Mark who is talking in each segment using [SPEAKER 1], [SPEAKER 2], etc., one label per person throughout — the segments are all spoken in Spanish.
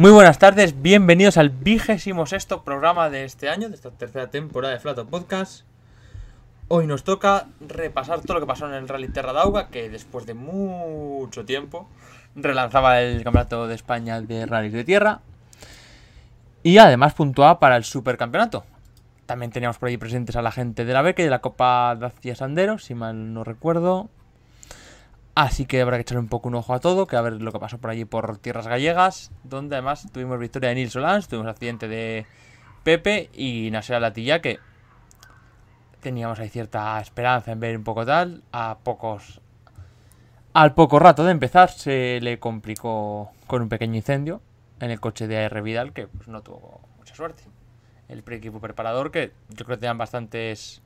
[SPEAKER 1] Muy buenas tardes, bienvenidos al vigésimo sexto programa de este año, de esta tercera temporada de Flato Podcast. Hoy nos toca repasar todo lo que pasó en el Rally Terra d'Auga, que después de mucho tiempo relanzaba el Campeonato de España de Rallys de Tierra. Y además puntuaba para el Supercampeonato. También teníamos por ahí presentes a la gente de la beca y de la Copa Dacia Sandero, si mal no recuerdo. Así que habrá que echarle un poco un ojo a todo, que a ver lo que pasó por allí por tierras gallegas, donde además tuvimos victoria de Nils Solans, tuvimos accidente de Pepe y Nasser Latilla, que teníamos ahí cierta esperanza en ver un poco tal. A pocos. Al poco rato de empezar se le complicó con un pequeño incendio en el coche de AR Vidal, que pues, no tuvo mucha suerte. El pre-equipo preparador, que yo creo que tenían bastantes.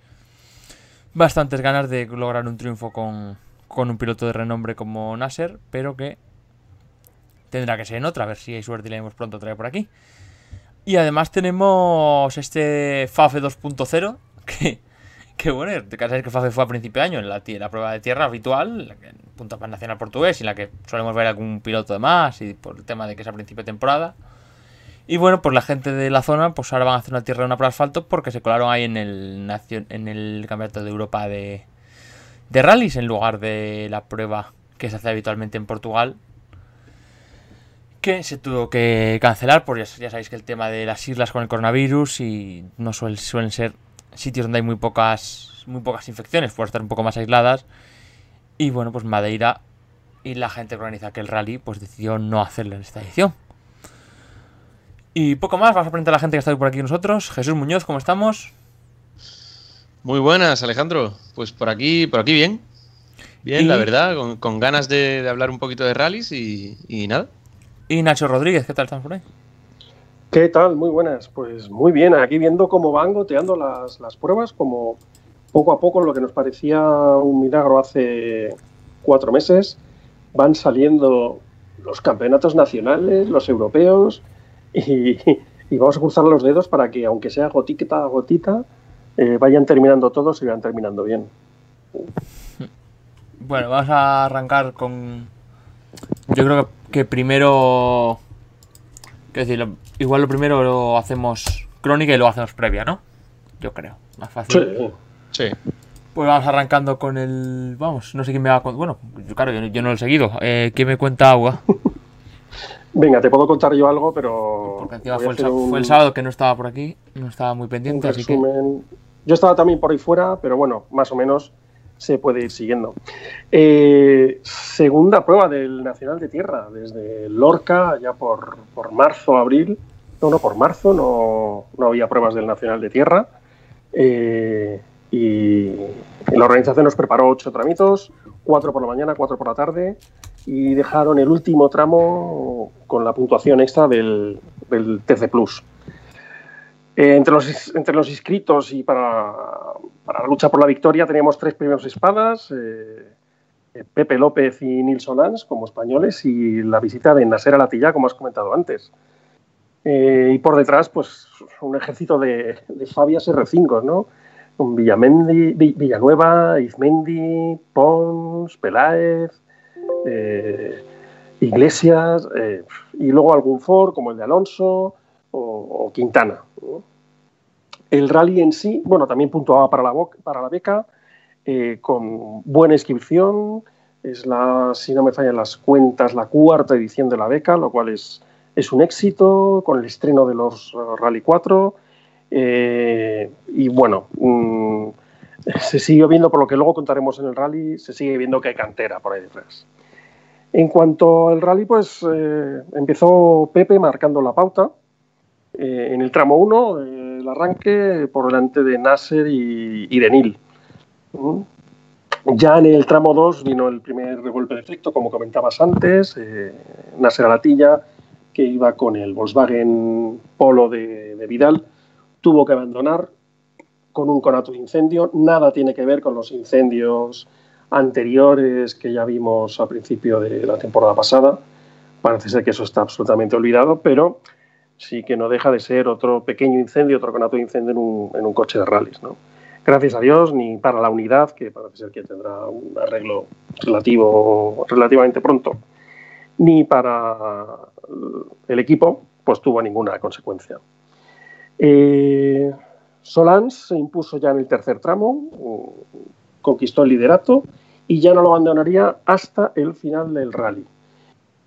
[SPEAKER 1] Bastantes ganas de lograr un triunfo con, con un piloto de renombre como Nasser, pero que tendrá que ser en otra, a ver si hay suerte y le vemos pronto otra por aquí. Y además tenemos este FAFE 2.0, que, que bueno, ya sabéis que FAFE fue a principio de año en la, la prueba de tierra habitual, la en Punta Pan Nacional Portugués, en la que solemos ver algún piloto de más, y por el tema de que es a principio de temporada. Y bueno, pues la gente de la zona, pues ahora van a hacer una tierra de una prueba de asfalto porque se colaron ahí en el, en el Campeonato de Europa de, de rallies en lugar de la prueba que se hace habitualmente en Portugal. Que se tuvo que cancelar, porque ya, sabéis que el tema de las islas con el coronavirus y no suel- suelen ser sitios donde hay muy pocas, muy pocas infecciones, por estar un poco más aisladas. Y bueno, pues Madeira y la gente que organiza aquel rally, pues decidió no hacerlo en esta edición. Y poco más, vamos a presentar a la gente que está hoy por aquí nosotros. Jesús Muñoz, ¿cómo estamos?
[SPEAKER 2] Muy buenas, Alejandro. Pues por aquí, por aquí bien. Bien,
[SPEAKER 1] Y-
[SPEAKER 2] la verdad, con, con ganas de, de hablar un poquito de rallies y, y nada.
[SPEAKER 1] Y Nacho Rodríguez, ¿qué tal estamos por ahí?
[SPEAKER 3] ¿Qué tal? Muy buenas. Pues muy bien, aquí viendo cómo van goteando las, las pruebas, como poco a poco lo que nos parecía un milagro hace cuatro meses, van saliendo los campeonatos nacionales, los europeos, y, y vamos a cruzar los dedos para que, aunque sea gotita a gotita, eh, vayan terminando todos y vayan terminando bien.
[SPEAKER 1] Bueno, vamos a arrancar con. Yo creo que, primero. Quiero decir, lo- igual lo primero lo hacemos crónica y luego hacemos previa, ¿no? Yo creo. Más fácil.
[SPEAKER 3] Sí.
[SPEAKER 2] Sí.
[SPEAKER 1] Pues vamos arrancando con el. Vamos, no sé quién me va a. Bueno, yo, claro, yo, yo no lo he seguido. Eh, ¿Quién me cuenta agua?
[SPEAKER 3] Venga, te puedo contar yo algo, pero.
[SPEAKER 1] Porque encima fue el,
[SPEAKER 3] hacer
[SPEAKER 1] sa-
[SPEAKER 3] un-
[SPEAKER 1] fue el sábado que no estaba por aquí. No estaba muy pendiente, así que.
[SPEAKER 3] Yo estaba también por ahí fuera, pero bueno, más o menos se puede ir siguiendo. Eh, segunda prueba del Nacional de Tierra, desde Lorca, ya por, por marzo, abril. No, no, por marzo no, no había pruebas del Nacional de Tierra. Eh, y la organización nos preparó ocho tramitos, cuatro por la mañana, cuatro por la tarde, y dejaron el último tramo con la puntuación extra del, del TC Plus. Eh, entre, los, entre los inscritos y para, para la lucha por la victoria teníamos tres primeros espadas, eh, eh, Pepe López y Nilson Lans como españoles y la visita de Nasser Alatilla, como has comentado antes. Eh, y por detrás, pues un ejército de, de Fabias R5, ¿no? Villamendi, Vi- Villanueva, Izmendi, Pons, Peláez, eh, Iglesias, eh, y luego algún Ford como el de Alonso, o, Quintana. El rally en sí, bueno, también puntuaba para la, beca, eh, con buena inscripción, es la, si no me fallan las cuentas, la cuarta edición de la beca, lo cual es, es un éxito, con el estreno de los Rally 4. Eh, y bueno, mm, se sigue viendo, por lo que luego contaremos en el rally, se sigue viendo que hay cantera por ahí detrás. En cuanto al rally, pues eh, empezó Pepe marcando la pauta. Eh, en el tramo 1, el arranque por delante de Nasser y, de Nil. Ya en el tramo 2 vino el primer golpe de efecto, como comentabas antes, eh, Nasser Alatilla, que iba con el Volkswagen Polo de, de Vidal, tuvo que abandonar con un conato de incendio. Nada tiene que ver con los incendios anteriores que ya vimos al principio de la temporada pasada. Parece ser que eso está absolutamente olvidado, pero sí que no deja de ser otro pequeño incendio, otro conato de incendio en un, en un coche de rallies. ¿no? gracias a Dios, ni para la unidad, que parece ser que tendrá un arreglo relativo, relativamente pronto, ni para el equipo, pues tuvo ninguna consecuencia. Eh, Solans se impuso ya en el tercer tramo, conquistó el liderato y ya no lo abandonaría hasta el final del rally.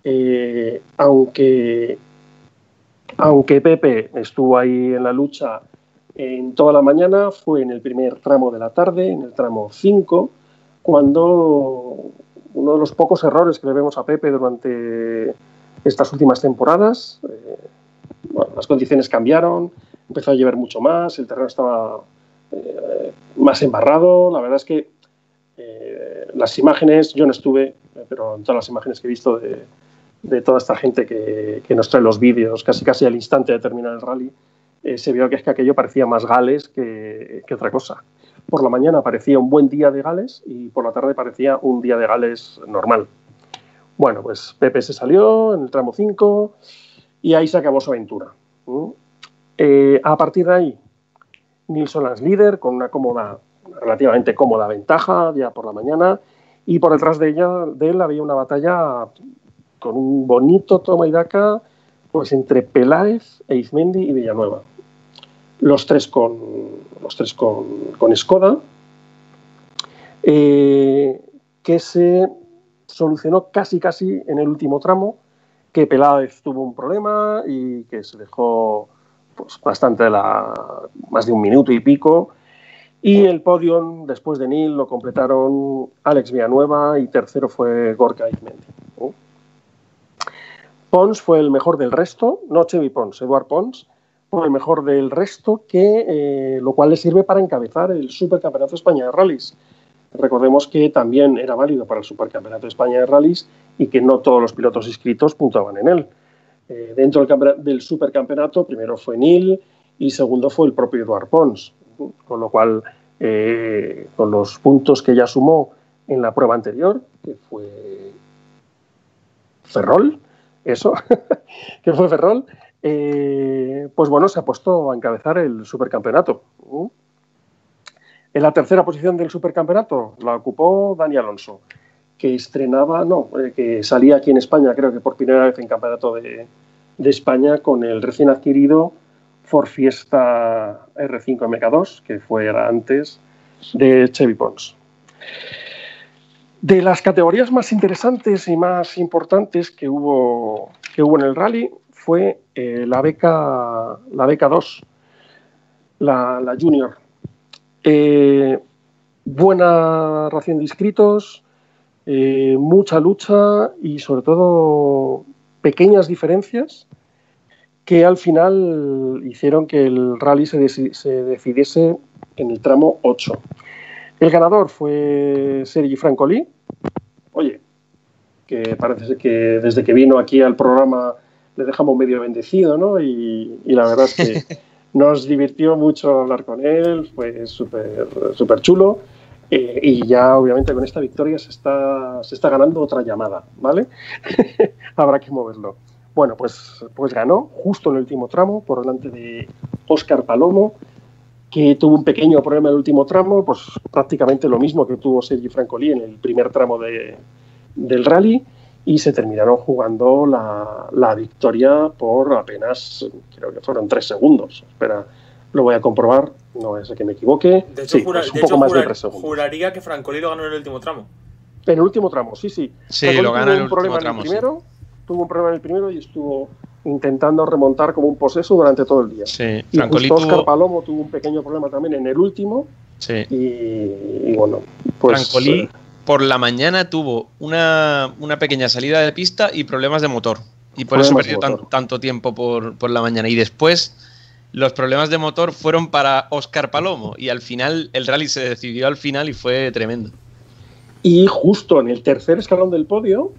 [SPEAKER 3] Eh, aunque, aunque Pepe estuvo ahí en la lucha en toda la mañana, fue en el primer tramo de la tarde, en el tramo 5, cuando uno de los pocos errores que le vemos a Pepe durante estas últimas temporadas, eh, las condiciones cambiaron, empezó a llover mucho más, el terreno estaba eh, más embarrado, la verdad es que eh, las imágenes, yo no estuve, pero en todas las imágenes que he visto de, toda esta gente que, que nos trae los vídeos casi casi al instante de terminar el rally, eh, se vio que es que aquello parecía más Gales que, otra cosa. Por la mañana parecía un buen día de Gales y por la tarde parecía un día de Gales normal. Bueno, pues Pepe se salió en el tramo 5 y ahí se acabó su aventura. Eh, a partir de ahí, Nilsson es líder con una cómoda, relativamente cómoda ventaja ya por la mañana y por detrás de, ella, de él había una batalla con un bonito toma y daca pues entre Peláez, Eizmendi y Villanueva. Los tres con, los tres con, con Skoda, eh, que se solucionó casi casi en el último tramo, que Peláez tuvo un problema y que se dejó pues, bastante la, más de un minuto y pico. Y el podio después de Nil lo completaron Alex Villanueva y tercero fue Gorka Eizmendi. Pons fue el mejor del resto, no Chevy Pons, Eduard Pons fue el mejor del resto, que, eh, lo cual le sirve para encabezar el Supercampeonato España de Rallys. Recordemos que también era válido para el Supercampeonato de España de Rallys y que no todos los pilotos inscritos puntuaban en él. Eh, dentro del, del, Supercampeonato, primero fue Neil y segundo fue el propio Eduard Pons, con lo cual, eh, con los puntos que ya sumó en la prueba anterior, que fue Ferrol, eso, que fue Ferrol, eh, pues bueno, se ha puesto a encabezar el supercampeonato. En la tercera posición del supercampeonato la ocupó Dani Alonso, que estrenaba, no, eh, que salía aquí en España, creo que por primera vez en campeonato de, de España, con el recién adquirido Ford Fiesta R5 MK2, que fue antes de Chevy Pons. De las categorías más interesantes y más importantes que hubo, que hubo en el rally fue eh, la, beca, la beca 2, la, junior. Eh, buena ración de inscritos, eh, mucha lucha y sobre todo pequeñas diferencias que al final hicieron que el rally se, se decidiese en el tramo 8. El ganador fue Sergi Francolí. Oye, que parece que desde que vino aquí al programa le dejamos medio bendecido, ¿no? Y, la verdad es que nos divirtió mucho hablar con él, fue súper super chulo. Eh, y ya obviamente con esta victoria se está, se está ganando otra llamada, ¿vale? Habrá que moverlo. Bueno, pues, pues ganó justo en el último tramo por delante de Óscar Palomo, que tuvo un pequeño problema en el último tramo, pues prácticamente lo mismo que tuvo Sergi Francolí en el primer tramo de, del rally, y se terminaron jugando la, la victoria por apenas, creo que fueron tres segundos. Espera, lo voy a comprobar, no es que me equivoque.
[SPEAKER 1] De hecho,
[SPEAKER 3] Sí,
[SPEAKER 1] jura-
[SPEAKER 3] pues un
[SPEAKER 1] de
[SPEAKER 3] poco
[SPEAKER 1] hecho,
[SPEAKER 3] más de
[SPEAKER 1] jurar-
[SPEAKER 3] tres segundos.
[SPEAKER 1] juraría que Francolí lo ganó en el último tramo.
[SPEAKER 3] En el último tramo, sí, sí.
[SPEAKER 2] Sí,
[SPEAKER 3] Francolí
[SPEAKER 2] lo gana en el último tramo,
[SPEAKER 3] en
[SPEAKER 2] sí.
[SPEAKER 3] el primero, tuvo un problema en el primero y estuvo intentando remontar como un poseso durante todo el día.
[SPEAKER 2] Sí,
[SPEAKER 3] Y
[SPEAKER 2] Francolí
[SPEAKER 3] justo Oscar
[SPEAKER 2] tuvo-
[SPEAKER 3] Palomo tuvo un pequeño problema también en el último
[SPEAKER 2] sí.
[SPEAKER 3] y, y bueno, pues
[SPEAKER 2] Francolí
[SPEAKER 3] eh,
[SPEAKER 2] por la mañana tuvo una, una pequeña salida de pista y problemas de motor. Y por eso perdió tan- tanto tiempo por, por la mañana. Y después los problemas de motor fueron para Oscar Palomo. Y al final el rally se decidió al final y fue tremendo.
[SPEAKER 3] Y justo en el tercer escalón del podio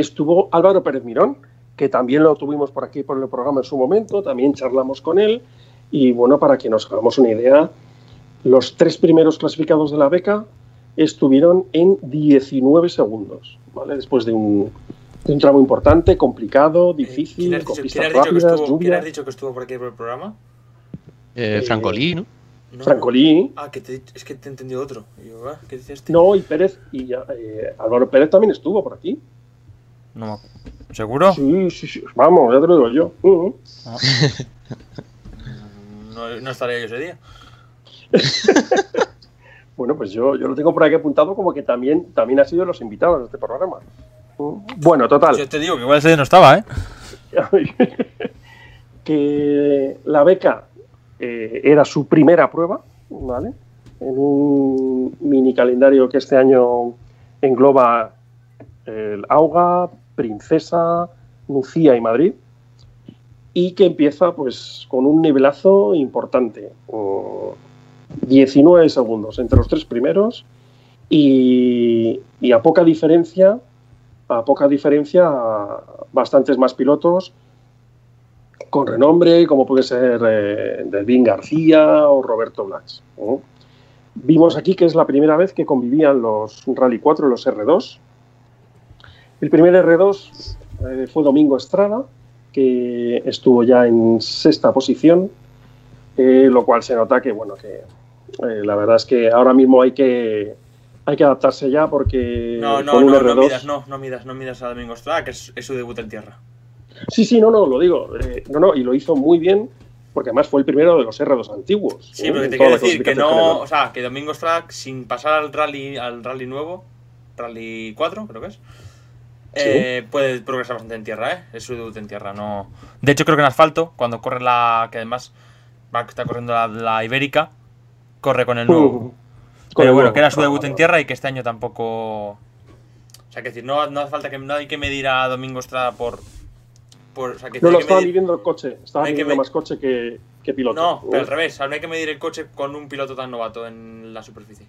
[SPEAKER 3] estuvo Álvaro Pérez Mirón, que también lo tuvimos por aquí por el programa en su momento, también charlamos con él. Y bueno, para que nos hagamos una idea, los tres primeros clasificados de la beca estuvieron en 19 segundos, ¿vale? Después de un, de un tramo importante, complicado,
[SPEAKER 1] Eh,
[SPEAKER 3] difícil,
[SPEAKER 1] ¿Quién has
[SPEAKER 3] con
[SPEAKER 1] dicho,
[SPEAKER 3] pistas
[SPEAKER 1] quién has dicho que
[SPEAKER 3] rápidas,
[SPEAKER 1] estuvo, quién has dicho que estuvo por aquí por el programa?
[SPEAKER 2] Eh,
[SPEAKER 3] Eh,
[SPEAKER 2] Francolí, ¿no?
[SPEAKER 1] No.
[SPEAKER 3] Francolí,
[SPEAKER 1] Ah, que te, es que te he entendido otro. Y yo, ah, ¿Qué este?
[SPEAKER 3] no, y Pérez, y ya, eh, Álvaro Pérez también estuvo por aquí.
[SPEAKER 1] No me acuerdo. ¿Seguro?
[SPEAKER 3] Sí, sí, sí, vamos, ya te lo digo yo. Ujú.
[SPEAKER 1] No, no estaría yo ese día.
[SPEAKER 3] Bueno, pues yo, yo lo tengo por aquí apuntado como que también, también ha sido los invitados de este programa. Mm. Bueno, total.
[SPEAKER 1] Yo te digo que igual ese día no estaba, ¿eh?
[SPEAKER 3] que la beca eh, era su primera prueba, ¿vale? En un mini calendario que este año engloba el Auga, Princesa, Lucía y Madrid, y que empieza pues con un nivelazo importante. Mm, 19 segundos entre los tres primeros y, a poca diferencia, a poca diferencia, bastantes más pilotos con renombre, como puede ser eh, Delvin García o Roberto Blas. Vimos aquí que es la primera vez que convivían los Rally 4 y los R2. El primer R2 eh, fue Domingo Estrada, que estuvo ya en sexta posición, eh, lo cual se nota que, bueno, que eh, la verdad es que ahora mismo hay que, hay que adaptarse ya porque
[SPEAKER 1] No, no,
[SPEAKER 3] con un
[SPEAKER 1] no,
[SPEAKER 3] R2...
[SPEAKER 1] no midas, no, no midas, no midas a Domingo Estrada, que es, es su debut en tierra.
[SPEAKER 3] Sí, sí, no, no, lo digo. no, no, y lo hizo muy bien, porque además fue el primero de los R2 antiguos.
[SPEAKER 1] Sí,
[SPEAKER 3] ¿eh?
[SPEAKER 1] pero que te quiero decir que no,
[SPEAKER 3] general.
[SPEAKER 1] o sea, que Domingo Estrada, sin pasar al rally, al rally nuevo, rally 4, creo que es, eh, puede progresar bastante en tierra, ¿eh? Es su debut en tierra, no. De hecho, creo que en asfalto, cuando corre la. que además va, está corriendo la, la ibérica, corre con el nuevo.
[SPEAKER 3] Uh,
[SPEAKER 1] Pero bueno, que era su debut
[SPEAKER 3] Ah,
[SPEAKER 1] en tierra y que este año tampoco. O sea, que decir, no, no hace falta que no hay que medir a Domingo Estrada por. por o sea, que
[SPEAKER 3] No, lo estaba
[SPEAKER 1] medir-
[SPEAKER 3] midiendo el coche, estaba
[SPEAKER 1] hay que
[SPEAKER 3] midiendo
[SPEAKER 1] me-
[SPEAKER 3] más coche que, que piloto.
[SPEAKER 1] No, pero al revés, no hay que medir el coche con un piloto tan novato en la superficie.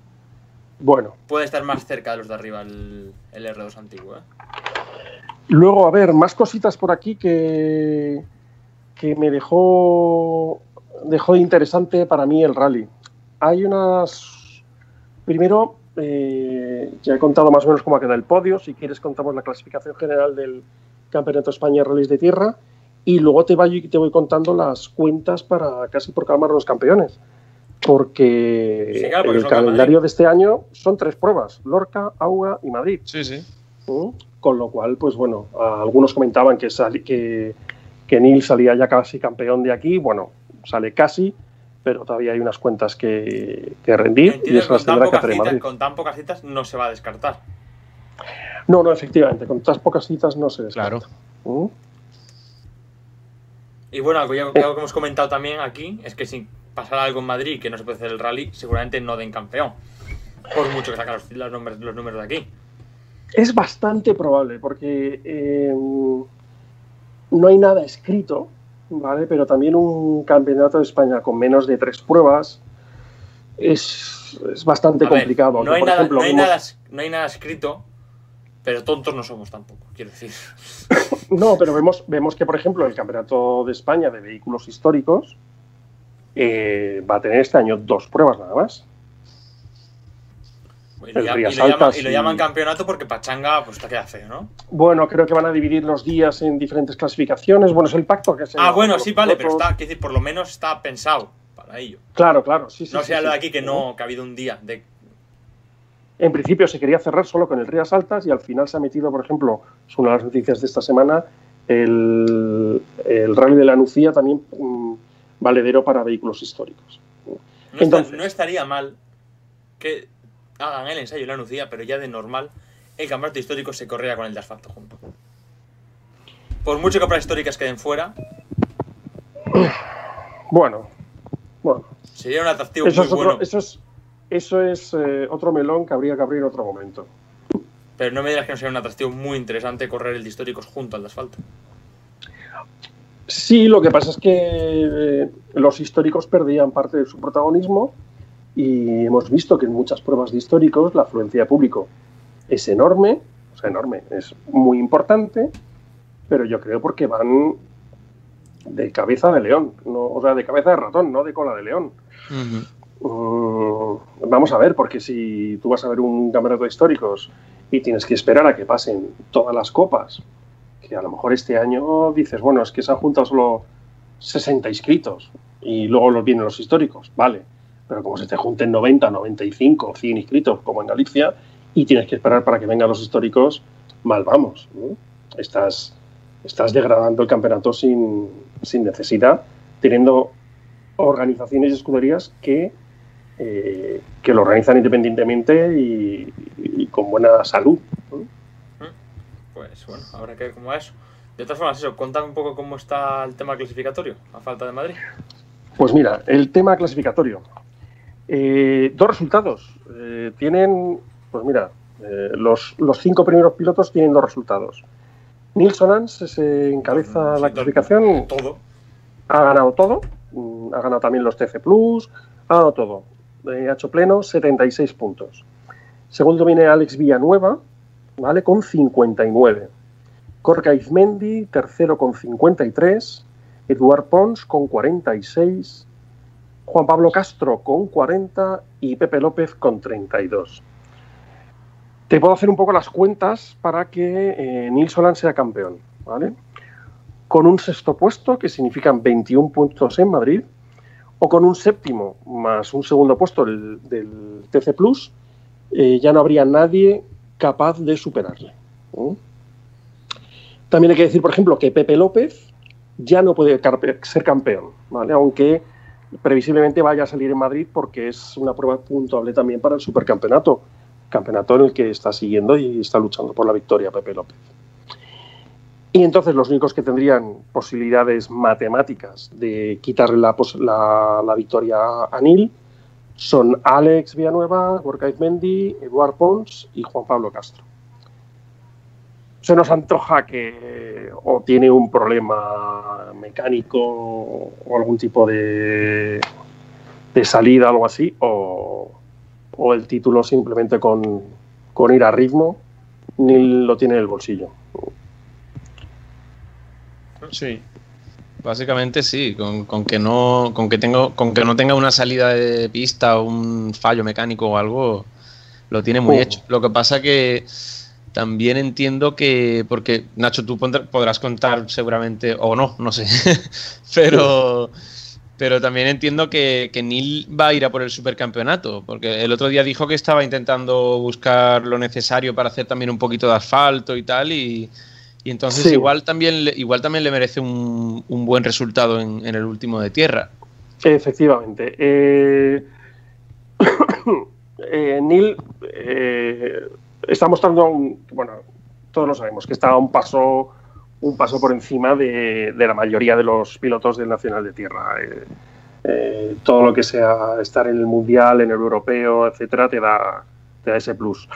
[SPEAKER 3] Bueno,
[SPEAKER 1] Puede estar más cerca de los de arriba el, el R2 antiguo, ¿eh?
[SPEAKER 3] Luego, a ver, más cositas por aquí que, que me dejó, dejó interesante para mí el rally. Hay unas. Primero, eh, ya he contado más o menos cómo ha quedado el podio. Si quieres, contamos la clasificación general del Campeonato de España de Rallys de Tierra. Y luego te voy, te voy contando las cuentas para casi proclamar los campeones. Porque
[SPEAKER 1] Sí, claro, porque
[SPEAKER 3] el calendario de este año son tres pruebas: Lorca, Auga y Madrid.
[SPEAKER 2] Sí, sí.
[SPEAKER 3] ¿Mm? Con lo cual, pues bueno, algunos comentaban que, sali- que, que Neil salía ya casi campeón de aquí. Bueno, sale casi, pero todavía hay unas cuentas que, que rendir y
[SPEAKER 1] Entiendo
[SPEAKER 3] eso
[SPEAKER 1] con
[SPEAKER 3] las
[SPEAKER 1] tan,
[SPEAKER 3] tendrá que
[SPEAKER 1] pocas
[SPEAKER 3] hacer en
[SPEAKER 1] citas,
[SPEAKER 3] Madrid.
[SPEAKER 1] con tan pocas citas no se va a descartar.
[SPEAKER 3] No, no, efectivamente, con tan pocas citas no se descarta.
[SPEAKER 2] Claro.
[SPEAKER 3] ¿Mm?
[SPEAKER 1] Y bueno, algo, ya- algo que hemos comentado también aquí es que si pasara algo en Madrid que no se puede hacer el rally, seguramente no den campeón. Por mucho que sacan los, los números, los números de aquí.
[SPEAKER 3] Es bastante probable porque eh, no hay nada escrito, ¿vale? Pero también un campeonato de España con menos de tres pruebas es, es bastante
[SPEAKER 1] ver,
[SPEAKER 3] complicado.
[SPEAKER 1] no,
[SPEAKER 3] aunque,
[SPEAKER 1] hay
[SPEAKER 3] por
[SPEAKER 1] nada,
[SPEAKER 3] ejemplo,
[SPEAKER 1] no, hay
[SPEAKER 3] vimos-
[SPEAKER 1] nada, no hay nada escrito, pero tontos no somos tampoco, quiero decir.
[SPEAKER 3] No, pero vemos, vemos que, por ejemplo, el Campeonato de España de Vehículos Históricos eh, va a tener este año dos pruebas nada más.
[SPEAKER 1] Y
[SPEAKER 3] El Rías
[SPEAKER 1] y lo llaman,
[SPEAKER 3] Altas
[SPEAKER 1] y lo llaman campeonato porque Pachanga pues te queda feo, ¿no?
[SPEAKER 3] Bueno, creo que van a dividir los días en diferentes clasificaciones. Bueno, es el pacto que se
[SPEAKER 1] Ah, bueno, sí, vale, pero está, quiero decir, por lo menos está pensado para ello.
[SPEAKER 3] Claro, claro, sí, sí.
[SPEAKER 1] No
[SPEAKER 3] sí,
[SPEAKER 1] sea lo de
[SPEAKER 3] sí.
[SPEAKER 1] aquí que no, que ha habido un día de.
[SPEAKER 3] En principio se quería cerrar solo con el Rías Altas y al final se ha metido, por ejemplo, es una de las noticias de esta semana, el, el Rally de la Nucía también mm, valedero para vehículos históricos.
[SPEAKER 1] No, está-
[SPEAKER 3] Entonces-
[SPEAKER 1] no estaría mal que hagan el ensayo y la Nucía, pero ya de normal el campeonato histórico se corría con el de asfalto junto. Por mucho que pruebas históricas queden fuera,
[SPEAKER 3] Bueno, bueno,
[SPEAKER 1] sería un atractivo
[SPEAKER 3] eso
[SPEAKER 1] muy
[SPEAKER 3] es, otro,
[SPEAKER 1] bueno.
[SPEAKER 3] eso es, eso es eh, otro melón que habría que abrir en otro momento.
[SPEAKER 1] Pero no me digas que no sería un atractivo muy interesante correr el de históricos junto al de asfalto.
[SPEAKER 3] Sí, lo que pasa es que eh, los históricos perdían parte de su protagonismo y hemos visto que en muchas pruebas de históricos la afluencia de público es enorme, o sea, enorme, es muy importante, pero yo creo porque van de cabeza de león, no, o sea, de cabeza de ratón, no de cola de león. Mm, vamos a ver, porque si tú vas a ver un campeonato de históricos y tienes que esperar a que pasen todas las copas, que a lo mejor este año dices, bueno, es que se han juntado solo 60 inscritos y luego los vienen los históricos, vale, pero como se te junten 90, 95, 100 inscritos, como en Galicia, y tienes que esperar para que vengan los históricos, mal vamos. ¿no? Estás, estás degradando el campeonato sin, sin necesidad, teniendo organizaciones y escuderías que, eh, que lo organizan independientemente y, y con buena salud. ¿no?
[SPEAKER 1] Pues bueno, habrá que ver cómo va eso. De todas formas, eso, contame un poco cómo está el tema clasificatorio, a falta de Madrid.
[SPEAKER 3] Pues mira, el tema clasificatorio. Eh, dos resultados. Eh, tienen, pues mira, eh, los, los cinco primeros pilotos tienen dos resultados. Nils Lance se encabeza
[SPEAKER 1] Sí,
[SPEAKER 3] la clasificación,
[SPEAKER 1] Todo.
[SPEAKER 3] ha ganado todo, mm, ha ganado también los TC Plus, ha ganado todo. Ha hecho pleno 76 puntos. Segundo viene Alex Villanueva, ¿vale? Con 59. Corca Izmendi, tercero con 53. Eduard Pons con 46. Juan Pablo Castro con 40 y Pepe López con 32. Te puedo hacer un poco las cuentas para que eh, Holland sea campeón, ¿vale? Con un sexto puesto, que significan 21 puntos en Madrid, o con un séptimo más un segundo puesto del, TC Plus, eh, ya no habría nadie capaz de superarle. También hay que decir, por ejemplo, que Pepe López ya no puede ser campeón, ¿vale? aunque previsiblemente vaya a salir en Madrid porque es una prueba puntuable también para el supercampeonato, campeonato en el que está siguiendo y está luchando por la victoria Pepe López. Y entonces los únicos que tendrían posibilidades matemáticas de quitarle la, la victoria a Nil son Alex Villanueva, Gorka Izmendi, Eduard Pons y Juan Pablo Castro. Se nos antoja que o tiene un problema mecánico o algún tipo de, de salida algo así, o, o el título simplemente con, con ir a ritmo, Nil lo tiene en el bolsillo.
[SPEAKER 2] Sí. Básicamente sí, con, con que no con que tengo con que no tenga una salida de pista o un fallo mecánico o algo lo tiene muy
[SPEAKER 3] Oh.
[SPEAKER 2] hecho. Lo que pasa que también entiendo que porque Nacho tú podrás contar seguramente o no, no sé. pero pero también entiendo que, que Neil va a ir a por el supercampeonato, porque el otro día dijo que estaba intentando buscar lo necesario para hacer también un poquito de asfalto y tal, y, y entonces
[SPEAKER 3] Sí.
[SPEAKER 2] igual, también, le- igual también le merece un, un buen resultado en, en el último de tierra.
[SPEAKER 3] Efectivamente. Eh, eh, Neil eh, está mostrando, un, bueno, todos lo sabemos, que está a un paso, un paso por encima de, de la mayoría de los pilotos del Nacional de Tierra. Eh, eh, todo lo que sea estar en el Mundial, en el Europeo, etcétera, te da, te da ese plus.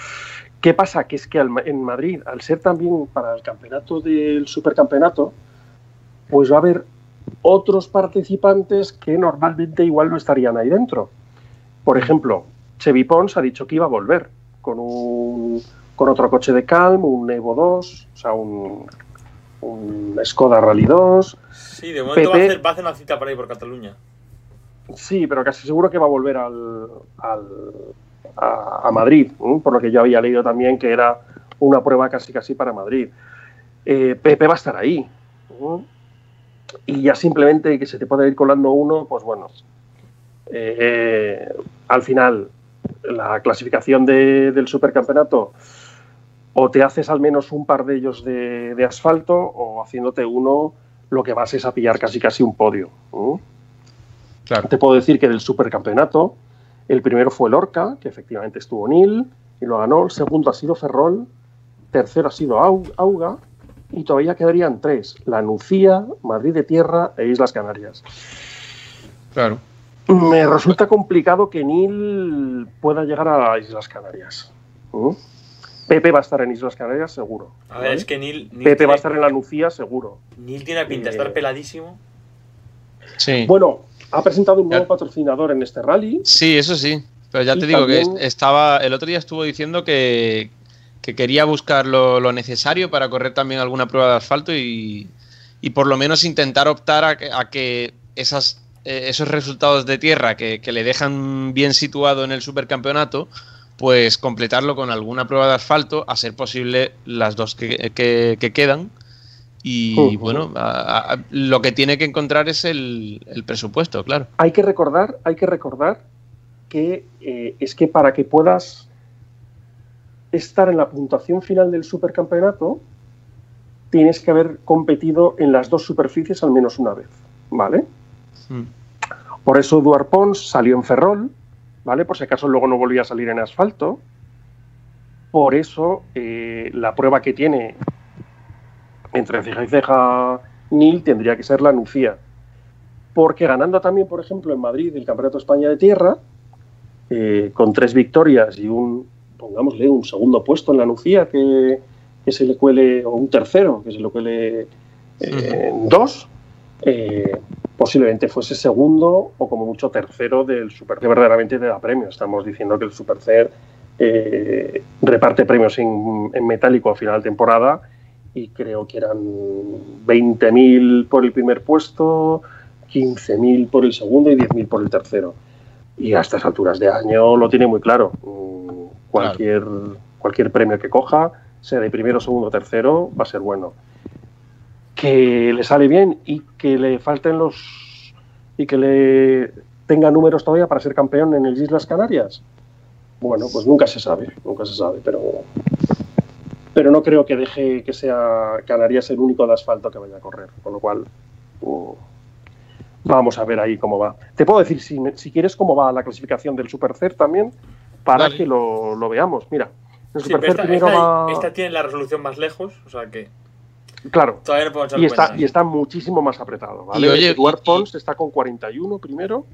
[SPEAKER 3] ¿Qué pasa? Que es que al- en Madrid, al ser también para el campeonato del supercampeonato, pues va a haber otros participantes que normalmente igual no estarían ahí dentro. Por ejemplo, Chevy Pons ha dicho que iba a volver con un con otro coche de Calm, un Evo 2, o sea, un, un Skoda Rally 2.
[SPEAKER 1] Sí, de momento va a, hacer, va a hacer una cita por ahí por Cataluña.
[SPEAKER 3] Sí, pero casi seguro que va a volver al, al- a, a Madrid, ¿no? por lo que yo había leído también que era una prueba casi casi para Madrid. Eh, Pepe va a estar ahí. ¿no? Y ya simplemente que se te pueda ir colando uno, pues bueno. eh, al final, la clasificación de- del supercampeonato o te haces al menos un par de ellos de, de asfalto o haciéndote uno lo que vas es a pillar casi casi un podio. Te puedo decir que del supercampeonato, el primero fue Lorca, que efectivamente estuvo Nil y lo ganó. El segundo ha sido Ferrol. Tercero ha sido Au- Auga. Y todavía quedarían tres: La Nucía, Madrid de Tierra e Islas Canarias.
[SPEAKER 2] Claro.
[SPEAKER 3] Me resulta complicado que Nil pueda llegar a Islas Canarias. ¿Mm? Pepe va a estar en Islas Canarias, seguro.
[SPEAKER 1] A ver,
[SPEAKER 3] ¿vale?
[SPEAKER 1] es que Neil, Neil
[SPEAKER 3] Pepe
[SPEAKER 1] tiene,
[SPEAKER 3] va a estar en la Nucía, seguro.
[SPEAKER 1] Neil tiene pinta de
[SPEAKER 3] Eh,
[SPEAKER 1] estar peladísimo.
[SPEAKER 2] Sí.
[SPEAKER 3] Bueno, ha presentado un nuevo patrocinador en este rally.
[SPEAKER 2] Sí, eso sí. Pero ya te digo que
[SPEAKER 3] también-
[SPEAKER 2] estaba. El otro día estuvo diciendo que, que quería buscar lo, lo necesario para correr también alguna prueba de asfalto y, y por lo menos intentar optar a que, a que esas, eh, esos resultados de tierra que, que le dejan bien situado en el supercampeonato, pues completarlo con alguna prueba de asfalto, a ser posible las dos que, que- que quedan. Y bueno, a- a- lo que tiene que encontrar es el, el presupuesto, claro.
[SPEAKER 3] Hay que recordar, hay que recordar que eh, es que para que puedas estar en la puntuación final del supercampeonato, tienes que haber competido en las dos superficies al menos una vez, ¿vale?
[SPEAKER 2] Mm.
[SPEAKER 3] Por eso Eduard Pons salió en Ferrol, ¿vale? Por si acaso luego no volvía a salir en asfalto. Por eso eh, la prueba que tiene entre ceja y ceja Nil tendría que ser la Nucía. Porque ganando también, por ejemplo, en Madrid el Campeonato de España de Tierra, eh, con tres victorias y un, pongámosle, un segundo puesto en la Nucía que, que se le cuele, o un tercero que se le cuele eh, dos, eh, posiblemente fuese segundo o como mucho tercero del Super que verdaderamente te da premio. Estamos diciendo que el Supercer eh, reparte premios en, en metálico a final de temporada y creo que eran 20.000 por el primer puesto, 15.000 por el segundo y 10.000 por el tercero. Y a estas alturas de año lo tiene muy claro. Mm, Cualquier, cualquier premio que coja, sea de primero, segundo o tercero, va a ser bueno. Que le sale bien y que le falten los. y que le tenga números todavía para ser campeón en el Islas Canarias. Bueno, pues nunca se sabe, nunca se sabe, pero. Pero no creo que deje que sea Canarias el único de asfalto que vaya a correr, con lo cual. mm, Vamos a ver ahí cómo va. Te puedo decir, si, si quieres, cómo va la clasificación del Supercer también, para que lo, lo veamos. Mira, el
[SPEAKER 1] Sí, pero
[SPEAKER 3] Supercer
[SPEAKER 1] esta,
[SPEAKER 3] primero
[SPEAKER 1] esta-
[SPEAKER 3] va.
[SPEAKER 1] esta tiene la resolución más lejos, o sea que
[SPEAKER 3] Claro,
[SPEAKER 1] todavía no podemos echar
[SPEAKER 3] y está, y está muchísimo más apretado. ¿vale?
[SPEAKER 2] Y oye,
[SPEAKER 3] Eduard
[SPEAKER 2] y- y-
[SPEAKER 3] Pons está con 41 primero.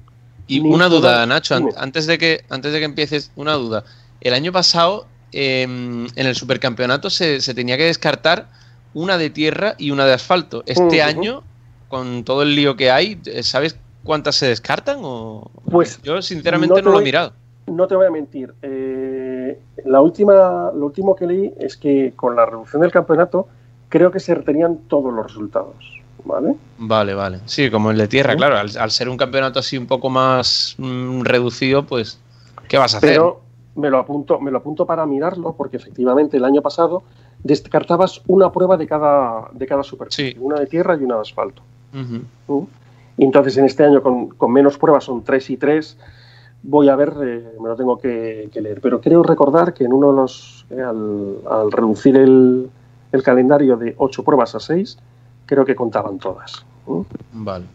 [SPEAKER 2] Y
[SPEAKER 3] Ni
[SPEAKER 2] una duda, Nacho,
[SPEAKER 3] dime.
[SPEAKER 2] antes de que antes de que empieces, una duda. El año pasado, eh, en el supercampeonato se, se tenía que descartar una de tierra y una de asfalto. Este año, con todo el lío que hay, ¿sabes cuántas se descartan? O...
[SPEAKER 3] Pues,
[SPEAKER 2] yo sinceramente
[SPEAKER 3] no
[SPEAKER 2] lo he mirado.
[SPEAKER 3] No te voy a mentir. eh, la última, lo último que leí es que con la reducción del campeonato creo que se retenían todos los resultados. ¿Vale?
[SPEAKER 2] Vale, vale. Sí, como el de tierra,
[SPEAKER 3] Sí.
[SPEAKER 2] claro. Al, al ser un campeonato así un poco más mm, reducido, pues, ¿qué vas a hacer?
[SPEAKER 3] Pero me lo apunto, me lo apunto para mirarlo, porque efectivamente el año pasado descartabas una prueba de cada, de cada superficie,
[SPEAKER 2] Sí.
[SPEAKER 3] una de tierra y una de asfalto. ¿Mm? Y entonces en este año con, con menos pruebas son tres y tres. Voy a ver, eh, me lo tengo que, que leer. Pero creo recordar que en uno de los, eh, al, al reducir el, el calendario de ocho pruebas a seis, creo que contaban todas.
[SPEAKER 2] Vale.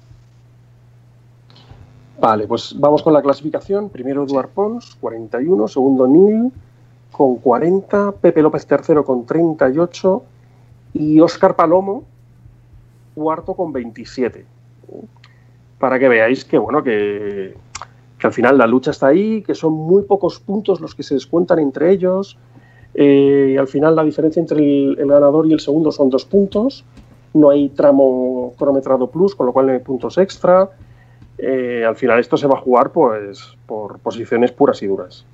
[SPEAKER 3] Vale, pues vamos con la clasificación. Primero Eduard Pons, 41. Segundo Nil, con 40. Pepe López tercero con 38. Y Óscar Palomo, cuarto con 27. Para que veáis que, bueno, que, que al final la lucha está ahí, que son muy pocos puntos los que se descuentan entre ellos. Eh, y al final la diferencia entre el, el ganador y el segundo son dos puntos. No hay tramo cronometrado plus, con lo cual no hay puntos extra. Eh, al final esto se va a jugar pues por posiciones puras y duras.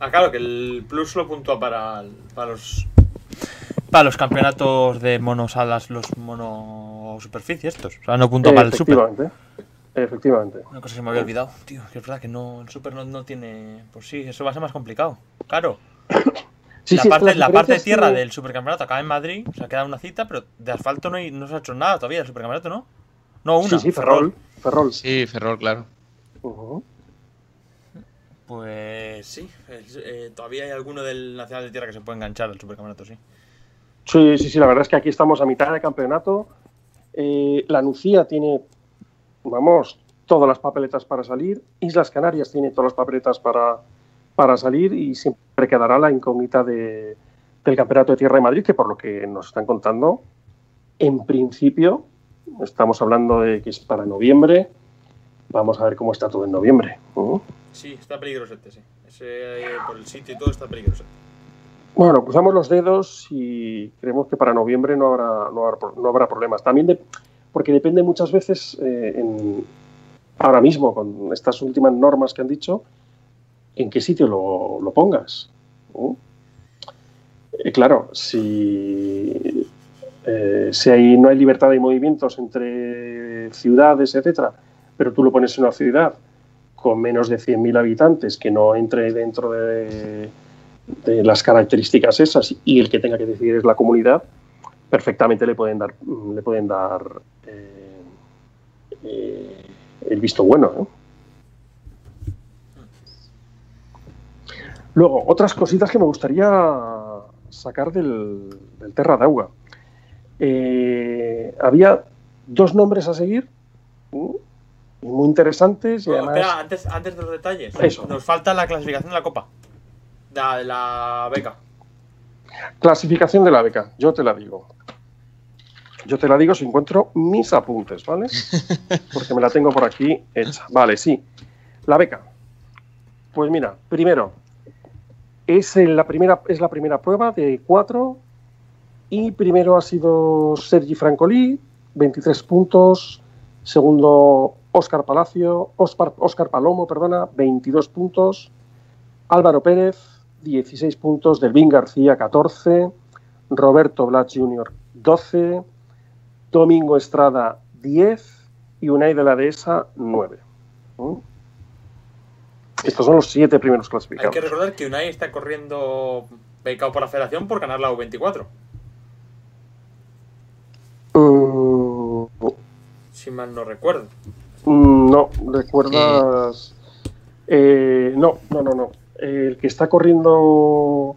[SPEAKER 1] Ah, claro, que el plus lo puntúa para, para los para los campeonatos de monosalas, los mono superficie estos. O sea, no puntúa para el super.
[SPEAKER 3] efectivamente. Efectivamente.
[SPEAKER 1] Una cosa que se me había olvidado, tío, que es verdad que no, el super no, no tiene. Pues sí, eso va a ser más complicado. Claro.
[SPEAKER 3] Sí,
[SPEAKER 1] la,
[SPEAKER 3] sí,
[SPEAKER 1] parte, la parte de tierra
[SPEAKER 3] que-
[SPEAKER 1] del supercampeonato acaba en Madrid, o sea, queda una cita, pero de asfalto no, hay, no se ha hecho nada todavía del supercampeonato, ¿no? No, una.
[SPEAKER 3] Sí, sí, Ferrol. Ferrol.
[SPEAKER 2] Sí, Ferrol, claro.
[SPEAKER 1] Pues sí, eh, todavía hay alguno del Nacional de Tierra que se puede enganchar al supercampeonato, sí.
[SPEAKER 3] Sí, sí, sí, la verdad es que aquí estamos a mitad de campeonato. Eh, la Nucía tiene, vamos, todas las papeletas para salir. Islas Canarias tiene todas las papeletas para, para salir y siempre quedará la incógnita de- del campeonato de Tierra de Madrid, que por lo que nos están contando, en principio, estamos hablando de que es para noviembre. Vamos a ver cómo está todo en noviembre. ¿no?
[SPEAKER 1] Sí, está peligrosete, sí. Ese, eh, por el sitio y todo está peligrosete.
[SPEAKER 3] Bueno, cruzamos los dedos y creemos que para noviembre no habrá, no habrá, no habrá problemas. También de- porque depende muchas veces, eh, en- ahora mismo, con estas últimas normas que han dicho, en qué sitio lo, lo pongas. Eh, claro, si, eh, si no hay libertad de movimientos entre ciudades, etcétera, pero tú lo pones en una ciudad con menos de 100.000 habitantes que no entre dentro de las características esas y el que tenga que decidir es la comunidad, perfectamente le pueden dar, le pueden dar eh, el visto bueno. Luego, otras cositas que me gustaría sacar del, del Terra d'Agua. Eh, había dos nombres a seguir, y muy interesantes y
[SPEAKER 1] Bueno,
[SPEAKER 3] además...
[SPEAKER 1] espera, antes, antes de los detalles,
[SPEAKER 3] Eso.
[SPEAKER 1] nos falta la clasificación de la Copa. De la, de la beca.
[SPEAKER 3] Clasificación de la beca, yo te la digo. Yo te la digo si encuentro mis apuntes, ¿vale? Porque me la tengo por aquí hecha. Vale, sí. La beca. Pues mira, primero, es la primera, es la primera prueba de cuatro. Y primero ha sido Sergi Francolí, 23 puntos. Segundo, Óscar Palacio, Óscar Palomo, perdona, 22 puntos. Álvaro Pérez, 16 puntos. Delvin García, 14. Roberto Blas Jr., 12. Domingo Estrada, 10. Y Unai de la Dehesa, 9. ¿Mm? Estos son los siete primeros
[SPEAKER 1] Hay
[SPEAKER 3] clasificados.
[SPEAKER 1] que recordar que Unai está corriendo becado por la federación por ganar la U24.
[SPEAKER 3] Mm,
[SPEAKER 1] Si mal no recuerdo.
[SPEAKER 3] Mm, No, recuerdas. Eh, no, no, no, no. El que está corriendo.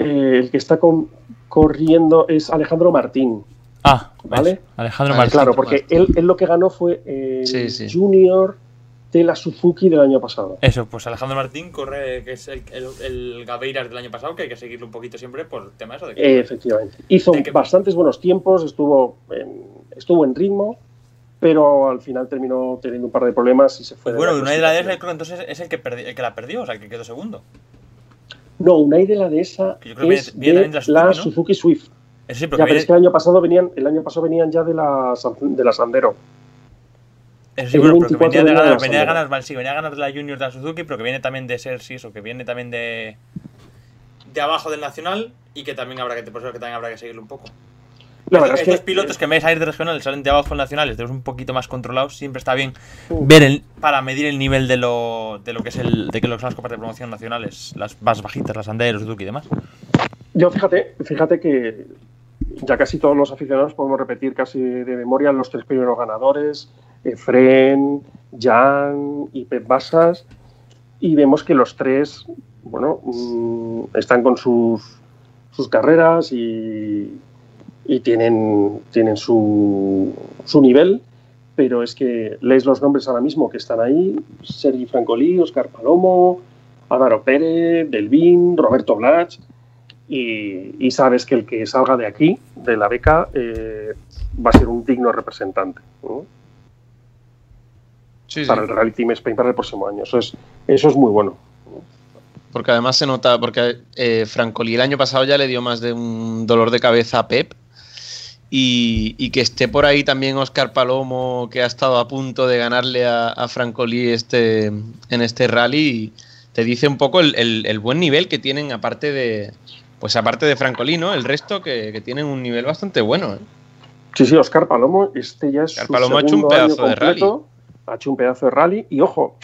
[SPEAKER 3] eh, el que está con- corriendo es Alejandro Martín.
[SPEAKER 1] Ah,
[SPEAKER 3] ¿Vale?
[SPEAKER 1] Alejandro
[SPEAKER 2] Ah,
[SPEAKER 1] Martín.
[SPEAKER 3] Claro, porque él, él lo que ganó fue el
[SPEAKER 2] Sí, sí.
[SPEAKER 3] Junior de la Suzuki del año pasado.
[SPEAKER 1] Eso, pues Alejandro Martín corre, que es el, el, el Gaveiras del año pasado, que hay que seguirlo un poquito siempre por el tema eso de que
[SPEAKER 3] Eh, efectivamente. Hizo
[SPEAKER 1] De que-
[SPEAKER 3] bastantes buenos tiempos, estuvo en, estuvo en ritmo, pero al final terminó teniendo un par de problemas y se fue.
[SPEAKER 1] Pues bueno, Unai de la
[SPEAKER 3] clasificación.
[SPEAKER 1] creo que entonces es el que, perdi- el que la perdió, o sea, el que quedó segundo.
[SPEAKER 3] No, Unai de la es
[SPEAKER 1] viene- viene
[SPEAKER 3] de
[SPEAKER 1] de la Suzuki, ¿no?
[SPEAKER 3] Suzuki Swift. Ya, pero
[SPEAKER 1] viene,
[SPEAKER 3] es que el año pasado venían, el año pasado venían ya de la, de la Sandero.
[SPEAKER 1] Eso sí, bueno, pero que
[SPEAKER 3] 24
[SPEAKER 1] venía de
[SPEAKER 3] de la
[SPEAKER 1] venía de ganar, vale, sí, venía de ganar de la Junior de la Suzuki, pero que viene también de ser, sí, eso, que viene también de de abajo del Nacional y que también habrá que, por eso que también habrá que seguirlo un poco.
[SPEAKER 3] La verdad es
[SPEAKER 1] Estos
[SPEAKER 3] que
[SPEAKER 1] pilotos que en vez de salir de regional salen de abajo del nacional, estos un poquito más controlados, siempre está bien
[SPEAKER 3] Mm.
[SPEAKER 1] ver el, para medir el nivel de lo, de lo que es el de que lo que son las copas de promoción nacionales, las más bajitas, las Anderos, Suzuki y demás.
[SPEAKER 3] yo fíjate, fíjate que ya casi todos los aficionados podemos repetir casi de memoria los tres primeros ganadores, Efren, Jan y Pep Basas, y vemos que los tres, bueno, mm, están con sus, sus carreras y, tienen, tienen su, su nivel, pero es que lees los nombres ahora mismo que están ahí, Sergi Francolí, Oscar Palomo, Álvaro Pérez, Delvin, Roberto Blach, y, sabes que el que salga de aquí, de la beca, eh, va a ser un digno representante.
[SPEAKER 2] Sí, sí.
[SPEAKER 3] para el Rally Team Spain para el próximo año. Eso es, eso es muy bueno.
[SPEAKER 2] Porque además se nota, porque eh, Francolí el año pasado ya le dio más de un dolor de cabeza a Pep. Y, y que esté por ahí también Oscar Palomo, que ha estado a punto de ganarle a, a Francolí este, en este rally, te dice un poco el, el- el buen nivel que tienen, aparte de. Pues aparte de Francolí, ¿no? El resto que, que tienen un nivel bastante bueno. ¿eh?
[SPEAKER 3] Sí, sí, Oscar Palomo, este ya es
[SPEAKER 2] Oscar
[SPEAKER 3] su
[SPEAKER 2] Palomo ha hecho un pedazo de
[SPEAKER 3] completo, Ha hecho un pedazo de rally y ojo,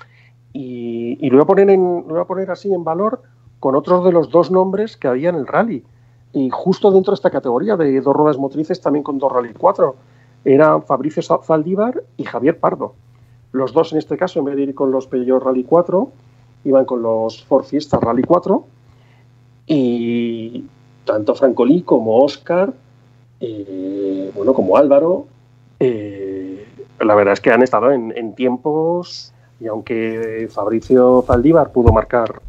[SPEAKER 3] y, lo, voy a poner lo voy a poner así en valor con otros de los dos nombres que había en el rally. Y justo dentro de esta categoría de dos ruedas motrices, también con dos rally 4, eran Fabricio Zaldívar y Javier Pardo. Los dos en este caso, en vez de ir con los Peugeot Rally 4, iban con los Ford Fiesta Rally 4 y tanto Francolí como Oscar, eh, bueno, como Álvaro, eh, la verdad es que han estado en, tiempos y aunque Fabricio Zaldívar pudo marcar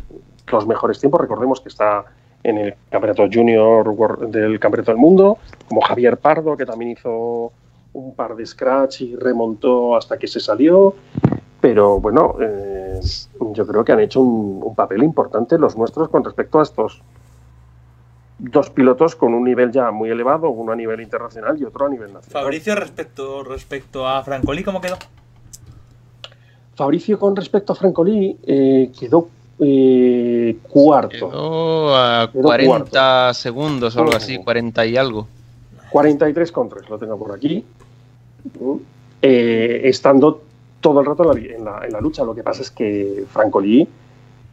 [SPEAKER 3] los mejores tiempos, recordemos que está en el campeonato junior del campeonato del mundo, como Javier Pardo, que también hizo un par de scratch y remontó hasta que se salió. Pero bueno, eh, yo creo que han hecho un, un, papel importante los nuestros con respecto a estos dos pilotos con un nivel ya muy elevado, uno a nivel internacional y otro a nivel nacional.
[SPEAKER 1] Fabricio, respecto, respecto a Francolí, ¿cómo quedó?
[SPEAKER 3] Fabricio, con respecto a Francolí, eh, quedó eh, cuarto.
[SPEAKER 2] Quedó a quedó 40 cuarto. segundos o algo así, 40 y algo.
[SPEAKER 3] 43 con 3, lo tengo por aquí. Eh, estando todo el rato en la, en, la, en la, lucha. Lo que pasa es que Francolí,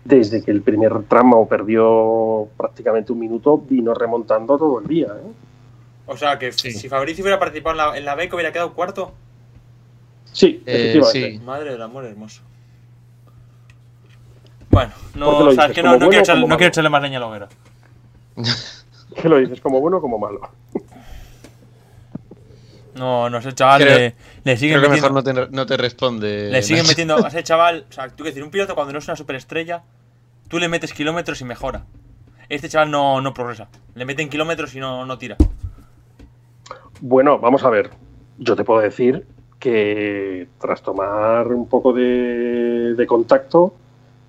[SPEAKER 3] desde que el primer tramo perdió prácticamente un minuto, vino remontando todo el día. ¿eh?
[SPEAKER 1] O sea, que sí. si Fabricio hubiera participado en la, en la beca, hubiera quedado cuarto.
[SPEAKER 3] Sí, efectivamente.
[SPEAKER 2] sí.
[SPEAKER 1] Madre del amor hermoso. Bueno, no, o sea, es que no, no,
[SPEAKER 3] bueno
[SPEAKER 1] quiero echarle, no quiero echarle más leña a la hoguera.
[SPEAKER 3] ¿Qué lo dices? ¿Como bueno o como malo?
[SPEAKER 1] No, no, ese chaval
[SPEAKER 2] Creo-
[SPEAKER 1] le, le siguen
[SPEAKER 2] Creo que mejor no te, no te responde.
[SPEAKER 1] Le siguen metiendo a ese chaval. O sea, tú que decir, un piloto cuando no es una superestrella, tú le metes kilómetros y mejora. Este chaval no, no progresa. Le meten kilómetros y no, no tira.
[SPEAKER 3] Bueno, vamos a ver. Yo te puedo decir que tras tomar un poco de, de contacto,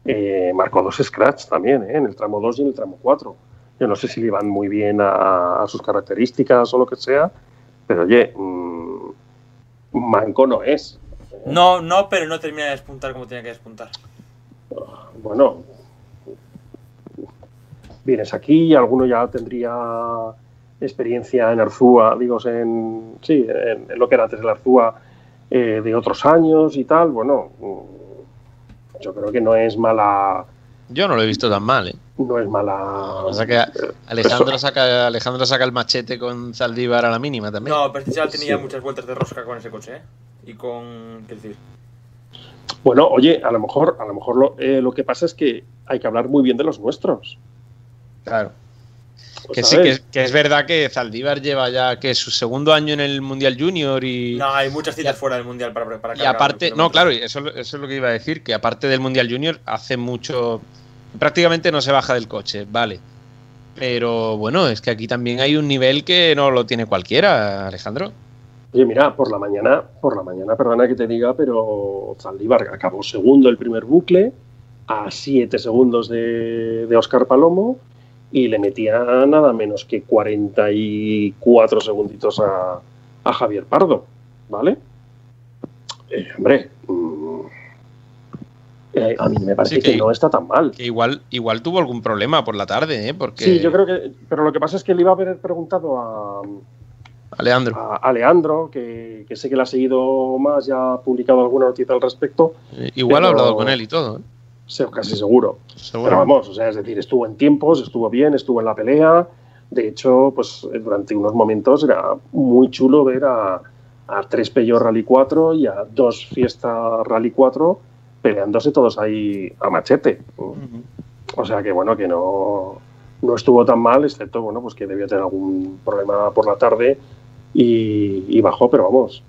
[SPEAKER 3] eh, marcó dos scratch también, ¿eh? en el tramo 2 y en el tramo 4. Yo no sé si le iban muy bien a, a sus características o lo que sea, pero oye, mmm, manco no es.
[SPEAKER 1] No, no, pero no termina de despuntar como tenía que despuntar.
[SPEAKER 3] Bueno, vienes aquí, alguno ya tendría experiencia en Arzúa, digo, en, sí, en, en lo que era antes el Arzúa eh, de otros años y tal. Bueno, mm, yo creo que no es mala,
[SPEAKER 2] Yo no lo he visto tan mal, ¿eh?
[SPEAKER 3] No es mala.
[SPEAKER 2] O sea que Alejandro saca, Alejandro saca el machete con Zaldívar a la mínima también.
[SPEAKER 1] No, pero este tenía
[SPEAKER 3] Sí.
[SPEAKER 1] muchas vueltas de rosca con ese coche, ¿eh? Y con. ¿Qué decir?
[SPEAKER 3] Bueno, oye, a lo mejor, a lo mejor lo, eh, lo que pasa es que hay que hablar muy bien de los nuestros.
[SPEAKER 2] Claro.
[SPEAKER 3] Pues,
[SPEAKER 2] Que sí, que, que es verdad que Zaldívar lleva ya que su segundo año en el Mundial Junior y,
[SPEAKER 1] No, hay muchas citas fuera del mundial para, para
[SPEAKER 2] y aparte, no, claro, eso, eso es lo que iba a decir, que aparte del Mundial Junior hace mucho, prácticamente no se baja del coche, vale. Pero bueno, es que aquí también hay un nivel que no lo tiene cualquiera, Alejandro.
[SPEAKER 3] Oye, mira, por la mañana, por la mañana, perdona que te diga, pero Zaldívar acabó segundo el primer bucle, a 7 segundos de, Oscar Palomo, y le metía nada menos que 44 segunditos a, a Javier Pardo, ¿vale? Eh, hombre, mm, eh, a mí me parece
[SPEAKER 2] Sí,
[SPEAKER 3] que,
[SPEAKER 2] que-
[SPEAKER 3] no está tan mal.
[SPEAKER 2] Que igual, igual tuvo algún problema por la tarde, ¿eh? Porque
[SPEAKER 3] Sí, yo creo que, pero lo que pasa es que le iba a haber preguntado a,
[SPEAKER 2] Alejandro,
[SPEAKER 3] a, a Leandro, que, que sé que le ha seguido más, ya ha publicado alguna noticia al respecto,
[SPEAKER 2] eh, igual ha hablado con él y todo, ¿eh?
[SPEAKER 3] casi seguro.
[SPEAKER 2] Seguro.
[SPEAKER 3] Pero vamos, o sea, es decir, estuvo en tiempos, estuvo bien, estuvo en la pelea. De hecho, pues eh, durante unos momentos era muy chulo ver a, a tres Peugeot Rally 4 y a dos Fiesta Rally 4 peleándose todos ahí a machete. O sea que bueno, que no, no estuvo tan mal, excepto bueno, pues que debió tener algún problema por la tarde y, y bajó, pero vamos.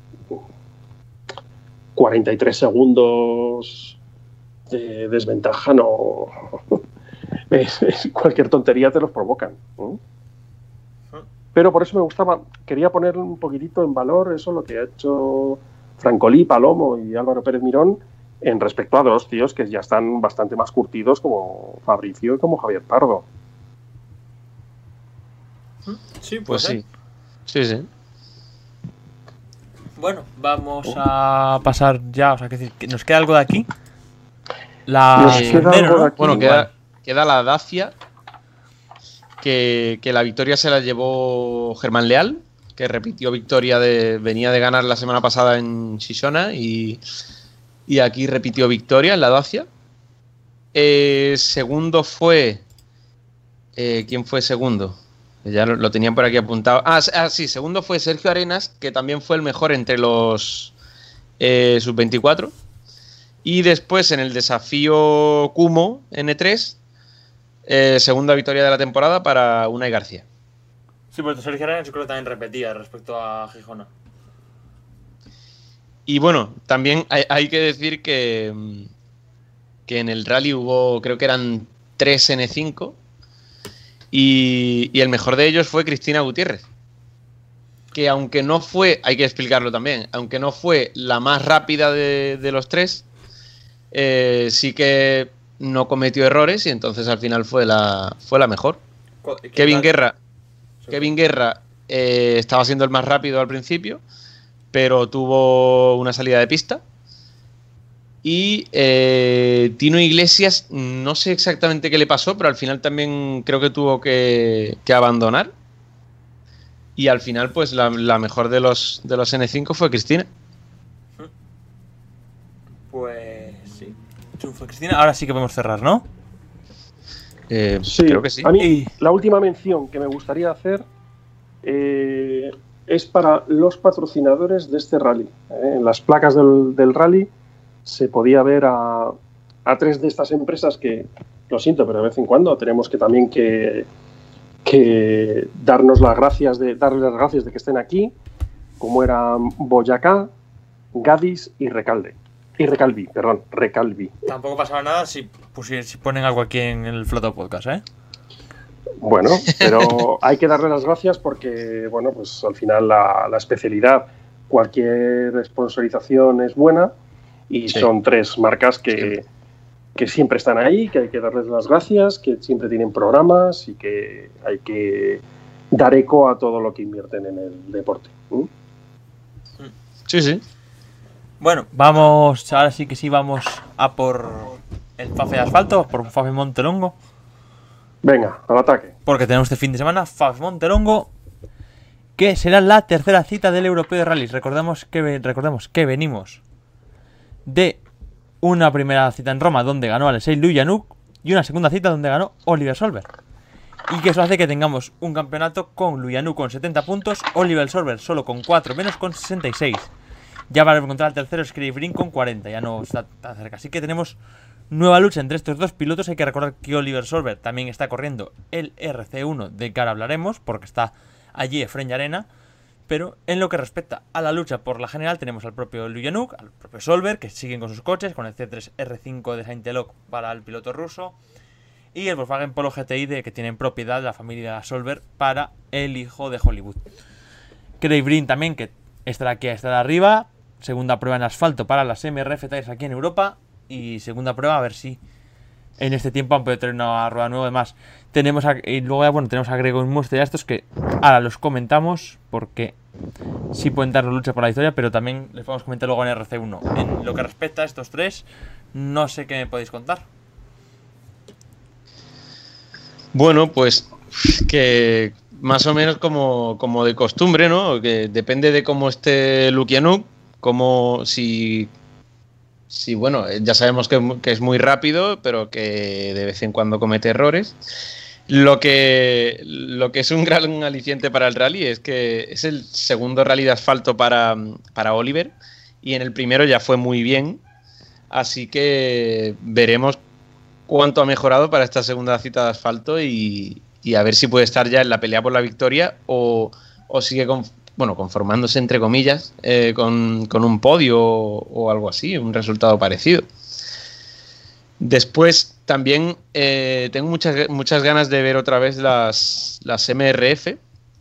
[SPEAKER 3] 43 segundos de desventaja no. es- es- cualquier tontería te los provocan. ¿no? Pero por eso me gustaba, quería poner un poquitito en valor eso lo que ha hecho Francolí, Palomo y Álvaro Pérez Mirón en respecto a dos tíos que ya están bastante más curtidos como Fabricio y como Javier Pardo.
[SPEAKER 1] Sí,
[SPEAKER 2] Pues sí. Sí, sí.
[SPEAKER 1] Bueno, vamos a pasar ya. O sea, que nos queda algo de aquí. La
[SPEAKER 3] Nos
[SPEAKER 2] queda
[SPEAKER 1] Sendero,
[SPEAKER 3] algo de
[SPEAKER 1] ¿no?
[SPEAKER 3] aquí.
[SPEAKER 2] Bueno, queda, queda la Dacia, que, que la victoria se la llevó Germán Leal, que repitió victoria de. venía de ganar la semana pasada en Shishona y, y aquí repitió victoria en la Dacia. Eh, segundo fue. eh, ¿Quién fue segundo? Ya lo, tenían por aquí apuntado. Ah, ah, sí, segundo fue Sergio Arenas, que también fue el mejor entre los eh, sub-24. Y después en el desafío Kumo N3, eh, segunda victoria de la temporada para Unai García.
[SPEAKER 1] Sí, pues Sergio Arena yo creo que también repetía respecto a Gijona.
[SPEAKER 2] Y bueno, también hay, hay que decir que, mm, que en el rally hubo, creo que eran 3 N5, y, y el mejor de ellos fue Cristina Gutiérrez. Que aunque no fue, hay que explicarlo también, aunque no fue la más rápida de, de los tres, eh, sí que no cometió errores y entonces al final fue la, fue la mejor.
[SPEAKER 1] Co- ¿qué
[SPEAKER 2] Kevin? Guerra. Kevin Guerra eh, estaba siendo el más rápido al principio, pero tuvo una salida de pista. Y eh, Tino Iglesias, no sé exactamente qué le pasó, pero al final también creo que tuvo que, que abandonar. Y al final, pues la, la mejor de los, de los N5 fue Cristina.
[SPEAKER 1] Pues sí. Triunfo Cristina. Ahora sí que podemos cerrar, ¿no?
[SPEAKER 2] Eh,
[SPEAKER 3] Sí,
[SPEAKER 2] creo que sí.
[SPEAKER 3] A mí, la última mención que me gustaría hacer eh, es para los patrocinadores de este rally. ¿eh? En las placas del, del rally se podía ver a, a tres de estas empresas que, lo siento, pero de vez en cuando tenemos que también que, que darnos las gracias de darles las gracias de que estén aquí, como eran Boyacá, Gadis y Recalde. Y Recalvi, perdón, Recalvi.
[SPEAKER 1] Tampoco pasaba nada si, pusi- si ponen algo aquí en el Floto Podcast, ¿eh?
[SPEAKER 3] Bueno, pero hay que darle las gracias porque, bueno, pues al final la, la especialidad, cualquier sponsorización es buena y
[SPEAKER 2] Sí.
[SPEAKER 3] son tres marcas que,
[SPEAKER 2] Siempre.
[SPEAKER 3] que siempre están ahí, que hay que darles las gracias, que siempre tienen programas y que hay que dar eco a todo lo que invierten en el deporte. ¿Mm?
[SPEAKER 2] Sí, sí.
[SPEAKER 1] Bueno, vamos, ahora sí que sí vamos a por el Fafe de asfalto, por Fafe Montelongo.
[SPEAKER 3] Venga, al ataque.
[SPEAKER 1] Porque tenemos este fin de semana Fafe Montelongo, que será la tercera cita del Europeo de Rallys. Recordemos que, que venimos de una primera cita en Roma donde ganó Alexei Lujanuk y una segunda cita donde ganó Oliver Solver. Y que eso hace que tengamos un campeonato con Lujanuk con 70 puntos, Oliver Solver solo con 4 menos con 66. Ya para encontrar al tercero es Brin con 40, ya no está tan cerca. Así que tenemos nueva lucha entre estos dos pilotos. Hay que recordar que Oliver Solver también está corriendo el RC1, de ahora hablaremos, porque está allí Efren Arena. Pero en lo que respecta a la lucha por la general, tenemos al propio Lujanuk, al propio Solver, que siguen con sus coches, con el C3 R5 de Saint-Eloc para el piloto ruso, y el Volkswagen Polo GTI de que tienen propiedad la familia Solver para el hijo de Hollywood. Craig Brin también, que estará aquí, estará arriba. Segunda prueba en asfalto para las MRF Tires aquí en Europa. Y segunda prueba, a ver si en este tiempo han podido tener una rueda nueva. Además, tenemos a, y luego bueno, tenemos a Gregor Muster y a estos que ahora los comentamos porque sí pueden dar lucha por la historia, pero también les podemos comentar luego en RC1. En lo que respecta a estos tres, no sé qué me podéis contar.
[SPEAKER 2] Bueno, pues que más o menos como, como de costumbre, ¿no? Que depende de cómo esté Lukianuk, como si, si, bueno, ya sabemos que, que es muy rápido, pero que de vez en cuando comete errores. Lo que, lo que es un gran aliciente para el rally es que es el segundo rally de asfalto para, para Oliver y en el primero ya fue muy bien, así que veremos cuánto ha mejorado para esta segunda cita de asfalto y, y a ver si puede estar ya en la pelea por la victoria o, o sigue con, bueno, conformándose entre comillas eh, con, con, un podio o, algo así, un resultado parecido. Después también eh, tengo muchas, muchas ganas de ver otra vez las, las MRF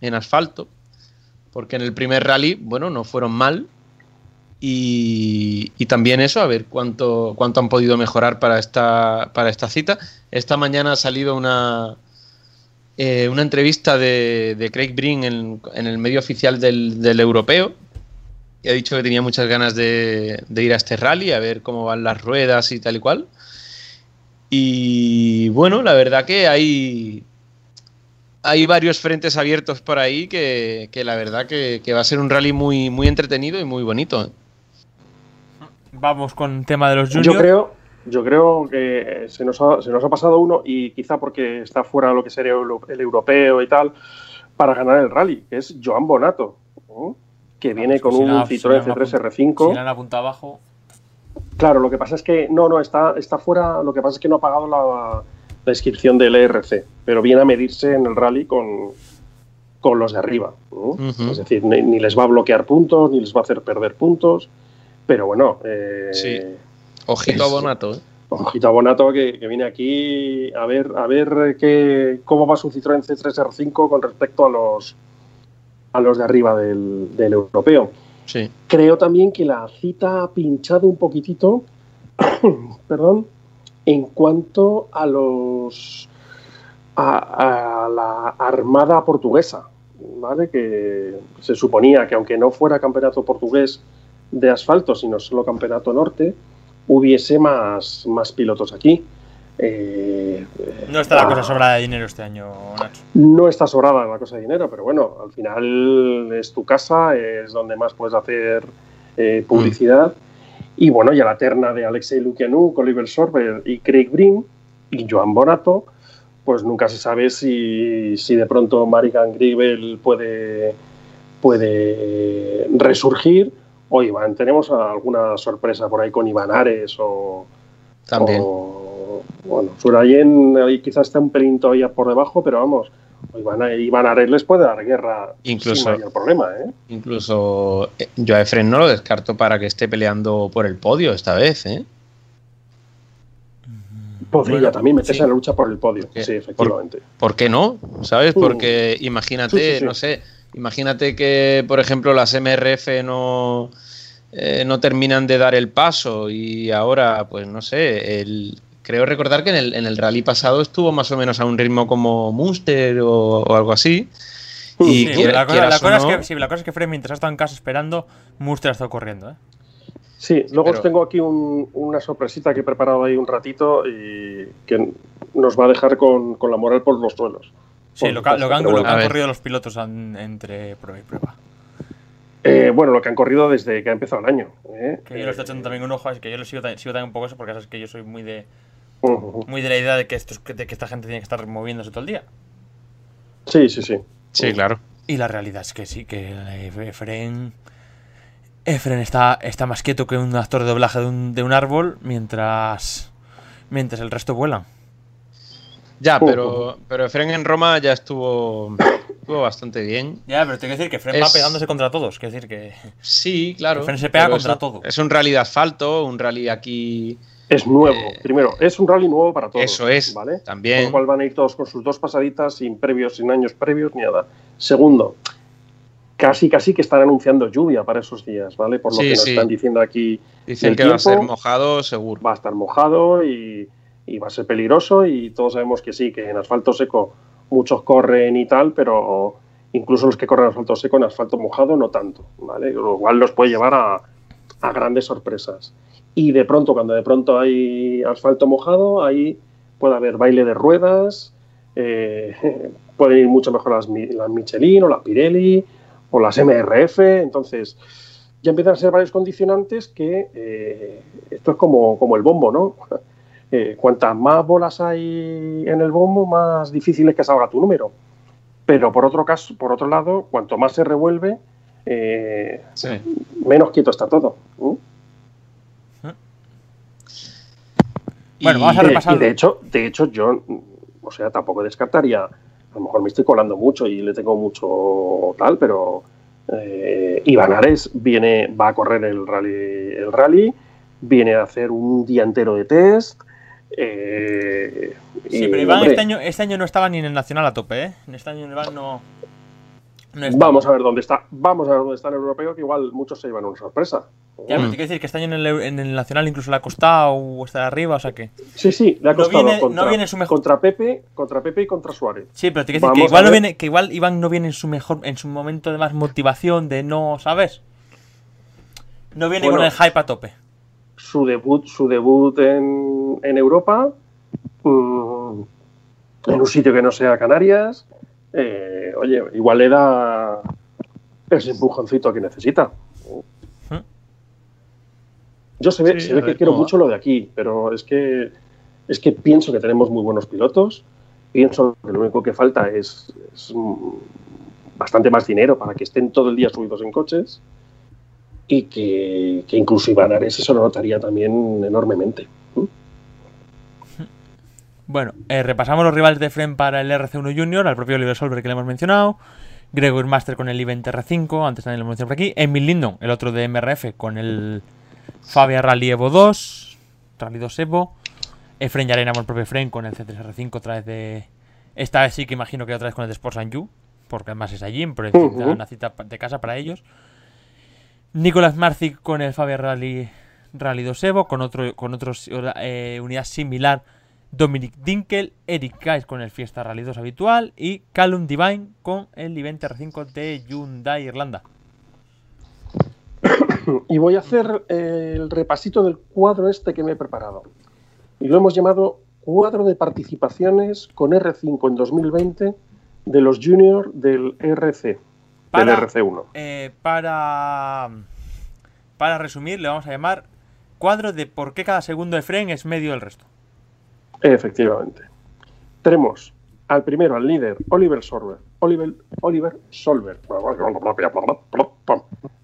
[SPEAKER 2] en asfalto, porque en el primer rally, bueno, no fueron mal, y, y, también eso, a ver cuánto, cuánto han podido mejorar para esta, para esta cita. Esta mañana ha salido una, eh, una entrevista de, de Craig Brin en, en, el medio oficial del, del, europeo y ha dicho que tenía muchas ganas de, de, ir a este rally, a ver cómo van las ruedas y tal y cual. Y bueno, la verdad que hay, hay varios frentes abiertos por ahí que, que la verdad que, que, va a ser un rally muy, muy entretenido y muy bonito.
[SPEAKER 1] Vamos con el tema de los juniors.
[SPEAKER 3] Yo creo, yo creo que se nos, ha, se nos ha pasado uno y quizá porque está fuera de lo que sería el europeo y tal, para ganar el rally, que es Joan Bonato, ¿no? que viene con
[SPEAKER 1] si
[SPEAKER 3] un
[SPEAKER 1] la,
[SPEAKER 3] Citroën
[SPEAKER 1] si
[SPEAKER 3] C3 R5.
[SPEAKER 1] Si apuntado abajo.
[SPEAKER 3] Claro, lo que pasa es que no, no, está, está fuera, lo que pasa es que no ha pagado la, la inscripción del ERC, pero viene a medirse en el rally con, con los de arriba. Es decir, ni, ni les va a bloquear puntos, ni les va a hacer perder puntos, pero bueno, eh,
[SPEAKER 2] Sí. Ojito a Bonato, ¿eh?
[SPEAKER 3] ojito a Bonato que, que viene aquí a ver, a ver qué, cómo va su Citroën C3R5 con respecto a los, a los de arriba del, del europeo.
[SPEAKER 2] Sí.
[SPEAKER 3] Creo también que la cita ha pinchado un poquitito, perdón, en cuanto a los a, a la armada portuguesa, ¿vale? Que se suponía que aunque no fuera campeonato portugués de asfalto, sino solo campeonato norte, hubiese más, más pilotos aquí. Eh,
[SPEAKER 1] No está la
[SPEAKER 3] ah,
[SPEAKER 1] cosa sobrada de dinero este año, Nacho.
[SPEAKER 3] no está sobrada la cosa de dinero, pero bueno, al final es tu casa, es donde más puedes hacer eh, publicidad. Y bueno, ya la terna de Alexei Lukianuk, Oliver Sorber y Craig Breen y Joan Bonato, pues nunca se sabe si, si de pronto Marigan Gribel puede, puede resurgir. O Iván, tenemos alguna sorpresa por ahí con Iván Ares o,
[SPEAKER 2] También.
[SPEAKER 3] o, bueno, Surayen ahí quizás está un pelín todavía por debajo, pero vamos, Iván, Iván Ares les puede dar guerra
[SPEAKER 2] Incluso-
[SPEAKER 3] sin mayor problema, ¿eh?
[SPEAKER 2] Incluso eh, yo a Efren no lo descarto para que esté peleando por el podio esta vez, ¿eh?
[SPEAKER 3] Podría
[SPEAKER 1] Bueno,
[SPEAKER 3] también meterse
[SPEAKER 2] sí.
[SPEAKER 3] en la lucha por el podio, sí, efectivamente.
[SPEAKER 2] ¿Por qué no? ¿Sabes?
[SPEAKER 3] Mm.
[SPEAKER 2] Porque imagínate,
[SPEAKER 3] Sí, sí, sí.
[SPEAKER 2] no sé, imagínate que, por ejemplo, las MRF no, eh, no terminan de dar el paso y ahora, pues no sé, el, creo recordar que en el, en el rally pasado estuvo más o menos a un ritmo como Munster o, o algo así. Y
[SPEAKER 3] Sí,
[SPEAKER 2] quiera-
[SPEAKER 1] la, cosa, la es que, sí, la cosa es que Fred, mientras ha estado en casa esperando, Muster ha estado corriendo, ¿eh?
[SPEAKER 3] Sí, luego
[SPEAKER 2] pero-
[SPEAKER 3] os tengo aquí un- una sorpresita que he preparado ahí un ratito y que nos va a dejar con, con la moral por los suelos.
[SPEAKER 1] Sí,
[SPEAKER 3] Por
[SPEAKER 1] lo que, lo que han, lo que corrido los pilotos entre prueba y prueba.
[SPEAKER 3] Eh, bueno, lo que han corrido desde que ha empezado el año. ¿eh?
[SPEAKER 1] Que yo le estoy echando también un ojo, es que yo lo sigo, ta- sigo también un poco eso, porque sabes que yo soy muy de muy de la idea de que, estos, de que esta gente tiene que estar moviéndose todo el día.
[SPEAKER 3] Sí, sí, sí.
[SPEAKER 2] Sí, claro.
[SPEAKER 1] Y la realidad es que sí, que Efren. Efren está, está más quieto que un actor de doblaje de un, de un árbol mientras. mientras el resto vuelan.
[SPEAKER 2] Ya, pero, pero Efren en Roma ya estuvo, estuvo bastante bien.
[SPEAKER 1] Ya, pero tengo que decir que Efren va
[SPEAKER 2] Es-
[SPEAKER 1] pegándose contra todos. Quiero decir que.
[SPEAKER 2] Sí, claro.
[SPEAKER 1] Efren se pega contra
[SPEAKER 2] es un-
[SPEAKER 1] todo.
[SPEAKER 2] Es un rally de asfalto, un rally aquí.
[SPEAKER 3] Es nuevo.
[SPEAKER 2] Eh,
[SPEAKER 3] Primero, es un rally nuevo para todos.
[SPEAKER 2] Eso es,
[SPEAKER 3] ¿vale?
[SPEAKER 2] también.
[SPEAKER 3] Con lo cual van a ir todos con sus dos pasaditas, sin previos, sin años previos, ni nada. Segundo, casi casi que están anunciando lluvia para esos días, ¿vale? Por lo
[SPEAKER 2] Sí,
[SPEAKER 3] que nos
[SPEAKER 2] sí.
[SPEAKER 3] están diciendo aquí,
[SPEAKER 2] Dicen que va a ser mojado, seguro.
[SPEAKER 3] va a estar mojado y, y va a ser peligroso y todos sabemos que sí, que en asfalto seco muchos corren y tal, pero incluso los que corren en asfalto seco en asfalto mojado no tanto, ¿vale? Lo cual los puede llevar a, a grandes sorpresas. Y de pronto, cuando de pronto hay asfalto mojado, ahí puede haber baile de ruedas, eh, pueden ir mucho mejor las Michelin o las Pirelli o las MRF, entonces ya empiezan a ser varios condicionantes que eh, esto es como, como el bombo, ¿no? Eh, cuantas más bolas hay en el bombo, más difícil es que salga tu número. Pero por otro caso, por otro lado, cuanto más se revuelve, eh,
[SPEAKER 2] Sí.
[SPEAKER 3] menos quieto está todo. ¿no?
[SPEAKER 1] Bueno, vamos a
[SPEAKER 3] Eh,
[SPEAKER 1] repasar.
[SPEAKER 3] y de hecho, de hecho, yo, o sea, tampoco descartaría, a lo mejor me estoy colando mucho y le tengo mucho tal, pero eh, Iván Ares viene, va a correr el rally, el rally, viene a hacer un día entero de test. Eh,
[SPEAKER 1] Sí,
[SPEAKER 3] y,
[SPEAKER 1] pero Iván
[SPEAKER 3] hombre,
[SPEAKER 1] este año, este año no estaba ni en el Nacional a tope, ¿eh? Este año Iván no. no estaba.
[SPEAKER 3] Vamos a ver dónde está, vamos a ver dónde está el europeo, que igual muchos se llevan una sorpresa.
[SPEAKER 1] Ya, pero
[SPEAKER 2] Mm.
[SPEAKER 1] te quiero decir que este año en el, en el Nacional incluso le ha costado o está arriba, o sea que.
[SPEAKER 3] Sí, sí, le ha
[SPEAKER 1] No
[SPEAKER 3] costado
[SPEAKER 1] viene- no
[SPEAKER 3] contra,
[SPEAKER 1] viene su mejor-
[SPEAKER 3] contra Pepe, contra Pepe y contra Suárez.
[SPEAKER 1] Sí, pero te quiero decir que igual, no viene, que igual Iván no viene en su mejor, en su momento de más motivación, de no, ¿sabes? No viene
[SPEAKER 3] Bueno.
[SPEAKER 1] con el hype a tope.
[SPEAKER 3] Su debut, su debut en, en Europa, mm, en un sitio que no sea Canarias, eh, oye, igual le da ese empujoncito que necesita. Yo se ve,
[SPEAKER 2] Sí,
[SPEAKER 3] se ve
[SPEAKER 2] ver
[SPEAKER 3] que quiero mucho lo de aquí, pero es que es que pienso que tenemos muy buenos pilotos, pienso que lo único que falta es, es, mm, bastante más dinero para que estén todo el día subidos en coches y que, que incluso Iván Ares eso lo notaría también enormemente.
[SPEAKER 1] Bueno, eh, repasamos los rivales de Fren para el RC1 Junior, al propio Oliver Solver que le hemos mencionado, Gregor Master con el I-20 R5, antes también lo mencioné por aquí, Emil Lindon, el otro de MRF, con el Fabia Rally Evo 2, Rally 2 Evo, Efren Yarena, el propio Efren, con el C3R5 otra vez de... Esta vez sí que imagino que otra vez con el de Sports You, porque además es allí, pero
[SPEAKER 3] Ujú.
[SPEAKER 1] una cita de casa para ellos. Nicolás Marcic con el Fabia Rally, Rally 2 Evo, con otro con otros eh, unidad similar Dominic Dinkel, Eric Kais con el Fiesta Rally 2 habitual y Callum Divine con el I-20 R5 de Hyundai Irlanda.
[SPEAKER 3] Y voy a hacer eh, el repasito del cuadro este que me he preparado. Y lo hemos llamado cuadro de participaciones con R5 en 2020 de los juniors del RC,
[SPEAKER 1] Para-
[SPEAKER 3] del RC1.
[SPEAKER 1] Eh, para, para resumir, le vamos a llamar cuadro de por qué cada segundo de Fren es medio del resto.
[SPEAKER 3] Efectivamente. Tenemos al primero, al líder, Oliver Solver. Oliver, Oliver Solver.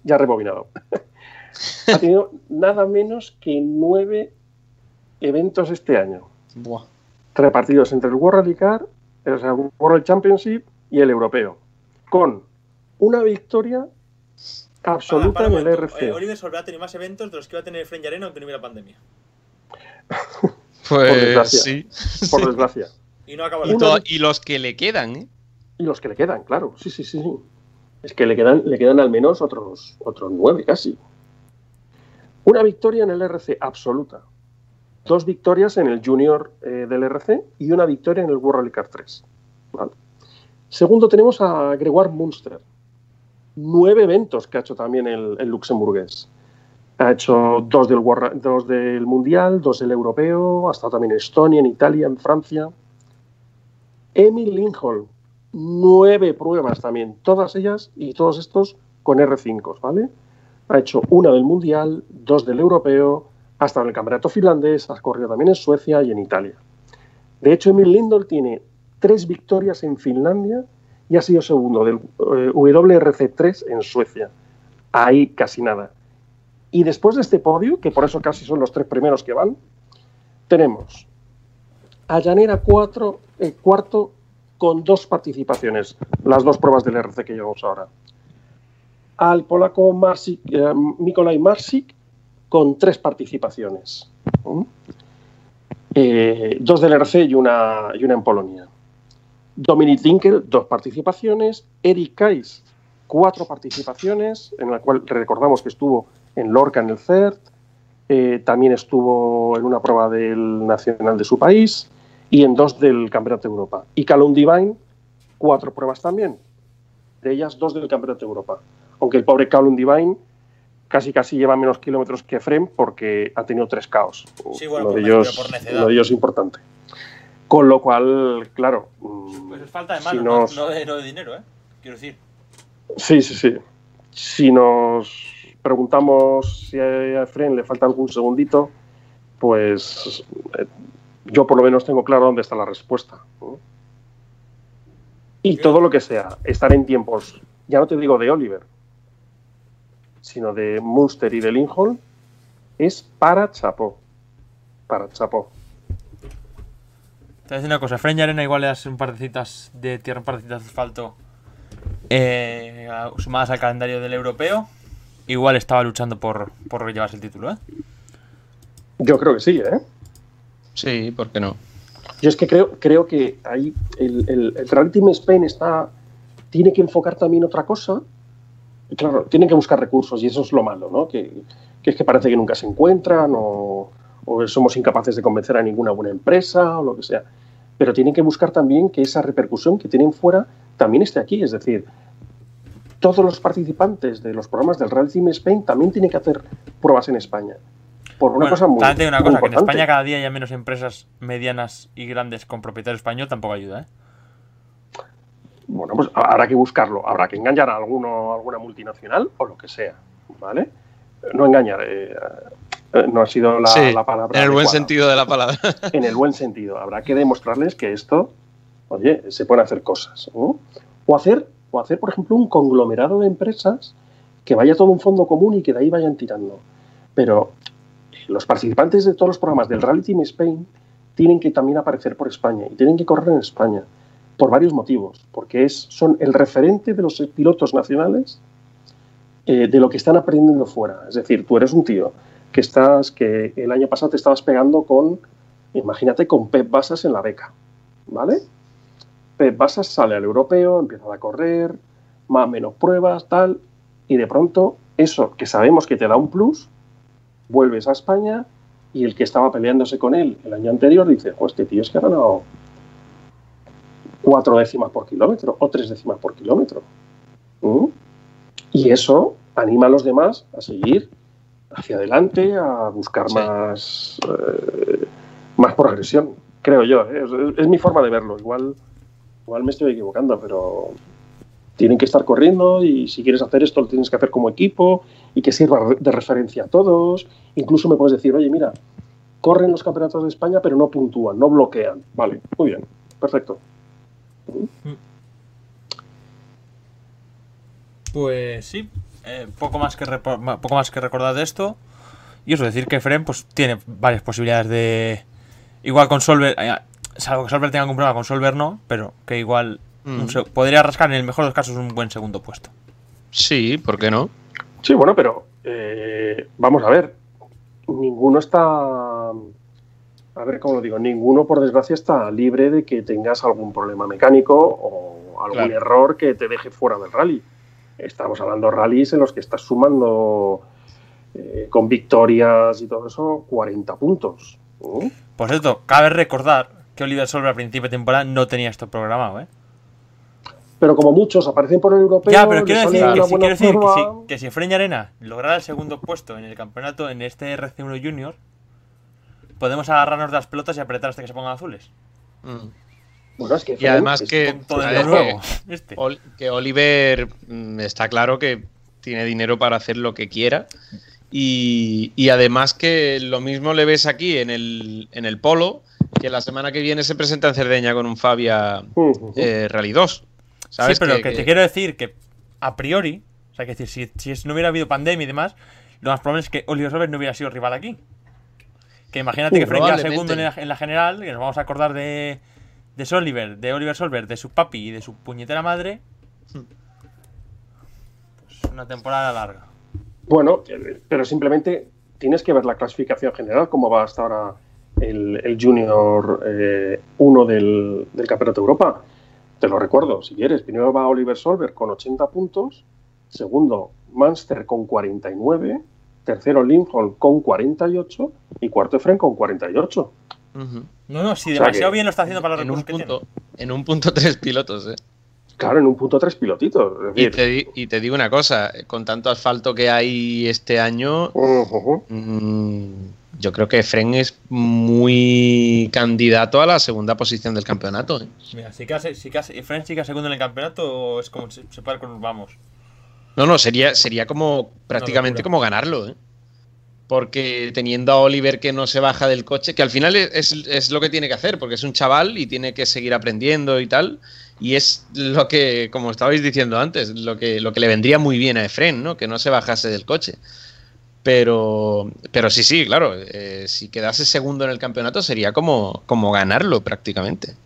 [SPEAKER 3] Ya rebobinado. ha tenido nada menos que nueve eventos este año.
[SPEAKER 2] Buah.
[SPEAKER 3] repartidos entre el World Rally Car, o sea, World Championship y el europeo, con una victoria absoluta en el RC.
[SPEAKER 1] Oliver Solver ha tenido más eventos de los que iba a tener Fren Yarena aunque no hubiera pandemia.
[SPEAKER 2] Pues
[SPEAKER 3] desgracia.
[SPEAKER 2] sí.
[SPEAKER 3] por desgracia.
[SPEAKER 1] Y no
[SPEAKER 2] los que le quedan, ¿eh?
[SPEAKER 3] Y los que le quedan, claro. Sí, sí, sí, sí. Es que le quedan, le quedan al menos otros, otros nueve casi. Una victoria en el RC absoluta. Dos victorias en el Junior eh, del RC y una victoria en el World Rally Car 3. ¿vale? Segundo tenemos a Gregoire Munster. Nueve eventos que ha hecho también el, luxemburgués. Ha hecho dos del, dos del Mundial, dos del Europeo, ha estado también en Estonia, en Italia, en Francia. Emil Lindholm, nueve pruebas también, todas ellas y todos estos con R5, ¿vale? Ha hecho una del Mundial, dos del Europeo, ha estado en el Campeonato Finlandés, ha corrido también en Suecia y en Italia. De hecho, Emil Lindholm tiene tres victorias en Finlandia y ha sido segundo del eh, WRC3 en Suecia. Ahí casi nada. Y después de este podio, que por eso casi son los tres primeros que van, tenemos a Llanera 4, eh, cuarto con dos participaciones, las dos pruebas del RC que llevamos ahora. Al polaco Marsik, eh, Marsik con tres participaciones. Dos del RC y una, y una en Polonia. Dominic Dinkel, dos participaciones. Eric Kais, cuatro participaciones, en la cual recordamos que estuvo en Lorca en el CERT, eh, también estuvo en una prueba del nacional de su país y en dos del Campeonato de Europa. Y Calum Divine, cuatro pruebas también, de ellas dos del Campeonato de Europa. Aunque el pobre Calum Divine casi casi lleva menos kilómetros que Frem porque ha tenido tres caos.
[SPEAKER 1] Sí, bueno,
[SPEAKER 3] uno,
[SPEAKER 1] por
[SPEAKER 3] de ellos, uno de ellos importante. Con lo cual, claro. mm,
[SPEAKER 1] Pues es falta de
[SPEAKER 3] si
[SPEAKER 1] manos,
[SPEAKER 3] nos-
[SPEAKER 1] no, de, no de dinero, ¿eh? Quiero decir.
[SPEAKER 3] Sí, sí, sí. Si nos preguntamos si a Efren le falta algún segundito, pues eh, yo por lo menos tengo claro dónde está la respuesta. ¿no? Y todo lo que sea, estar en tiempos, ya no te digo de Oliver, sino de Munster y de Lindholm, es para chapó. Para chapó.
[SPEAKER 1] Te voy a decir una cosa, Fren Arena igual le das un par de citas de tierra, un par de citas de asfalto eh, sumadas al calendario del europeo. Igual estaba luchando por, por llevarse el título, ¿eh?
[SPEAKER 3] Yo creo que sí, ¿eh?
[SPEAKER 2] Sí, ¿por qué no?
[SPEAKER 3] Yo es que creo, creo que ahí el, el, el Rally Team Spain está, tiene que enfocar también otra cosa. Y claro, tienen que buscar recursos y eso es lo malo, ¿no? Que, que es que parece que nunca se encuentran o, o somos incapaces de convencer a ninguna buena empresa o lo que sea. Pero tienen que buscar también que esa repercusión que tienen fuera también esté aquí. Es decir, todos los participantes de los programas del Rally Team Spain también tienen que hacer pruebas en España. Por una
[SPEAKER 1] Bueno,
[SPEAKER 3] cosa muy,
[SPEAKER 1] también una
[SPEAKER 3] muy
[SPEAKER 1] cosa, que en
[SPEAKER 3] importante.
[SPEAKER 1] España cada día hay menos empresas medianas y grandes con propietario español, tampoco ayuda, ¿eh?
[SPEAKER 3] Bueno, pues habrá que buscarlo, habrá que engañar a alguno, alguna multinacional o lo que sea, ¿vale? No engañar, eh, no ha sido la,
[SPEAKER 2] Sí,
[SPEAKER 3] la palabra.
[SPEAKER 2] en el buen sentido de la palabra.
[SPEAKER 3] En el buen sentido, habrá que demostrarles que esto, oye, se pueden hacer cosas, ¿no? O hacer, o hacer, por ejemplo, un conglomerado de empresas que vaya todo un fondo común y que de ahí vayan tirando. Pero los participantes de todos los programas del Rally Team Spain tienen que también aparecer por España y tienen que correr en España por varios motivos, porque es, son el referente de los pilotos nacionales eh, de lo que están aprendiendo fuera. Es decir, tú eres un tío que estás, que el año pasado te estabas pegando con, imagínate, con Pep Basas en la beca, ¿vale? Pep Basas sale al europeo, empieza a correr, más menos pruebas, tal, y de pronto eso que sabemos que te da un plus, vuelves a España y el que estaba peleándose con él el año anterior dice, pues tío es que ha ganado cuatro décimas por kilómetro o tres décimas por kilómetro. ¿Mm? Y eso anima a los demás a seguir hacia adelante, a buscar más, eh, más progresión, creo yo. ¿eh? Es, mi forma de verlo. Igual, igual me estoy equivocando, pero tienen que estar corriendo y si quieres hacer esto lo tienes que hacer como equipo y que sirva de referencia a todos. Incluso me puedes decir, oye, mira, corren los campeonatos de España pero no puntúan, no bloquean. Vale, muy bien, perfecto.
[SPEAKER 1] Pues sí, eh, poco, más que poco más que recordar de esto. Y eso, decir que Fren pues, tiene varias posibilidades de. Igual con Solver, eh, salvo que Solver tenga algún problema con Solver, no, pero que igual mm. podría rascar en el mejor de los casos un buen segundo puesto.
[SPEAKER 2] Sí, ¿por qué no?
[SPEAKER 3] Sí, bueno, pero eh, vamos a ver. Ninguno está. A ver cómo lo digo. Ninguno, por desgracia, está libre de que tengas algún problema mecánico o algún error que te deje fuera del rally. Estamos hablando de rallies en los que estás sumando eh, con victorias y todo eso 40 puntos.
[SPEAKER 1] Por cierto, cabe recordar que Oliver Solver a principio de temporada no tenía esto programado, ¿eh?
[SPEAKER 3] Pero como muchos aparecen por el europeo.
[SPEAKER 1] Ya, pero quiero decir, que, si, quiero decir que, si, que Arena lograra el segundo puesto en el campeonato en este RC1 Junior, podemos agarrarnos de las pelotas y apretar hasta que se pongan azules.
[SPEAKER 2] Mm y además que, este. que Oliver mm, está claro que tiene dinero para hacer lo que quiera. Y, además que lo mismo le ves aquí en el, en el Polo, que la semana que viene se presenta en Cerdeña con un Fabia eh, Rally 2.
[SPEAKER 1] ¿sabes? Sí, pero que, te quiero decir que a priori, o sea, que decir, si, si no hubiera habido pandemia y demás, lo más probable es que Oliver Solver no hubiera sido rival aquí. Que imagínate que Frank segundo en la, en la, general, que nos vamos a acordar de, de Oliver, de Oliver Solver, de su papi y de su puñetera madre. Pues una temporada larga.
[SPEAKER 3] Bueno, pero simplemente tienes que ver la clasificación general, cómo va hasta ahora el, Junior 1 eh, del, Campeonato de Europa. Te lo recuerdo, si quieres. Primero va Oliver Solver con 80 puntos. Segundo, Munster con 49. Tercero, Lincoln con 48. Y cuarto, Efren con 48.
[SPEAKER 1] No, no, si demasiado bien lo está haciendo para los
[SPEAKER 2] en un punto, En un punto tres pilotos, ¿eh?
[SPEAKER 3] Claro, en un punto tres pilotitos.
[SPEAKER 2] y, te, digo una cosa, con tanto asfalto que hay este año, mm, yo creo que Fren es muy candidato a la segunda posición del campeonato. ¿eh?
[SPEAKER 1] Mira, si, casi, si Fren sigue segundo en el campeonato, es como se, se puede con vamos.
[SPEAKER 2] No, no, sería, sería como prácticamente como ganarlo, ¿eh? Porque teniendo a Oliver que no se baja del coche, que al final es, lo que tiene que hacer, porque es un chaval y tiene que seguir aprendiendo y tal, y es lo que, como estabais diciendo antes, lo que, lo que le vendría muy bien a Efren, ¿no? Que no se bajase del coche. Pero, pero sí, sí, claro, eh, si quedase segundo en el campeonato sería como, como ganarlo prácticamente.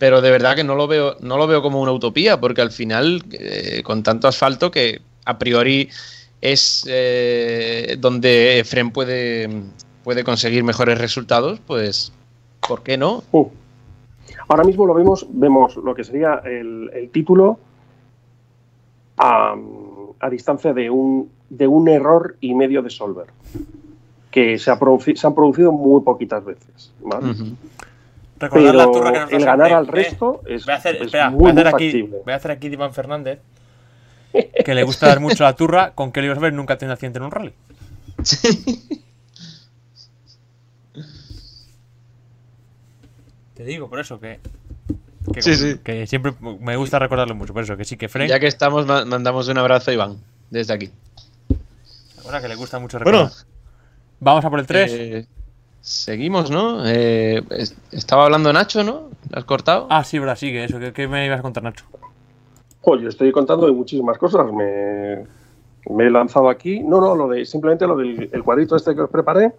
[SPEAKER 2] Pero de verdad que no lo veo, no lo veo como una utopía, porque al final, eh, con tanto asfalto que a priori es eh, donde Efren puede, puede conseguir mejores resultados, pues, ¿por qué no?
[SPEAKER 3] Uh. Ahora mismo lo vemos, vemos lo que sería el, título a, distancia de un, de un error y medio de Solver, que se, ha se han producido muy poquitas veces. Pero la turra que nos el ganar al resto es, voy a hacer, muy, voy a hacer
[SPEAKER 1] aquí, voy a hacer aquí Iván Fernández que le gusta dar mucho la turra, con que Oliver nunca tiene accidente en un rally. Te digo, por eso que. Que, siempre me gusta recordarlo mucho, por eso que sí que Frank.
[SPEAKER 2] Ya que estamos, mandamos un abrazo a Iván, desde aquí.
[SPEAKER 1] Ahora que le gusta mucho recordar. Bueno, vamos a por el 3.
[SPEAKER 2] Eh, seguimos, ¿no? Eh, estaba hablando Nacho, ¿no? ¿Lo has cortado?
[SPEAKER 1] Ah, sí, verdad, sigue eso. ¿Qué, me ibas a contar, Nacho?
[SPEAKER 3] Jo, yo estoy contando de muchísimas cosas. Me, me he lanzado aquí. No, no, lo de simplemente lo del el cuadrito este que os preparé.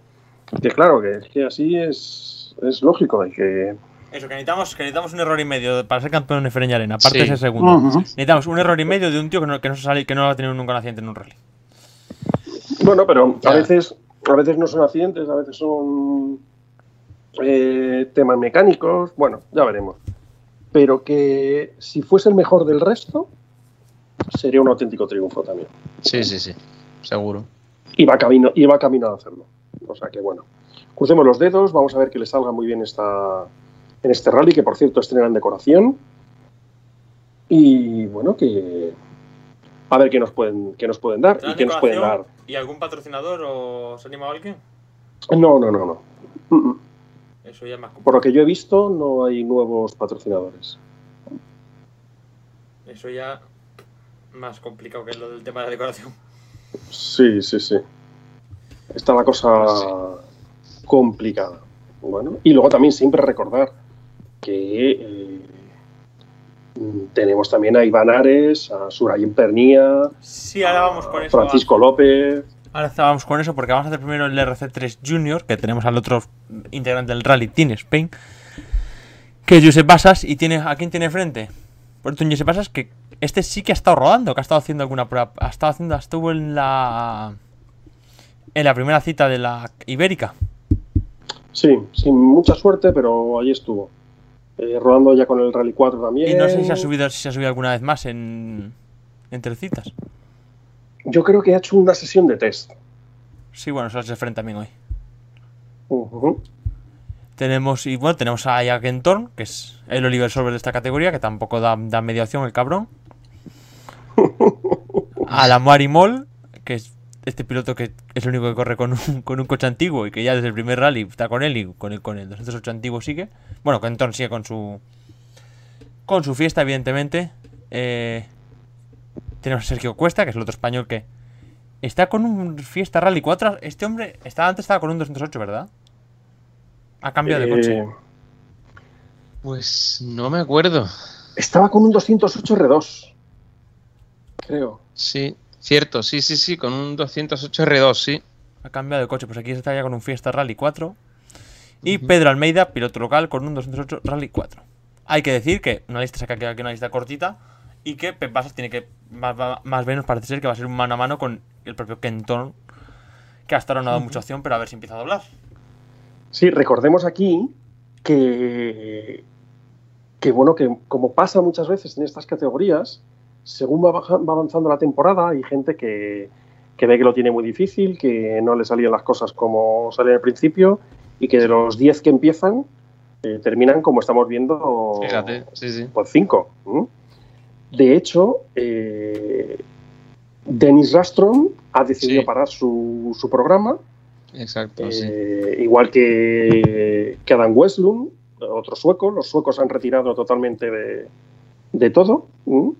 [SPEAKER 3] Que claro, que, es que así es, es lógico. Hay que.
[SPEAKER 1] Eso, que necesitamos, que necesitamos un error y medio para ser campeón de Fereña Arena, aparte
[SPEAKER 2] Sí.
[SPEAKER 1] ese segundo. Necesitamos un error y medio de un tío que no, que no, se sale, que no ha tenido nunca un accidente en un rally.
[SPEAKER 3] Bueno, pero a veces, a veces no son accidentes, a veces son eh, temas mecánicos. Bueno, ya veremos. Pero que si fuese el mejor del resto, sería un auténtico triunfo también.
[SPEAKER 2] Sí, sí, sí. Seguro.
[SPEAKER 3] Y va camino, va camino a hacerlo. O sea que bueno. Crucemos los dedos, vamos a ver que le salga muy bien esta, en este rally, que por cierto estrenan decoración. Y bueno, que a ver qué nos pueden, qué nos pueden dar y qué nos pueden dar.
[SPEAKER 1] ¿Y algún patrocinador o se anima a alguien?
[SPEAKER 3] No, no, no, no. Mm, mm.
[SPEAKER 1] Eso ya
[SPEAKER 3] Por lo que yo he visto, no hay nuevos patrocinadores.
[SPEAKER 1] Eso ya más complicado que lo del tema de la decoración.
[SPEAKER 3] Sí, sí, sí. Está la cosa complicada. Bueno, y luego también siempre recordar que eh, mm, tenemos también a Iván Ares, a Surayen Pernía,
[SPEAKER 1] Sí, ahora vamos con
[SPEAKER 3] a
[SPEAKER 1] eso.
[SPEAKER 3] Francisco López.
[SPEAKER 1] Ahora vamos con eso porque vamos a hacer primero el RC3 Junior, que tenemos al otro integrante del rally, Team Spain, que es Josep Basas, y tiene ¿a quién tiene frente? Por un Josep Basas que este sí que ha estado rodando, que ha estado haciendo alguna prueba, ha estado haciendo, estuvo en la en la primera cita de la Ibérica.
[SPEAKER 3] Sí, sin mucha suerte, pero ahí estuvo. Eh, rodando ya con el Rally 4 también.
[SPEAKER 1] Y no sé si se ha subido, si se ha subido alguna vez más en entre citas.
[SPEAKER 3] Yo creo que ha hecho una sesión de test.
[SPEAKER 1] Sí, bueno, eso es de frente también hoy. Tenemos, y bueno, tenemos a Jack Thorn, que es el Oliver Solver de esta categoría, que tampoco da, da mediación el cabrón. A la Mari Moll, que es este piloto que es el único que corre con un, con un coche antiguo y que ya desde el primer rally está con él y con el, con el 208 antiguo sigue. Bueno, con Thorn sigue con su con su fiesta, evidentemente. Eh, tenemos a Sergio Cuesta, que es el otro español que está con un Fiesta Rally 4. Este hombre estaba, antes estaba con un 208, ¿verdad? Ha cambiado de coche.
[SPEAKER 3] Eh,
[SPEAKER 2] Pues no me acuerdo.
[SPEAKER 3] estaba con un 208 R2. Creo.
[SPEAKER 2] Sí, cierto, sí, sí, sí, con un 208 R2, sí.
[SPEAKER 1] Ha cambiado de coche, pues aquí está ya con un Fiesta Rally 4. Y Pedro Almeida, piloto local, con un 208 Rally 4. Hay que decir que una lista se ha quedado aquí una lista cortita y que Pep Basas tiene que, más, más- menos parece ser que va a ser un mano a mano con el propio Kenton, que hasta ahora no ha dado mucha opción, pero a ver si empieza a doblar.
[SPEAKER 3] Sí, recordemos aquí que, que bueno, que como pasa muchas veces en estas categorías, según va, va avanzando la temporada, hay gente que, que ve que lo tiene muy difícil, que no le salían las cosas como salían al principio, y que de los 10 que empiezan, eh, terminan como estamos viendo,
[SPEAKER 2] Fíjate, sí, sí.
[SPEAKER 3] pues 5. De hecho, eh, Dennis Rastrom ha decidido
[SPEAKER 2] Sí.
[SPEAKER 3] parar su, su programa
[SPEAKER 2] Exacto, sí.
[SPEAKER 3] eh, igual que, que Adam Westlund, otro sueco, los suecos han retirado totalmente de, de todo. ¿m?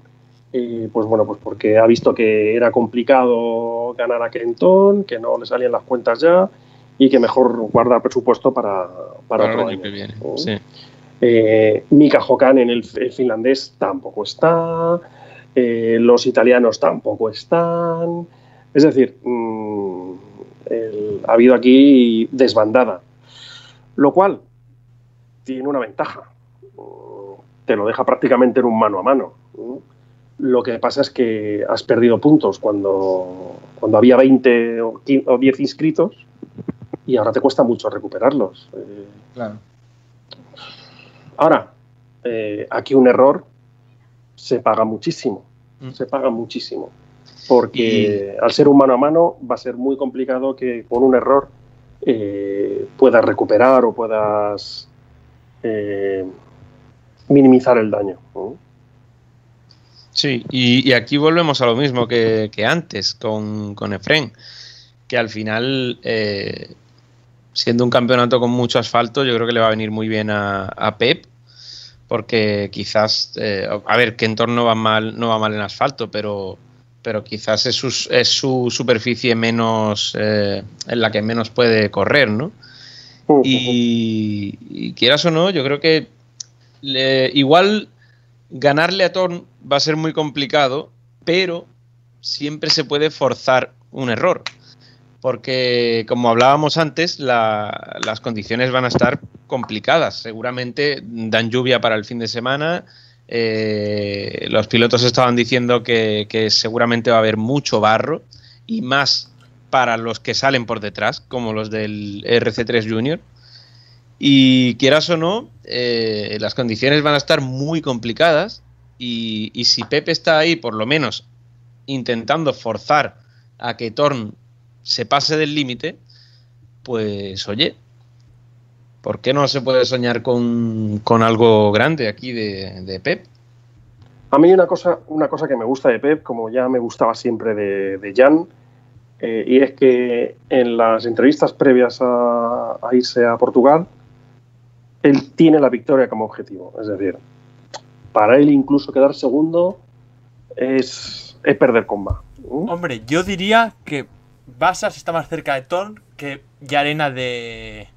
[SPEAKER 3] Eh, pues bueno, pues porque ha visto que era complicado ganar a Kenton, que no le salían las cuentas ya y que mejor guardar presupuesto para, para,
[SPEAKER 2] Para el
[SPEAKER 3] otro
[SPEAKER 2] año
[SPEAKER 3] año.
[SPEAKER 2] que viene. Sí.
[SPEAKER 3] Eh, Mika Hokan en el, el finlandés tampoco está. eh, los italianos tampoco están. Es decir, mm, el- ha habido aquí desbandada. Lo cual tiene una ventaja. Te lo deja prácticamente en un mano a mano. ¿no? Lo que pasa es que has perdido puntos cuando, cuando había 20 o 15 o 10 inscritos y ahora te cuesta mucho recuperarlos. Eh,
[SPEAKER 2] Claro.
[SPEAKER 3] Ahora, eh, aquí un error se paga muchísimo,
[SPEAKER 2] Mm.
[SPEAKER 3] se paga muchísimo, porque al ser un mano a mano va a ser muy complicado que con un error eh, puedas recuperar o puedas eh, minimizar el daño. ¿no?
[SPEAKER 2] Sí, y, y aquí volvemos a lo mismo que, que antes con, con Efren, que al final, eh, siendo un campeonato con mucho asfalto, yo creo que le va a venir muy bien a, a Pep, porque quizás, eh, a ver, que entorno va mal, no va mal en asfalto, pero, pero quizás es su, es su superficie menos, eh, en la que menos puede correr, ¿no? Y, y quieras o no, yo creo que le- igual ganarle a Thorn va a ser muy complicado, pero siempre se puede forzar un error. Porque, como hablábamos antes, la- las condiciones van a estar complicadas. Seguramente dan lluvia para el fin de semana. eh, los pilotos estaban diciendo que, seguramente va a haber mucho barro y más para los que salen por detrás, como los del RC3 Junior. Y quieras o no, eh, las condiciones van a estar muy complicadas. Y, y si Pepe está ahí, por lo menos intentando forzar a que Thorn se pase del límite, pues oye, ¿por qué no se puede soñar con, con algo grande aquí de, de Pep?
[SPEAKER 3] A mí una cosa, una cosa que me gusta de Pep, como ya me gustaba siempre de, de Jan, eh, y es que en las entrevistas previas a, a irse a Portugal, él tiene la victoria como objetivo. Es decir, para él incluso quedar segundo es, es perder comba. ¿Mm?
[SPEAKER 1] Hombre, yo diría que Basas está más cerca de Thorn que Yarena de,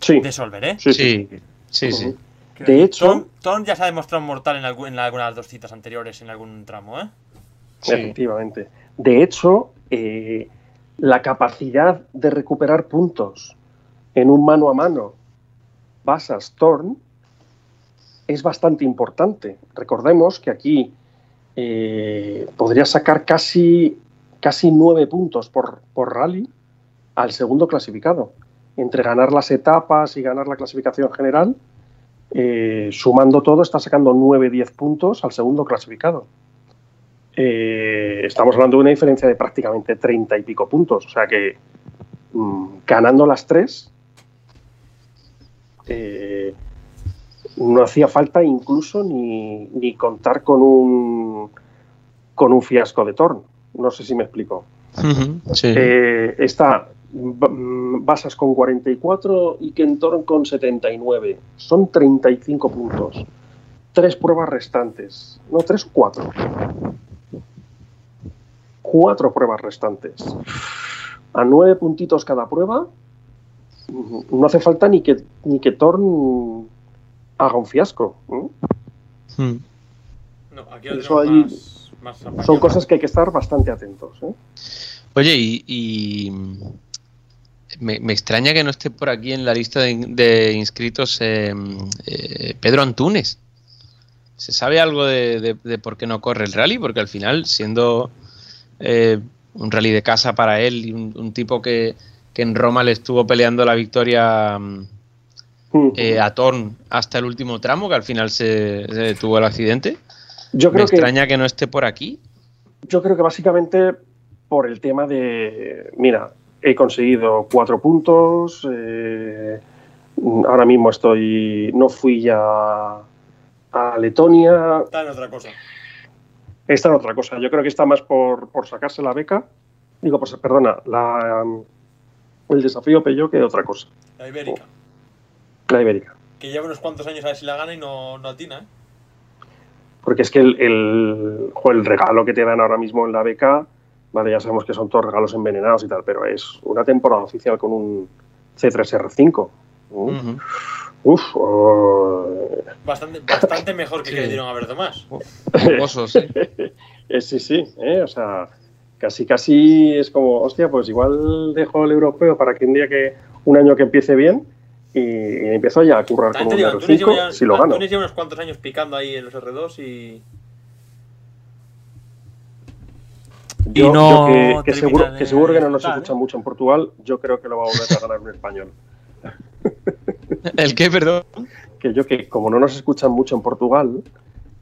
[SPEAKER 3] Sí,
[SPEAKER 1] de Solver, ¿eh?
[SPEAKER 3] sí, sí.
[SPEAKER 2] Sí, sí,
[SPEAKER 3] De hecho-
[SPEAKER 1] Thorn, Thorn ya se ha demostrado mortal en, algu- en algunas dos citas anteriores, en algún tramo, ¿eh?
[SPEAKER 2] Sí.
[SPEAKER 3] Efectivamente. De hecho, eh, la capacidad de recuperar puntos en un mano a mano Basas Thorn es bastante importante. Recordemos que aquí eh, podría sacar casi, casi nueve puntos por, por rally al segundo clasificado. Entre ganar las etapas y ganar la clasificación general, eh, sumando todo, está sacando 9-10 puntos al segundo clasificado. Eh, estamos hablando de una diferencia de prácticamente 30 y pico puntos. O sea que mm, ganando las tres, eh, no hacía falta incluso ni, ni contar con un, con un fiasco de Torn. No sé si me explico.
[SPEAKER 2] Sí.
[SPEAKER 3] Eh, está mm, Basas con 44 y Kentorn con 79. Son 35 puntos. Tres pruebas restantes. No, tres o cuatro. Cuatro pruebas restantes. A nueve puntitos cada prueba. mm, No hace falta ni que, ni que Torn haga un fiasco. ¿eh?
[SPEAKER 2] Mm.
[SPEAKER 1] No, aquí
[SPEAKER 3] Eso
[SPEAKER 1] más, más.
[SPEAKER 3] Son cosas que hay que estar bastante atentos. ¿eh?
[SPEAKER 2] Oye, y, y me, me extraña que no esté por aquí en la lista de, de inscritos eh, eh, Pedro Antunes. ¿Se sabe algo de, de- de por qué no corre el rally? Porque al final, siendo eh, un rally de casa para él y un, un tipo que, que en Roma le estuvo peleando la victoria mm, eh, a Thorn hasta el último tramo, que al final se, se detuvo el accidente.
[SPEAKER 3] Yo
[SPEAKER 2] Me
[SPEAKER 3] creo que
[SPEAKER 2] extraña que no esté por aquí.
[SPEAKER 3] Yo creo que básicamente por el tema de, mira, he conseguido cuatro puntos, eh, ahora mismo estoy, no fui ya a Letonia,
[SPEAKER 1] Está en otra cosa.
[SPEAKER 3] está en otra cosa. Yo creo que está más por, por sacarse la beca, digo, pues, perdona, la, el desafío Pello que otra cosa,
[SPEAKER 1] La Ibérica.
[SPEAKER 3] la ibérica.
[SPEAKER 1] Que lleva unos cuantos años a ver si la gana y no, no atina, ¿eh?
[SPEAKER 3] Porque es que el, el, jo, el regalo que te dan ahora mismo en la beca, vale, ya sabemos que son todos regalos envenenados y tal, pero es una temporada oficial con un C3R5. ¿no?
[SPEAKER 2] Ujú.
[SPEAKER 3] Uf, oh,
[SPEAKER 1] Bastante, bastante mejor que que le dieron a Verdo más.
[SPEAKER 2] Jugoso, sí.
[SPEAKER 3] eh, sí, sí, eh, o sea, casi casi es como, hostia, pues igual dejo el europeo para que un día que, un año que empiece bien y, empiezo ya a currar con un
[SPEAKER 1] te digo, Antunes lleva,
[SPEAKER 3] R5
[SPEAKER 1] ya,
[SPEAKER 3] si lo gano.
[SPEAKER 1] Antunes lleva unos cuantos años picando ahí en los R2 y.
[SPEAKER 3] Yo,
[SPEAKER 1] y no
[SPEAKER 3] yo que, que seguro,
[SPEAKER 1] de
[SPEAKER 3] que seguro que no nos escuchan
[SPEAKER 1] ¿eh?
[SPEAKER 3] mucho en Portugal, yo creo que lo va a volver a ganar un español.
[SPEAKER 2] ¿El qué, perdón?
[SPEAKER 3] que yo que como no nos escuchan mucho en Portugal,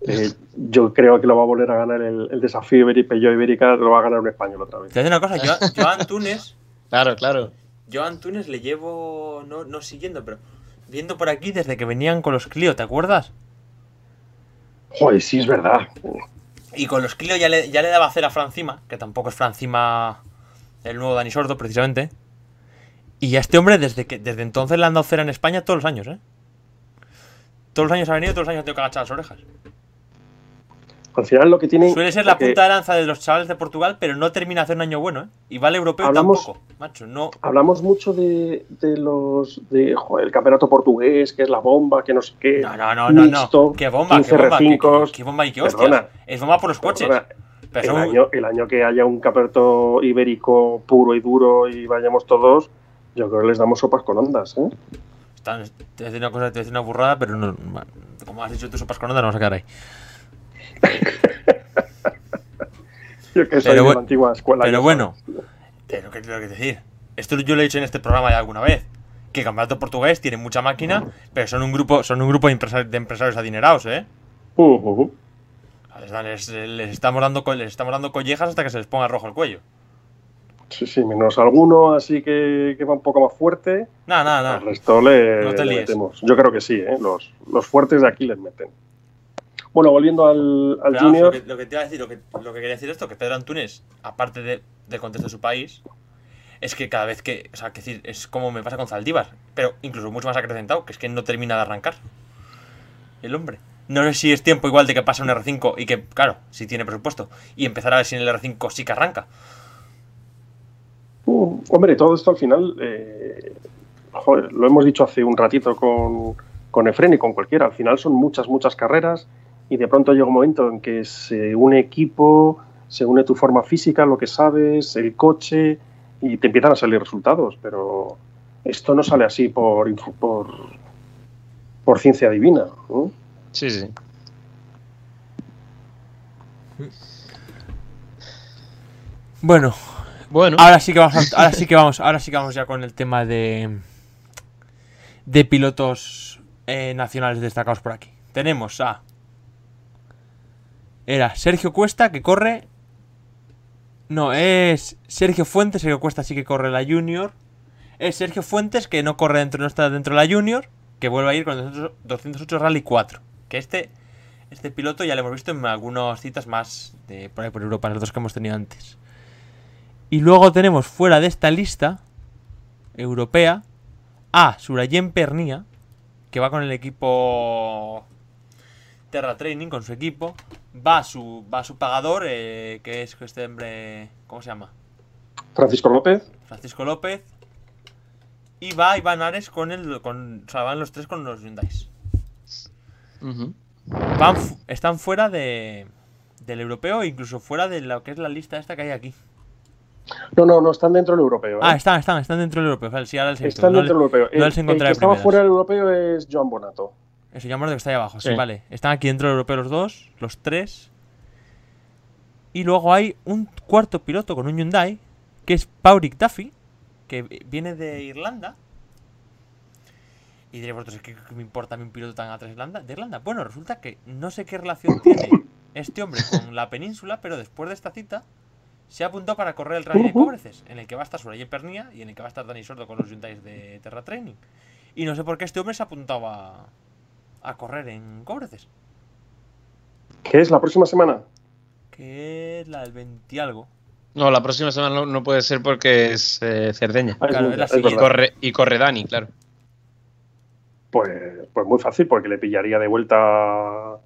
[SPEAKER 3] eh, yo creo que lo va a volver a ganar el, el desafío ibérico, yo ibérica lo va a ganar un español otra vez.
[SPEAKER 1] Te una cosa, yo, a Antunes,
[SPEAKER 2] Claro, claro.
[SPEAKER 1] Yo a Antunes le llevo, no, no siguiendo, pero viendo por aquí desde que venían con los Clio, ¿te acuerdas?
[SPEAKER 3] Joder, sí es verdad.
[SPEAKER 1] Y con los Clio ya le, ya le daba hacer a Francima, que tampoco es Francima el nuevo Dani Sordo, precisamente. Y a este hombre, desde que desde entonces le han dado cera en España todos los años, ¿eh? Todos los años ha venido, todos los años ha tenido que agachar las orejas.
[SPEAKER 3] Al final lo que tienen...
[SPEAKER 1] Suele ser la punta de lanza de los chavales de Portugal, pero no termina de hacer un año bueno, ¿eh? Y vale europeo
[SPEAKER 3] Hablamos-
[SPEAKER 1] tampoco, macho. No.
[SPEAKER 3] Hablamos mucho de, de los... de joder, el campeonato portugués, que es la bomba, que no sé qué.
[SPEAKER 1] No, no, no, no,
[SPEAKER 3] mixto,
[SPEAKER 1] no. Qué bomba,
[SPEAKER 3] 15
[SPEAKER 1] qué bomba, qué,
[SPEAKER 3] R5s.
[SPEAKER 1] qué- qué bomba y qué hostias.
[SPEAKER 3] Perdona.
[SPEAKER 1] Es bomba por los coches.
[SPEAKER 3] Perdona,
[SPEAKER 1] Pero
[SPEAKER 3] el,
[SPEAKER 1] son-
[SPEAKER 3] año, el año que haya un campeonato ibérico puro y duro y vayamos todos, yo creo que les damos sopas con ondas, ¿eh?
[SPEAKER 1] Están, te voy a decir una cosa, te voy a decir una burrada, pero no. Como has dicho tú, sopas con onda, nos vamos a quedar ahí.
[SPEAKER 3] Yo que soy
[SPEAKER 1] Pero
[SPEAKER 3] de la antigua escuela.
[SPEAKER 1] Pero bueno, lo que tengo que decir. Esto yo lo he dicho en este programa ya alguna vez. Que el campeonato portugués tiene mucha máquina, pero son un grupo, son un grupo de, empresari- de empresarios adinerados, ¿eh?
[SPEAKER 3] Uh, uh, uh.
[SPEAKER 1] Les, les- estamos dando, les estamos dando collejas hasta que se les ponga rojo el cuello.
[SPEAKER 3] Sí, sí, menos alguno así que, que va un poco más fuerte.
[SPEAKER 1] Nada, nada,
[SPEAKER 3] Al
[SPEAKER 1] nada.
[SPEAKER 3] resto le,
[SPEAKER 1] No te
[SPEAKER 3] le
[SPEAKER 1] líes.
[SPEAKER 3] metemos. Yo creo que sí, ¿eh? los, los fuertes de aquí les meten. Bueno, volviendo al, al Junior.
[SPEAKER 1] Lo que, lo que te iba a decir, lo que, lo que quería decir esto, que Pedro Antunes, aparte de- del contexto de su país, es que cada vez que, o sea, que decir, es como me pasa con Zaldívar, pero incluso mucho más acrecentado, que es que no termina de arrancar. El hombre. No sé si es tiempo igual de que pase un R5 y que, claro, si tiene presupuesto, y empezar a ver si en el R5 sí que arranca.
[SPEAKER 3] Uh, hombre, todo esto al final, eh, joder, lo hemos dicho hace un ratito con, con Efren y con cualquiera, al final son muchas, muchas carreras y de pronto llega un momento en que se une equipo, se une tu forma física, lo que sabes, el coche y te empiezan a salir resultados, pero esto no sale así por, por, por ciencia divina. ¿no?
[SPEAKER 2] Sí, sí.
[SPEAKER 1] Bueno,
[SPEAKER 2] Bueno,
[SPEAKER 1] ahora sí que vamos, a- ahora sí que vamos, ahora sí que vamos ya con el tema de de pilotos eh, nacionales destacados por aquí. Tenemos a era Sergio Cuesta que corre no es Sergio Fuentes, Sergio Cuesta sí que corre la Junior. Es Sergio Fuentes que no corre dentro no está dentro de la Junior, que vuelve a ir con el 208 208 Rally 4, que este este piloto ya lo hemos visto en algunas citas más de por ahí por Europa, las dos que hemos tenido antes. Y luego tenemos fuera de esta lista europea a Surayen Pernia, que va con el equipo Terra Training, con su equipo. Va su, va su pagador, eh, que es este hombre, ¿cómo se llama?
[SPEAKER 3] Francisco López,
[SPEAKER 1] Francisco López. Y va Iván Ares con el. Con, o sea, van los tres con los Hyundai.
[SPEAKER 2] ujú.
[SPEAKER 1] Van, fu- están fuera de, del europeo incluso fuera de lo que es la lista esta que hay aquí.
[SPEAKER 3] no, no, no, están dentro del europeo. ¿eh?
[SPEAKER 1] Ah, están, están, están dentro del europeo. Vale, sí, ahora les he visto.
[SPEAKER 3] están
[SPEAKER 1] No
[SPEAKER 3] dentro del europeo.
[SPEAKER 1] no
[SPEAKER 3] El- el, que estaba
[SPEAKER 1] primeras.
[SPEAKER 3] fuera del europeo es Joan Bonato.
[SPEAKER 1] Eso, llamamos de que está ahí abajo, sí,
[SPEAKER 2] Sí.
[SPEAKER 1] vale. Están aquí dentro del europeo los dos, los tres. Y luego hay un cuarto piloto con un Hyundai, que es Paurik Duffy, que viene de Irlanda. Y diréis vosotros, ¿qué, qué me importa a mí un piloto tan atrás de Irlanda? ¿De Irlanda? Bueno, resulta que no sé qué relación tiene este hombre con la península, pero después de esta cita se ha apuntado para correr el Rally de Cobreces, en el que va a estar Soraya Pernía y en el que va a estar Dani Sordo con los Hyundai de Terra Training. Y no sé por qué este hombre se ha apuntado a, a correr en Cobreces,
[SPEAKER 3] ¿Qué es la próxima semana?
[SPEAKER 1] que es la del 20 y algo.
[SPEAKER 2] No, la próxima semana no, no puede ser porque es eh, Cerdeña.
[SPEAKER 3] Ah, es
[SPEAKER 1] Claro, es la
[SPEAKER 3] es
[SPEAKER 2] Y corre, y corre Dani, claro.
[SPEAKER 3] Pues, pues muy fácil, porque le pillaría de vuelta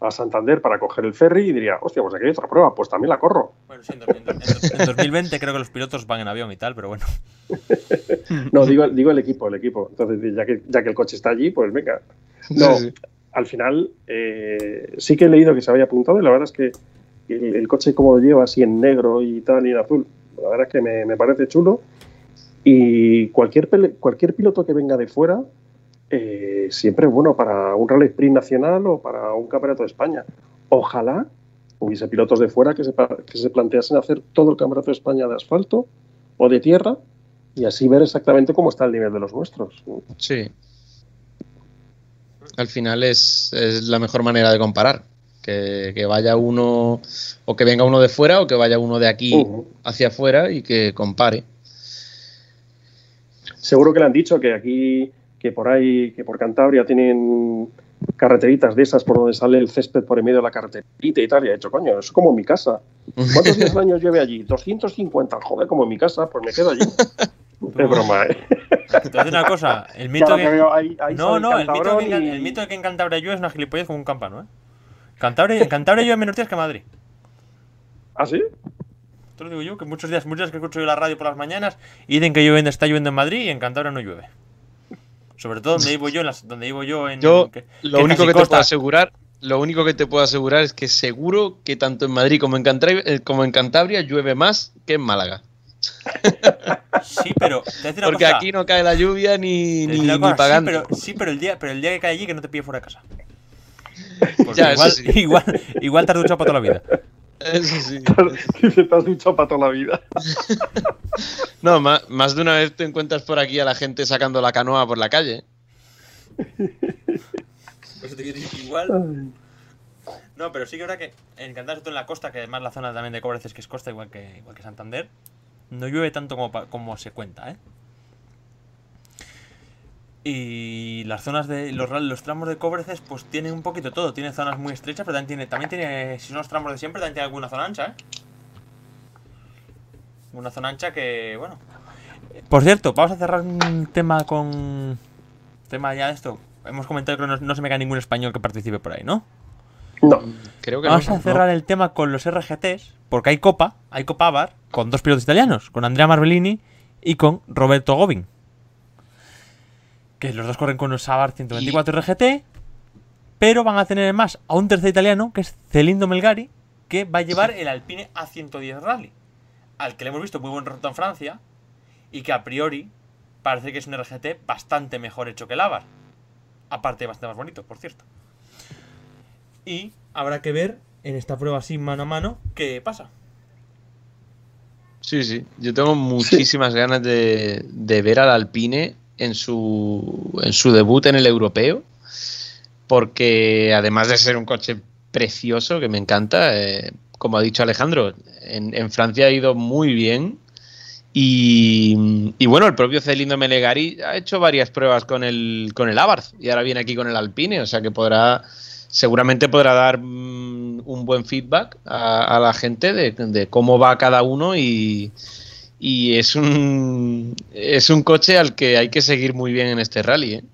[SPEAKER 3] a Santander para coger el ferry y diría, hostia, pues aquí hay otra prueba, pues también la corro.
[SPEAKER 1] Bueno, sí, en, dos- en en 2020 creo que los pilotos van en avión y tal, pero bueno.
[SPEAKER 3] No, digo, digo el equipo, el equipo. Entonces, ya que, ya que el coche está allí, pues venga. No,
[SPEAKER 2] Sí, sí.
[SPEAKER 3] al final eh, sí que he leído que se había apuntado y la verdad es que el, el coche como lo lleva así en negro y tal y en azul, la verdad es que me, me parece chulo. Y cualquier, cualquier piloto que venga de fuera eh, siempre es bueno para un Rally Sprint nacional o para un campeonato de España. Ojalá hubiese pilotos de fuera que se, que se planteasen hacer todo el campeonato de España de asfalto o de tierra y así ver exactamente cómo está el nivel de los nuestros.
[SPEAKER 2] Sí. Al final es, es la mejor manera de comparar. Que, que vaya uno, o que venga uno de fuera, o que vaya uno de aquí hacia afuera y que compare.
[SPEAKER 3] Seguro que le han dicho que aquí, que por ahí, que por Cantabria tienen carreteritas de esas por donde sale el césped por en medio de la carreterita y tal. Y ha dicho, coño, es como en mi casa. ¿Cuántos días al año lleve allí? 250. Joder, como en mi casa, pues me quedo allí. Es broma, ¿eh?
[SPEAKER 1] Decir una cosa, el mito
[SPEAKER 3] Claro
[SPEAKER 1] que...
[SPEAKER 3] que veo ahí- ahí
[SPEAKER 1] No, no, el mito, que, el mito de que en Cantabria llueve es una gilipollez como un campano, ¿eh? Cantabria, en Cantabria llueve menos días que en Madrid.
[SPEAKER 3] ¿Ah, sí?
[SPEAKER 1] Te lo digo yo, que muchos días, muchos días que escucho yo la radio por las mañanas y dicen que llueve, está lloviendo en Madrid y en Cantabria no llueve. Sobre todo donde vivo yo, en las, donde vivo yo en.
[SPEAKER 2] Yo
[SPEAKER 1] que-
[SPEAKER 2] lo
[SPEAKER 1] que
[SPEAKER 2] único que te
[SPEAKER 1] costa.
[SPEAKER 2] puedo asegurar, lo único que te puedo asegurar es que seguro que tanto en Madrid como en Cantabria, eh, como en Cantabria llueve más que en Málaga.
[SPEAKER 1] Sí, pero. te decir
[SPEAKER 2] Porque
[SPEAKER 1] cosa,
[SPEAKER 2] aquí no cae la lluvia ni, ni, ni pagando.
[SPEAKER 1] Sí, pero, sí, pero el día, pero el día que cae allí que no te pille fuera de casa.
[SPEAKER 2] Ya,
[SPEAKER 1] igual,
[SPEAKER 2] sí.
[SPEAKER 1] igual, igual te has duchado para toda la vida.
[SPEAKER 2] Eso sí.
[SPEAKER 3] te has duchado para toda la vida.
[SPEAKER 2] No, más, más de una vez te encuentras por aquí a la gente sacando la canoa por la calle.
[SPEAKER 1] Te igual. No, pero sí que verdad que en Cantabria, en la costa, que además la zona también de Cobreces, que es costa, igual que, igual que Santander, no llueve tanto como, como se cuenta, ¿eh? Y las zonas de. Los, ra- los tramos de Cobreces, pues tienen un poquito todo. Tiene zonas muy estrechas, pero también tiene, también tiene. Si son los tramos de siempre, también tiene alguna zona ancha, ¿eh? Una zona ancha que, bueno. Por cierto, vamos a cerrar un tema con. Tema ya de esto. Hemos comentado que no, no se me cae ningún español que participe por ahí, ¿no?
[SPEAKER 3] No.
[SPEAKER 2] Creo que
[SPEAKER 1] Vamos
[SPEAKER 2] no.
[SPEAKER 1] a cerrar el tema con los RGTs, porque hay Copa, hay Copa Avar, con dos pilotos italianos, con Andrea Marbellini y con Roberto Gobin. Que los dos corren con los Avar 124 RGT, pero van a tener más a un tercer italiano, que es Celindo Melgari, que va a llevar el Alpine A110 Rally, al que le hemos visto muy buen resultado en Francia, y que a priori parece que es un RGT bastante mejor hecho que el Avar. Aparte, bastante más bonito, por cierto. Y habrá que ver en esta prueba así mano a mano qué pasa.
[SPEAKER 2] Sí, sí. Yo tengo muchísimas ganas de, de ver al Alpine en su, en su debut en el europeo. Porque además de ser un coche precioso, que me encanta, eh, como ha dicho Alejandro, en, Francia ha ido muy bien. Y, bueno, el propio Celindo Melegari ha hecho varias pruebas con el, con el Abarth y ahora viene aquí con el Alpine, o sea que podrá, seguramente podrá dar mm, un buen feedback a, la gente de cómo va cada uno y, y es un es un coche al que hay que seguir muy bien en este rally. ¿eh?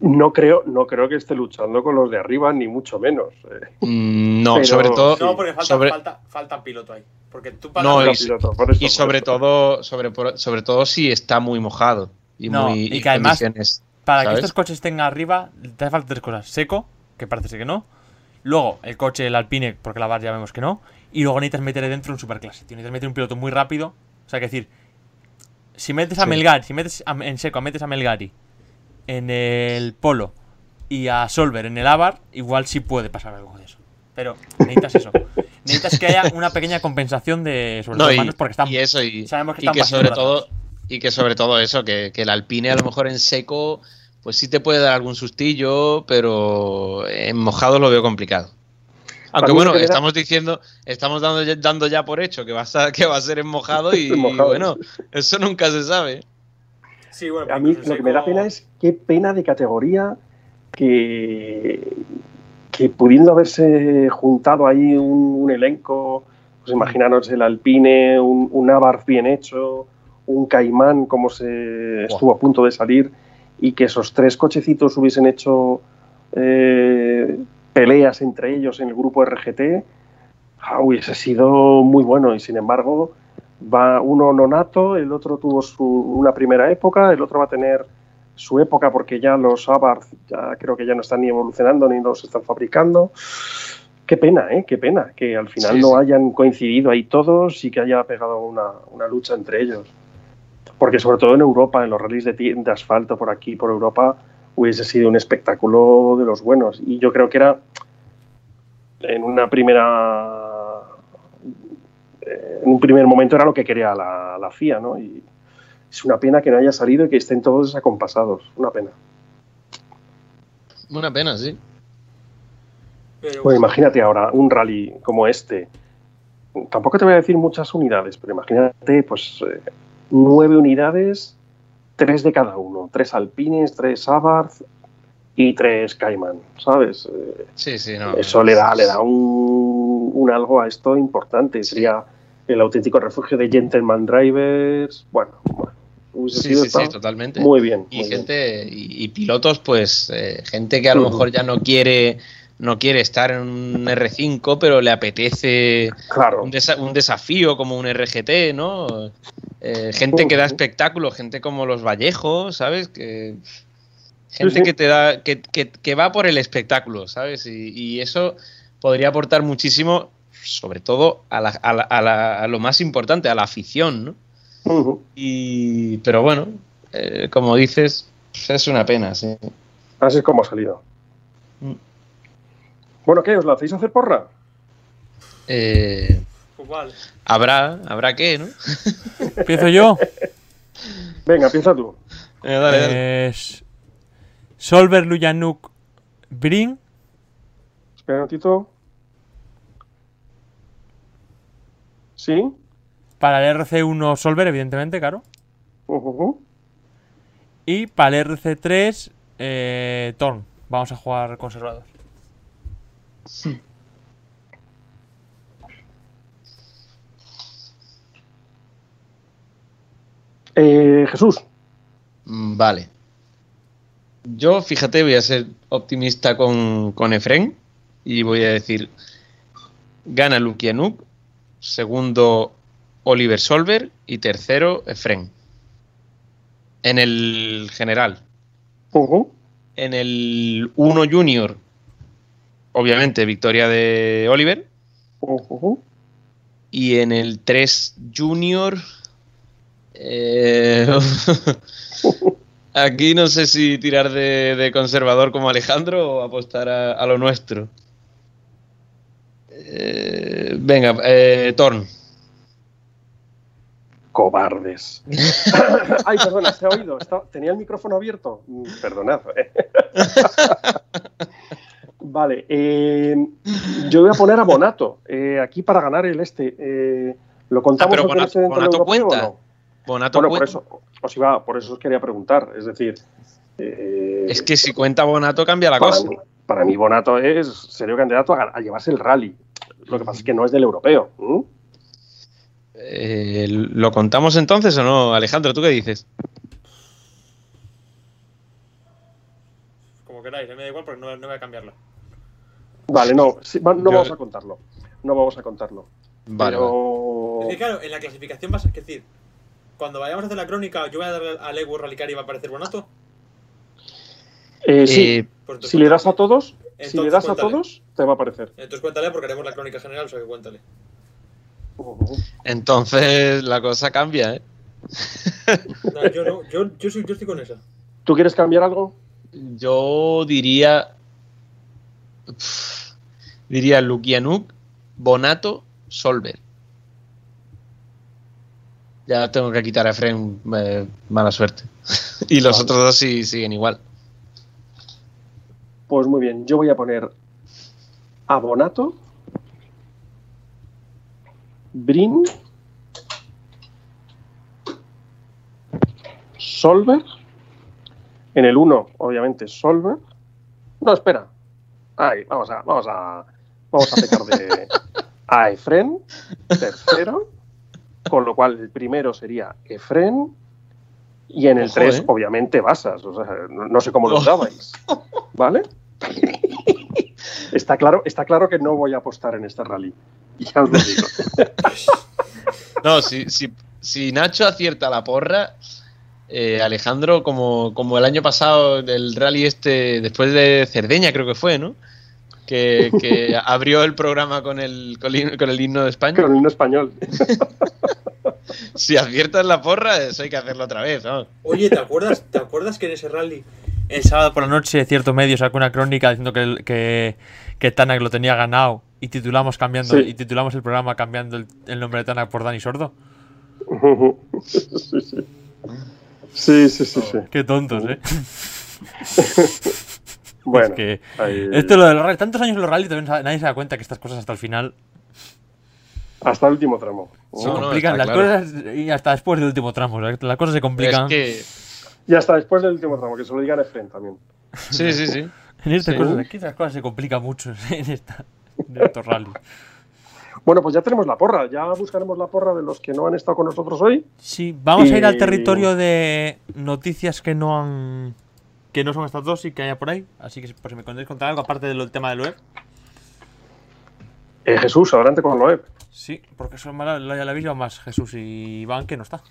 [SPEAKER 3] No creo, no creo que esté luchando con los de arriba, ni mucho menos. eh.
[SPEAKER 2] Mm, No,
[SPEAKER 3] Pero-
[SPEAKER 2] sobre todo,
[SPEAKER 3] No,
[SPEAKER 1] porque falta,
[SPEAKER 2] sobre-
[SPEAKER 1] falta, falta piloto ahí. Porque tú
[SPEAKER 2] No,
[SPEAKER 3] Otro
[SPEAKER 2] y-
[SPEAKER 3] piloto, por eso,
[SPEAKER 2] y
[SPEAKER 3] por
[SPEAKER 2] sobre
[SPEAKER 3] eso.
[SPEAKER 2] todo sobre, sobre todo si está muy mojado y
[SPEAKER 1] No,
[SPEAKER 2] muy
[SPEAKER 1] y que además-
[SPEAKER 2] condiciones,
[SPEAKER 1] Para que estos coches estén arriba, te hace falta tres cosas. Seco, que parece ser que no. Luego, el coche, el Alpine, porque la VAR ya vemos que no. Y luego necesitas meter dentro un superclase. tío. Necesitas meter un piloto muy rápido. O sea, que decir, si metes a
[SPEAKER 2] Sí.
[SPEAKER 1] Melgari, si metes a- en seco, metes a Melgari en el Polo y a Solver en el Avar, igual sí puede pasar algo de eso. Pero necesitas eso. necesitas que haya una pequeña compensación de sobre
[SPEAKER 2] No,
[SPEAKER 1] todo
[SPEAKER 2] y,
[SPEAKER 1] manos porque están
[SPEAKER 2] y eso y,
[SPEAKER 1] sabemos que
[SPEAKER 2] y
[SPEAKER 1] están
[SPEAKER 2] que
[SPEAKER 1] bastante
[SPEAKER 2] sobre todo y que sobre todo eso que, que el Alpine a lo mejor en seco pues sí te puede dar algún sustillo pero en mojado lo veo complicado aunque
[SPEAKER 3] mí
[SPEAKER 2] bueno
[SPEAKER 3] da-
[SPEAKER 2] estamos diciendo estamos dando ya, dando ya por hecho que va a que va a ser en mojado y,
[SPEAKER 3] mojado.
[SPEAKER 2] bueno eso nunca se sabe
[SPEAKER 1] Sí, bueno,
[SPEAKER 3] A mí
[SPEAKER 1] incluso
[SPEAKER 3] lo que me da pena es qué pena de categoría que, que pudiendo haberse juntado ahí un, un elenco, pues imaginaros el Alpine, un, un Abarth bien hecho, un Caimán como se estuvo a punto de salir y que esos tres cochecitos hubiesen hecho eh, peleas entre ellos en el grupo RGT, ah, hubiese sido muy bueno y sin embargo va uno nonato, el otro tuvo su, una primera época, el otro va a tener su época porque ya los Abarth ya creo que ya no están ni evolucionando ni los están fabricando. Qué pena, ¿eh? Qué pena que al final
[SPEAKER 2] Sí,
[SPEAKER 3] no
[SPEAKER 2] sí.
[SPEAKER 3] hayan coincidido ahí todos y que haya pegado una, una lucha entre ellos. Porque sobre todo en Europa, en los rallies de asfalto por aquí, por Europa, hubiese sido un espectáculo de los buenos. Y yo creo que era en una primera eh, en un primer momento era lo que quería la, la FIA, ¿no? Y es una pena que no haya salido y que estén todos desacompasados. Una pena.
[SPEAKER 2] una pena sí
[SPEAKER 1] Pero
[SPEAKER 3] Bueno, imagínate ahora un rally como este. Tampoco te voy a decir muchas unidades, pero imagínate, pues, eh, nueve unidades, tres de cada uno. Tres Alpines, tres Abarth y tres Cayman, ¿sabes?
[SPEAKER 2] Sí sí no
[SPEAKER 3] Eso le da, le da un, un algo a esto importante. Sería el auténtico refugio de gentleman drivers. Bueno, bueno
[SPEAKER 2] sí sí, sí totalmente
[SPEAKER 3] muy bien.
[SPEAKER 2] y
[SPEAKER 3] muy bien.
[SPEAKER 2] gente y, y pilotos pues eh, gente que a lo mejor ya no quiere no quiere estar en un R5, pero le apetece
[SPEAKER 3] Claro.
[SPEAKER 2] un, desa- un desafío como un RGT, ¿no? Eh, gente que da espectáculo, gente como los Vallejos, ¿sabes? Que, gente
[SPEAKER 3] sí.
[SPEAKER 2] que te da, que, que- que va por el espectáculo, ¿sabes? Y, y eso podría aportar muchísimo, sobre todo a, la- a la- a la- a lo más importante, a la afición, ¿no? Y, pero bueno, eh, como dices, es una pena, sí.
[SPEAKER 3] Así es como ha salido.
[SPEAKER 2] Mm.
[SPEAKER 3] Bueno, ¿qué? ¿Os la hacéis a hacer porra?
[SPEAKER 2] Eh,
[SPEAKER 1] Pues vale.
[SPEAKER 2] habrá, habrá que, ¿no?
[SPEAKER 1] Empiezo yo.
[SPEAKER 3] Venga, piensa tú.
[SPEAKER 2] Eh, dale, dale.
[SPEAKER 1] Es Solver Luyanuk Brin
[SPEAKER 3] Espera un momentito. ¿Sí?
[SPEAKER 1] para el RC1 Solver, evidentemente, claro.
[SPEAKER 3] Ujú.
[SPEAKER 1] Y para el RC3 eh, Torn. Vamos a jugar conservador.
[SPEAKER 3] Eh, Jesús.
[SPEAKER 2] Mm, Vale. Yo, fíjate, voy a ser optimista con, con Efren y voy a decir: gana Lukianuk, segundo Oliver Solver y tercero Efren. En el general. En el 1 Junior, obviamente, victoria de Oliver. Y en el 3 Junior. eh, aquí no sé si tirar de, de conservador como Alejandro o apostar a, a lo nuestro. Eh, venga, eh, Torn.
[SPEAKER 3] Cobardes. Ay, perdona, se ha oído. Está- Tenía el micrófono abierto. Mm, Perdonad. vale, eh, yo voy a poner a Bonato eh, aquí para ganar el este. Eh, ¿Lo contamos
[SPEAKER 2] Ah, pero Bonato- Bonato
[SPEAKER 3] europeo o
[SPEAKER 2] cuenta.
[SPEAKER 3] no?
[SPEAKER 2] Bonato
[SPEAKER 3] Bueno, por
[SPEAKER 2] cuenta.
[SPEAKER 3] eso, os iba, por eso os quería preguntar. Es decir, eh,
[SPEAKER 2] Es que si cuenta Bonato cambia la
[SPEAKER 3] para,
[SPEAKER 2] cosa.
[SPEAKER 3] mí, para mí Bonato es serio candidato a, a llevarse el rally. Lo que pasa es que no es del europeo.
[SPEAKER 2] Eh, ¿Lo contamos entonces o no? Alejandro, ¿tú qué dices?
[SPEAKER 1] Como queráis, me da igual porque no, voy a cambiarlo.
[SPEAKER 3] Vale, no, sí, no
[SPEAKER 2] Yo-
[SPEAKER 3] vamos a contarlo. No vamos a contarlo.
[SPEAKER 2] Vale,
[SPEAKER 3] pero...
[SPEAKER 1] Es que claro, en la clasificación vas a decir, cuando vayamos a hacer la crónica, yo voy a darle al Ewu Rallicar y va a aparecer Bonato.
[SPEAKER 3] Eh, sí,
[SPEAKER 2] Eh,
[SPEAKER 1] Pues
[SPEAKER 3] si le das a todos, si le das a todos, te va a aparecer.
[SPEAKER 1] Entonces cuéntale porque haremos la crónica general, o sea que cuéntale.
[SPEAKER 2] Entonces la cosa cambia, ¿eh?
[SPEAKER 1] No, yo no, yo, yo, soy- yo estoy con esa.
[SPEAKER 3] ¿Tú quieres cambiar algo?
[SPEAKER 2] Yo diría. Uf, diría Lukianuk, Bonato, Solver. Ya tengo que quitar a Efren, eh, mala suerte. y los
[SPEAKER 3] Vale.
[SPEAKER 2] otros dos sí siguen igual.
[SPEAKER 3] Pues muy bien, yo voy a poner a Bonato, Brin, Solver, en el 1, obviamente, Solver. No, espera. Ahí, vamos a, vamos a, vamos a pecar de a Efren, tercero, con lo cual el primero sería Efren, y en el
[SPEAKER 2] Ojo,
[SPEAKER 3] 3,
[SPEAKER 2] ¿eh?
[SPEAKER 3] obviamente, Basas. O sea, no, no sé cómo los dabais. ¿Vale? Está claro, está claro que no voy a apostar en este rally. Ya os lo digo.
[SPEAKER 2] No, si, si, si Nacho acierta la porra, eh, Alejandro, como, como el año pasado, el rally este, después de Cerdeña, creo que fue, ¿no? Que, que abrió el programa con el, con el, con el himno de España.
[SPEAKER 3] Con el himno español.
[SPEAKER 2] Si aciertas la porra, eso hay que hacerlo otra vez, ¿no?
[SPEAKER 1] Oye, ¿te acuerdas, ¿te acuerdas que en ese rally el sábado por la noche cierto medio sacó una crónica diciendo que, que, que Tanak lo tenía ganado y titulamos cambiando
[SPEAKER 3] Sí.
[SPEAKER 1] y titulamos el programa cambiando el, el nombre de Tanak por Dani Sordo?
[SPEAKER 3] Sí, sí. Sí, sí, sí, sí.
[SPEAKER 1] Qué tontos, ¿eh?
[SPEAKER 3] Bueno,
[SPEAKER 1] es que
[SPEAKER 3] ahí-
[SPEAKER 1] esto lo de los rally, tantos años en los rally nadie se da cuenta que estas cosas hasta el final
[SPEAKER 3] hasta el último tramo.
[SPEAKER 1] se
[SPEAKER 2] No,
[SPEAKER 1] complican las
[SPEAKER 2] claro.
[SPEAKER 1] cosas y hasta después del último tramo, las cosas se
[SPEAKER 2] Es
[SPEAKER 1] complican.
[SPEAKER 2] que.
[SPEAKER 3] Y hasta después del último tramo, que se lo digan a Efren también.
[SPEAKER 2] Sí, sí, sí.
[SPEAKER 1] En estas
[SPEAKER 2] Sí.
[SPEAKER 1] cosas, aquí estas cosas se complican mucho en, esta, en estos rallies.
[SPEAKER 3] Bueno, pues ya tenemos la porra. Ya buscaremos la porra de los que no han estado con nosotros hoy.
[SPEAKER 1] Sí, vamos a ir al territorio de noticias que no han que no son estas dos y que haya por ahí. Así que por si me contéis contar algo, aparte del tema del web.
[SPEAKER 3] Eh, Jesús, adelante con Loeb.
[SPEAKER 1] Sí, porque eso ya la habéis más Jesús y Iván que no está.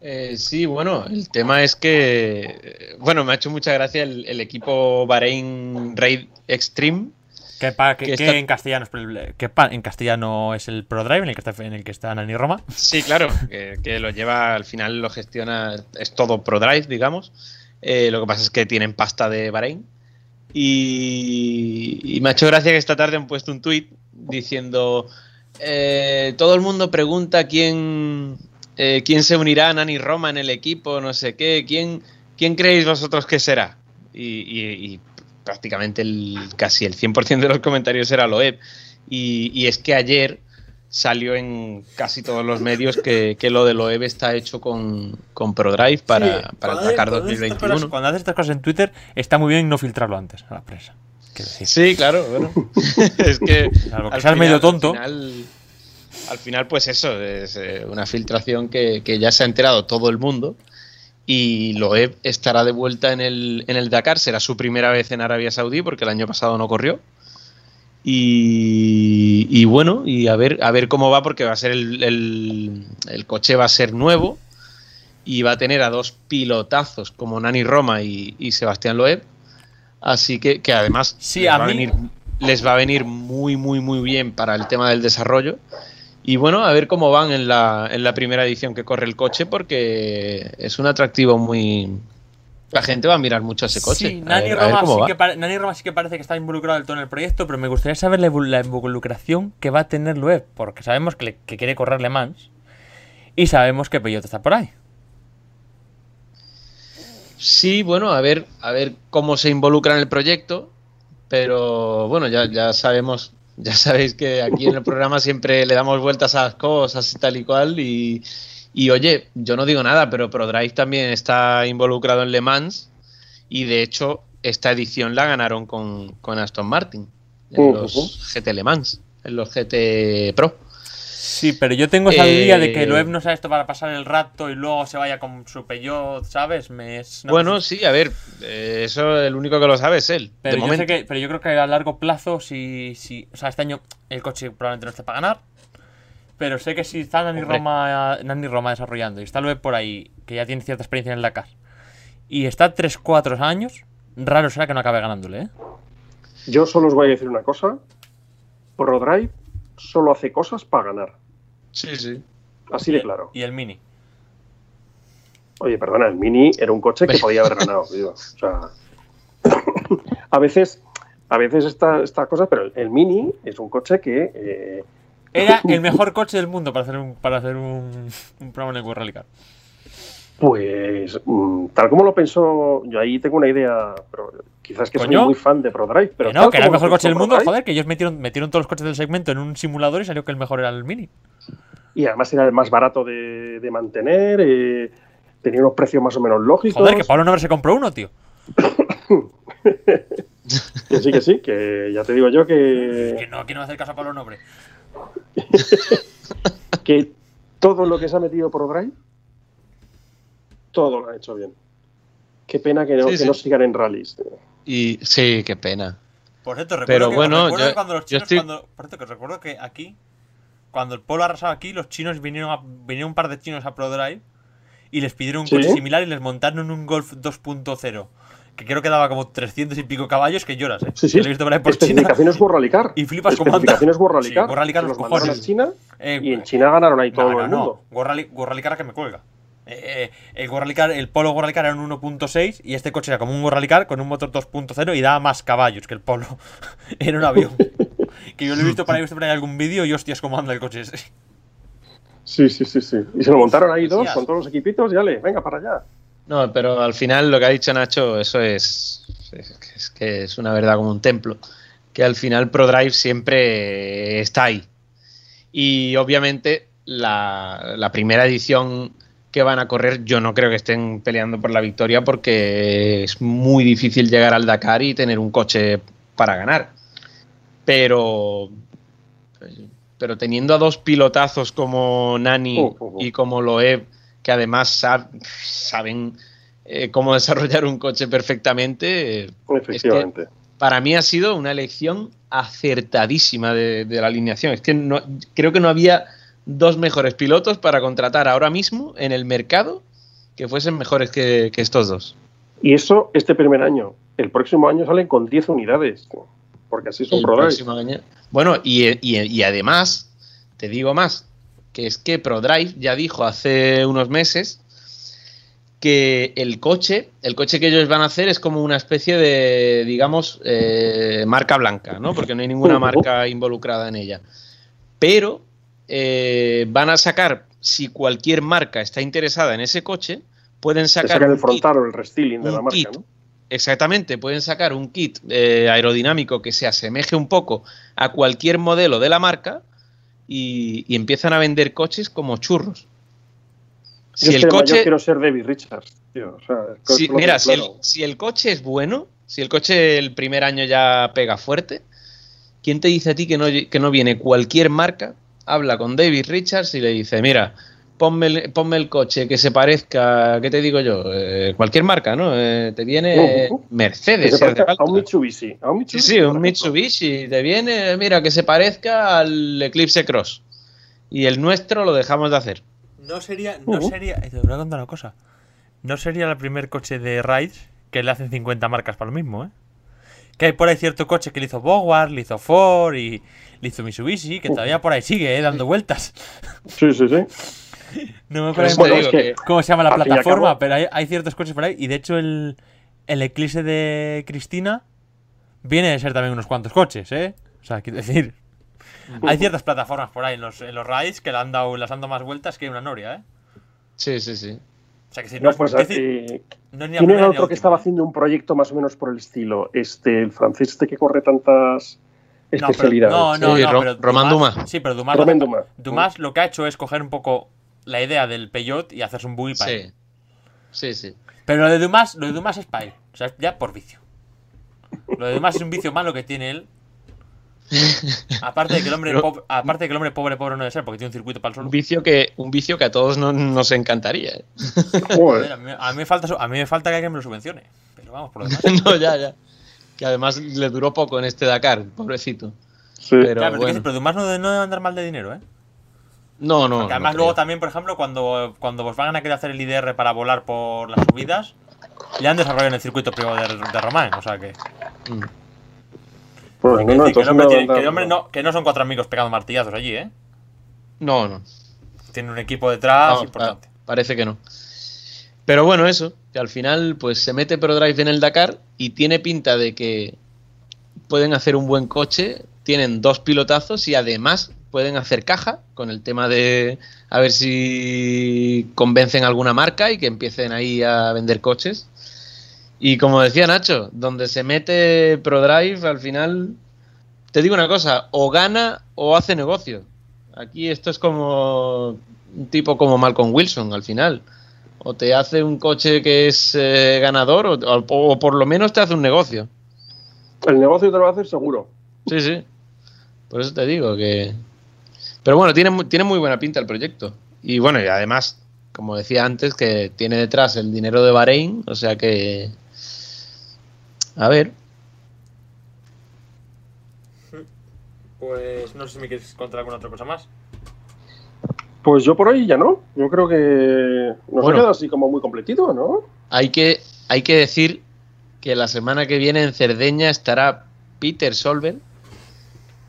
[SPEAKER 2] Eh, sí, bueno, el tema es que, eh, bueno, me ha hecho mucha gracia el, equipo Bahrein Raid Extreme.
[SPEAKER 1] Que, en castellano es que en castellano es el ProDrive en el que está en el que está Nani Roma.
[SPEAKER 2] Sí, claro, que, lo lleva, al final lo gestiona, es todo ProDrive, digamos. Eh, lo que pasa es que tienen pasta de Bahrein. Y, me ha hecho gracia que esta tarde han puesto un tweet diciendo todo el mundo pregunta quién eh, quién se unirá a Nani Roma en el equipo, no sé qué, quién, quién creéis vosotros que será. Y, prácticamente el, casi el 100% de los comentarios era Loeb. Y, es que ayer salió en casi todos los medios que, lo de Loeb está hecho con, con ProDrive para, para atacar 2021.
[SPEAKER 1] cuando haces estas cosas en Twitter, está muy bien no filtrarlo antes a la prensa.
[SPEAKER 2] Sí, claro, bueno. es que.
[SPEAKER 1] Algo que medio tonto
[SPEAKER 2] al final, pues eso, es eh, una filtración que, ya se ha enterado todo el mundo. Y Loeb estará de vuelta en el, en el Dakar, será su primera vez en Arabia Saudí, porque el año pasado no corrió. Y, bueno, y a ver, a ver cómo va, porque va a ser el, coche va a ser nuevo y va a tener a dos pilotazos como Nani Roma y, Sebastián Loeb. Así que, que además
[SPEAKER 1] sí, a
[SPEAKER 2] venir, les va a venir muy, muy, muy bien para el tema del desarrollo. Y bueno, a ver cómo van en la, en la primera edición que corre el coche, porque es un atractivo muy, la gente va a mirar mucho ese coche.
[SPEAKER 1] Sí, Nani, Roma, sí que parece que está involucrado del todo en el proyecto, pero me gustaría saber la, involucración que va a tener Loeb, porque sabemos que, quiere correr Le Mans y sabemos que Peugeot está por ahí.
[SPEAKER 2] Sí, bueno, a ver, a ver cómo se involucra en el proyecto, pero bueno, ya, ya sabemos ya sabéis que aquí en el programa siempre le damos vueltas a las cosas y tal y cual. Y, oye, yo no digo nada, pero ProDrive también está involucrado en Le Mans. Y de hecho, esta edición la ganaron con, Aston Martin en los GT Le Mans, en los GT Pro.
[SPEAKER 1] Sí, pero yo tengo esa idea de que Loeb no sabe esto para pasar el rato y luego se vaya con su Peugeot, ¿sabes? Me
[SPEAKER 2] bueno, sí, a ver, eh, eso el único que lo sabe es él.
[SPEAKER 1] Pero, yo, que, pero yo creo que a largo plazo, si, si. O sea, este año el coche probablemente no esté para ganar. Pero sé que si está Nani Roma, Nani Roma desarrollando y está Loeb por ahí, que ya tiene cierta experiencia en la Dakar, y está 3-4 años, raro será que no acabe ganándole, ¿eh?
[SPEAKER 3] Yo solo os voy a decir una cosa. ProDrive solo hace cosas para ganar.
[SPEAKER 2] Sí, sí.
[SPEAKER 3] Así de claro.
[SPEAKER 1] ¿Y el Mini?
[SPEAKER 3] Oye, perdona, el Mini era un coche que podía haber ganado. O sea, a veces, a veces esta, esta cosa, pero el Mini es un coche que... Eh,
[SPEAKER 1] era el mejor coche del mundo para hacer un, para hacer un, un programa en el Rally Car.
[SPEAKER 3] Pues mm, tal como lo pensó, yo ahí tengo una idea, pero quizás que soy muy fan de ProDrive, pero
[SPEAKER 1] no, que era el mejor coche del mundo, joder, que ellos metieron, metieron todos los coches del segmento en un simulador y salió que el mejor era el Mini.
[SPEAKER 3] Y además era el más barato de, mantener, eh, tenía unos precios más o menos lógicos.
[SPEAKER 1] Joder, que Pablo Nobre se compró uno, tío.
[SPEAKER 3] que sí, que sí, que ya te digo yo que.
[SPEAKER 1] Que no, que no hacer caso a Pablo Nobre.
[SPEAKER 3] que todo lo que se ha metido ProDrive todo lo han hecho bien. Qué pena que no, sigan en rallies.
[SPEAKER 2] Y sí, qué pena.
[SPEAKER 1] Por cierto, recuerdo Pero que, bueno, cuando los chinos, por cierto, que recuerdo que aquí, cuando el polo arrasaba aquí, los chinos vinieron, a, vinieron un par de chinos a ProDrive y les pidieron un coche similar y les montaron un Golf 2.0 que creo que daba como 300 y pico caballos que lloras, ¿eh?
[SPEAKER 3] Sí, sí. Lo he visto por ahí por Especificaciones China. Rallycar.
[SPEAKER 1] Y flipas como anda.
[SPEAKER 3] Especificaciones Rallycar.
[SPEAKER 1] Sí,
[SPEAKER 3] los, los cojones. China eh, y en China ganaron ahí todo no, el mundo.
[SPEAKER 1] No, Rallycar que me cuelga. Eh, el, el Polo Gorralicar era un 1.6 y este coche era como un Gorralicar con un motor 2.0 y daba más caballos que el Polo. era un avión. que yo lo he visto por ahí, visto por ahí algún vídeo y hostias cómo anda el coche ese.
[SPEAKER 3] Sí, sí, sí, sí. Y se lo montaron ahí dos con todos los equipitos y dale, venga para allá.
[SPEAKER 2] No, pero al final lo que ha dicho Nacho, eso es, es que es una verdad como un templo. Que al final ProDrive siempre está ahí. Y obviamente la, la primera edición que van a correr, yo no creo que estén peleando por la victoria porque es muy difícil llegar al Dakar y tener un coche para ganar. Pero, pero teniendo a dos pilotazos como Nani y como Loeb, que además saben eh, cómo desarrollar un coche perfectamente.
[SPEAKER 3] Efectivamente.
[SPEAKER 2] para mí ha sido una elección acertadísima de, de la alineación. Es que no, creo que no había dos mejores pilotos para contratar ahora mismo en el mercado que fuesen mejores que, que estos dos.
[SPEAKER 3] Y eso este primer año. El próximo año salen con 10 unidades. Porque así son ProDrive.
[SPEAKER 2] Bueno, y, y- y además, te digo más, que es que ProDrive ya dijo hace unos meses que el coche, el coche que ellos van a hacer es como una especie de, digamos, eh, marca blanca, ¿no? Porque no hay ninguna marca involucrada en ella. Pero eh, van a sacar, si cualquier marca está interesada en ese coche, pueden sacar
[SPEAKER 3] el
[SPEAKER 2] kit
[SPEAKER 3] frontal o el restyling de la marca,
[SPEAKER 2] kit.
[SPEAKER 3] ¿no?
[SPEAKER 2] Exactamente, pueden sacar un kit eh, aerodinámico que se asemeje un poco a cualquier modelo de la marca y, y empiezan a vender coches como churros.
[SPEAKER 3] Yo
[SPEAKER 2] Si el
[SPEAKER 3] yo quiero ser David Richards, tío. O sea,
[SPEAKER 2] si- mira, si el, si el coche es bueno, si el coche el primer año ya pega fuerte, ¿quién te dice a ti que no, que no viene cualquier marca, habla con David Richards y le dice, mira, ponme el, ponme el coche que se parezca, ¿qué te digo yo? Eh, cualquier marca, ¿no? Eh, te viene
[SPEAKER 3] Ujú. Que
[SPEAKER 2] Mercedes,
[SPEAKER 3] se
[SPEAKER 2] si hace
[SPEAKER 3] parezca a un Mitsubishi. A un Mitsubishi,
[SPEAKER 2] sí, un. Mitsubishi. Te viene, mira, que se parezca al Eclipse Cross. Y el nuestro lo dejamos de hacer.
[SPEAKER 1] No sería. No sería. eh, Te voy a contar una cosa. No sería el primer coche de Rides que le hacen 50 marcas para lo mismo, ¿eh? Que hay por ahí cierto coche que le hizo Bogart, le hizo Ford y le hizo Mitsubishi, que todavía por ahí sigue, ¿eh? Dando vueltas.
[SPEAKER 3] Sí, sí, sí.
[SPEAKER 1] No me
[SPEAKER 2] Por
[SPEAKER 1] acuerdo
[SPEAKER 3] Bueno, es que
[SPEAKER 1] cómo se llama la plataforma, pero hay, hay ciertos coches por ahí. Y de hecho, el, el Eclipse de Cristina viene de ser también unos cuantos coches, ¿eh? O sea, quiero decir. Hay ciertas plataformas por ahí en los, en los rides que le han dado, las han dado más vueltas que una noria, ¿eh?
[SPEAKER 2] Sí, sí, sí.
[SPEAKER 1] O sea, que si
[SPEAKER 3] No,
[SPEAKER 1] es-
[SPEAKER 3] pues,
[SPEAKER 1] es decir,
[SPEAKER 3] eh,
[SPEAKER 1] no es ni la
[SPEAKER 3] ¿Quién
[SPEAKER 1] primera
[SPEAKER 3] era
[SPEAKER 1] ni
[SPEAKER 3] otro que
[SPEAKER 1] última,
[SPEAKER 3] estaba haciendo un proyecto más o menos por el estilo? Este, el francés este que corre tantas
[SPEAKER 1] No, pero-. No, no,
[SPEAKER 2] Sí,
[SPEAKER 1] no,
[SPEAKER 2] Ro-
[SPEAKER 1] pero
[SPEAKER 2] Román
[SPEAKER 1] Dumas-
[SPEAKER 2] Dumas.
[SPEAKER 1] Sí, pero Dumas,
[SPEAKER 3] Romain
[SPEAKER 1] lo,
[SPEAKER 3] Dumas.
[SPEAKER 1] Dumas lo que ha hecho es coger un poco la idea del Peugeot y hacerse un buggy para él.
[SPEAKER 2] Sí. Sí, sí.
[SPEAKER 1] Pero lo de Dumas, lo de Dumas es para él. O sea, ya por vicio. Lo de Dumas es un vicio malo que tiene él. Aparte de que el hombre,
[SPEAKER 2] Pero-
[SPEAKER 1] pobre, aparte de que el hombre pobre pobre no debe ser porque tiene un circuito para el
[SPEAKER 2] Un
[SPEAKER 1] solo.
[SPEAKER 2] vicio que, un vicio que a todos no- nos encantaría. ¿eh?
[SPEAKER 3] Joder.
[SPEAKER 1] A mí, a mí me falta, a mí me falta que alguien me lo subvencione. Pero vamos, por lo demás.
[SPEAKER 2] no, ya, ya. Que además le duró poco en este Dakar, pobrecito.
[SPEAKER 3] Sí.
[SPEAKER 2] Pero
[SPEAKER 1] Ya,
[SPEAKER 2] bueno.
[SPEAKER 1] pero Dumas no, debe- no debe andar mal de dinero, ¿eh?
[SPEAKER 2] No, no.
[SPEAKER 1] Porque además
[SPEAKER 2] no
[SPEAKER 1] luego
[SPEAKER 2] creo.
[SPEAKER 1] también, por ejemplo, cuando, cuando Volkswagen ha querido hacer el IDR para volar por las subidas, le han desarrollado en el circuito privado de, de Román. O sea que.
[SPEAKER 2] Mm.
[SPEAKER 3] Pues,
[SPEAKER 1] que,
[SPEAKER 3] no,
[SPEAKER 1] decir, que hombre
[SPEAKER 3] no
[SPEAKER 1] tiene-
[SPEAKER 3] anda-
[SPEAKER 1] que el hombre no, que no son cuatro amigos pegando martillazos allí, ¿eh?
[SPEAKER 2] No, no.
[SPEAKER 1] Tiene un equipo detrás
[SPEAKER 2] No,
[SPEAKER 1] importante.
[SPEAKER 2] pa- parece que no. Pero bueno, eso, que al final pues se mete ProDrive en el Dakar y tiene pinta de que pueden hacer un buen coche, tienen dos pilotazos y además pueden hacer caja con el tema de a ver si convencen alguna marca y que empiecen ahí a vender coches. Y como decía Nacho, donde se mete ProDrive al final, te digo una cosa, o gana o hace negocio. Aquí esto es como un tipo como Malcolm Wilson al final. O te hace un coche que es eh, ganador o, o- o por lo menos te hace un negocio.
[SPEAKER 3] El negocio te lo va a hacer seguro.
[SPEAKER 2] Sí, sí. Por eso te digo que... Pero bueno, tiene, tiene muy buena pinta el proyecto. Y bueno, y además, como decía antes, que tiene detrás el dinero de Bahrein, o sea que... A ver.
[SPEAKER 1] Pues no sé si me quieres contar alguna otra cosa más.
[SPEAKER 3] Pues yo por ahí ya no. Yo creo que nos
[SPEAKER 2] Bueno.
[SPEAKER 3] ha quedado así como muy completito, ¿no?
[SPEAKER 2] Hay que, hay que decir que la semana que viene en Cerdeña estará Peter Solver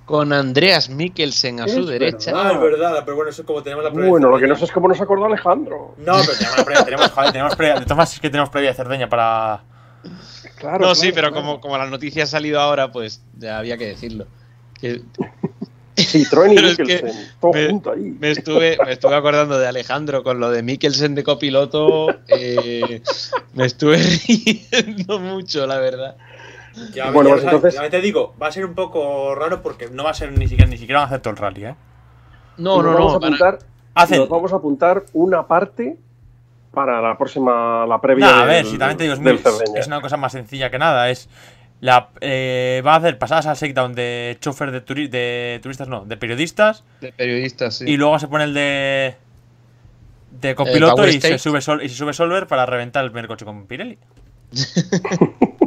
[SPEAKER 2] con Andreas Mikkelsen a
[SPEAKER 3] Es
[SPEAKER 2] su
[SPEAKER 3] verdad.
[SPEAKER 2] derecha.
[SPEAKER 3] Ah, es
[SPEAKER 1] verdad, pero bueno, eso es como tenemos la
[SPEAKER 3] Bueno, lo que no sé es cómo nos acordó Alejandro.
[SPEAKER 1] No, pero tenemos la previa, tenemos, joder, tenemos previa. De todas maneras, es que tenemos previa de Cerdeña para.
[SPEAKER 3] Claro.
[SPEAKER 2] No, sí,
[SPEAKER 3] claro,
[SPEAKER 2] pero
[SPEAKER 3] claro.
[SPEAKER 2] como, como la noticia ha salido ahora, pues ya había que decirlo. Que
[SPEAKER 3] Citroën y
[SPEAKER 2] Pero es que
[SPEAKER 3] Mikkelsen, todo
[SPEAKER 2] me-
[SPEAKER 3] junto ahí.
[SPEAKER 2] me, estuve, me estuve acordando de Alejandro con lo de Mikkelsen de copiloto. eh, me estuve riendo mucho, la verdad.
[SPEAKER 1] Ya,
[SPEAKER 3] Bueno,
[SPEAKER 1] ya
[SPEAKER 3] pues entonces-
[SPEAKER 1] ya te digo, va a ser un poco raro porque no va a ser ni siquiera, ni siquiera van a hacer todo el rally, ¿eh?
[SPEAKER 2] No,
[SPEAKER 3] Nos
[SPEAKER 2] no,
[SPEAKER 3] vamos
[SPEAKER 2] no.
[SPEAKER 3] a apuntar,
[SPEAKER 1] Hacen.
[SPEAKER 3] nos vamos a apuntar una parte para la próxima, la previa
[SPEAKER 1] Nah, a ver,
[SPEAKER 3] del-
[SPEAKER 1] si también te digo, es, muy- es una cosa más sencilla que nada. Es la eh, va a hacer pasadas al shakedown de chofer de, turi- de turistas, no, de periodistas.
[SPEAKER 2] de periodistas, sí.
[SPEAKER 1] Y luego se pone el de. de copiloto y, se sube Sol- y se sube Solver para reventar el primer coche con Pirelli.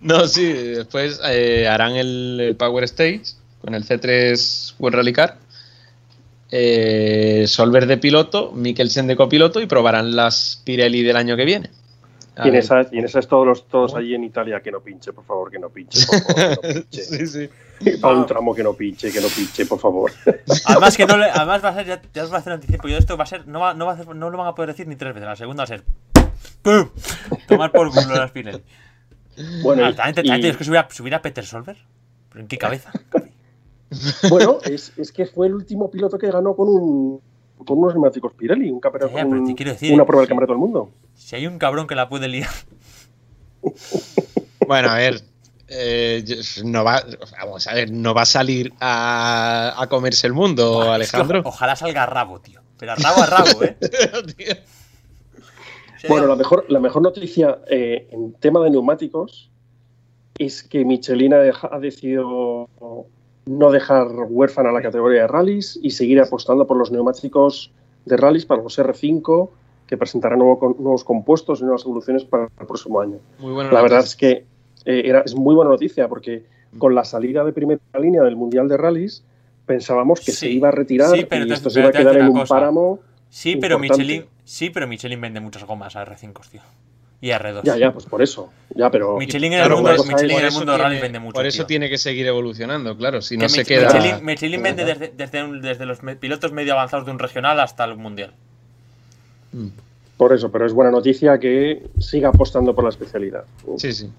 [SPEAKER 2] No, sí, después eh, harán el, el Power Stage con el C3 World Rally Car. Eh, Solver de piloto, Mikkelsen de copiloto y probarán las Pirelli del año que viene. A
[SPEAKER 3] Y en,
[SPEAKER 2] ver.
[SPEAKER 3] esas, y en esas todos los todos allí en Italia que no pinche, por favor, que no pinche, por favor, que no pinche.
[SPEAKER 2] Sí, sí.
[SPEAKER 3] Para un tramo que no pinche, que no pinche, por favor.
[SPEAKER 1] Además que no le- además va a ser, ya, ya os voy a hacer anticipo, yo esto va a ser, no, va, no, va a hacer- no lo van a poder decir ni tres veces, la segunda va a ser ¡pum! Tomar por culo las Pirelli.
[SPEAKER 3] Bueno,
[SPEAKER 1] Ah,
[SPEAKER 3] y-
[SPEAKER 1] también,
[SPEAKER 3] y-
[SPEAKER 1] también tienes que subir a, subir a Peter Solver. ¿Pero en qué cabeza?
[SPEAKER 3] bueno es, es que fue el último piloto que ganó con un con unos neumáticos Pirelli, un campeonato,
[SPEAKER 1] Ya,
[SPEAKER 3] un-
[SPEAKER 1] decir,
[SPEAKER 3] una prueba del campeonato del mundo.
[SPEAKER 1] Si hay un cabrón que la puede liar.
[SPEAKER 2] Bueno, a ver. eh, no va, vamos a ver, no va a salir a, a comerse el mundo,
[SPEAKER 1] Buah, es que
[SPEAKER 2] Alejandro.
[SPEAKER 1] ojalá salga a rabo, tío. Pero a rabo a rabo, ¿eh?
[SPEAKER 3] Bueno, la mejor, la mejor noticia eh, en tema de neumáticos es que Michelin ha decidido no dejar huérfana la categoría de rallies y seguir apostando por los neumáticos de rallies para los R5 que presentarán nuevo- nuevos compuestos y nuevas evoluciones para el próximo año.
[SPEAKER 2] Muy bueno.
[SPEAKER 3] La verdad es que eh, era, es muy buena noticia porque con la salida de primera línea del Mundial de Rallies pensábamos que
[SPEAKER 1] Sí,
[SPEAKER 3] se iba a retirar
[SPEAKER 1] sí, pero
[SPEAKER 3] y
[SPEAKER 1] te-
[SPEAKER 3] esto se iba a quedar en un
[SPEAKER 1] cosa.
[SPEAKER 3] páramo.
[SPEAKER 1] Sí, pero
[SPEAKER 3] importante.
[SPEAKER 1] Michelin. Sí, pero Michelin vende muchas gomas a R5, tío. Y a R2.
[SPEAKER 3] Ya, ya, pues por eso. Ya, pero
[SPEAKER 1] Michelin en el
[SPEAKER 2] Claro,
[SPEAKER 1] mundo,
[SPEAKER 2] por eso-
[SPEAKER 1] Michelin en
[SPEAKER 2] por
[SPEAKER 1] el
[SPEAKER 2] eso
[SPEAKER 1] mundo de
[SPEAKER 2] tiene-
[SPEAKER 1] rally vende mucho.
[SPEAKER 2] Por eso
[SPEAKER 1] tío.
[SPEAKER 2] tiene que seguir evolucionando, claro. Si
[SPEAKER 1] Que
[SPEAKER 2] no se
[SPEAKER 1] Mich-
[SPEAKER 2] queda.
[SPEAKER 1] Michelin, Michelin vende desde, desde, un- desde los me- pilotos medio avanzados de un regional hasta el mundial.
[SPEAKER 2] Mm,
[SPEAKER 3] Por eso, pero es buena noticia que siga apostando por la especialidad.
[SPEAKER 2] Sí, sí.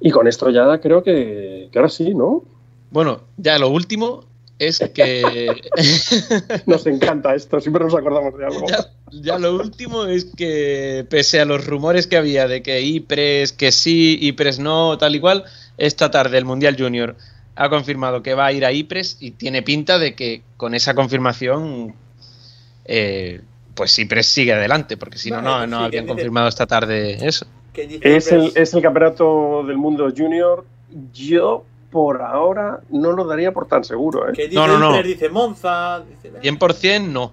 [SPEAKER 3] Y con esto ya creo que, que ahora sí, ¿no?
[SPEAKER 2] Bueno, ya lo último es que.
[SPEAKER 3] Nos encanta esto, siempre nos acordamos de algo.
[SPEAKER 2] ya, ya lo último es que, pese a los rumores que había de que IPRES, que sí, IPRES no, tal y cual, esta tarde el Mundial Junior ha confirmado que va a ir a IPRES y tiene pinta de que con esa confirmación. eh, pues IPRES sigue adelante, porque si no, no, no
[SPEAKER 1] sí,
[SPEAKER 2] habían confirmado esta tarde eso.
[SPEAKER 3] Es el, es el campeonato del mundo junior. Yo, por ahora, no lo daría por tan seguro. ¿eh?
[SPEAKER 1] Que
[SPEAKER 2] No, no, no.
[SPEAKER 1] Inter, dice Monza. Dice...
[SPEAKER 2] 100% no.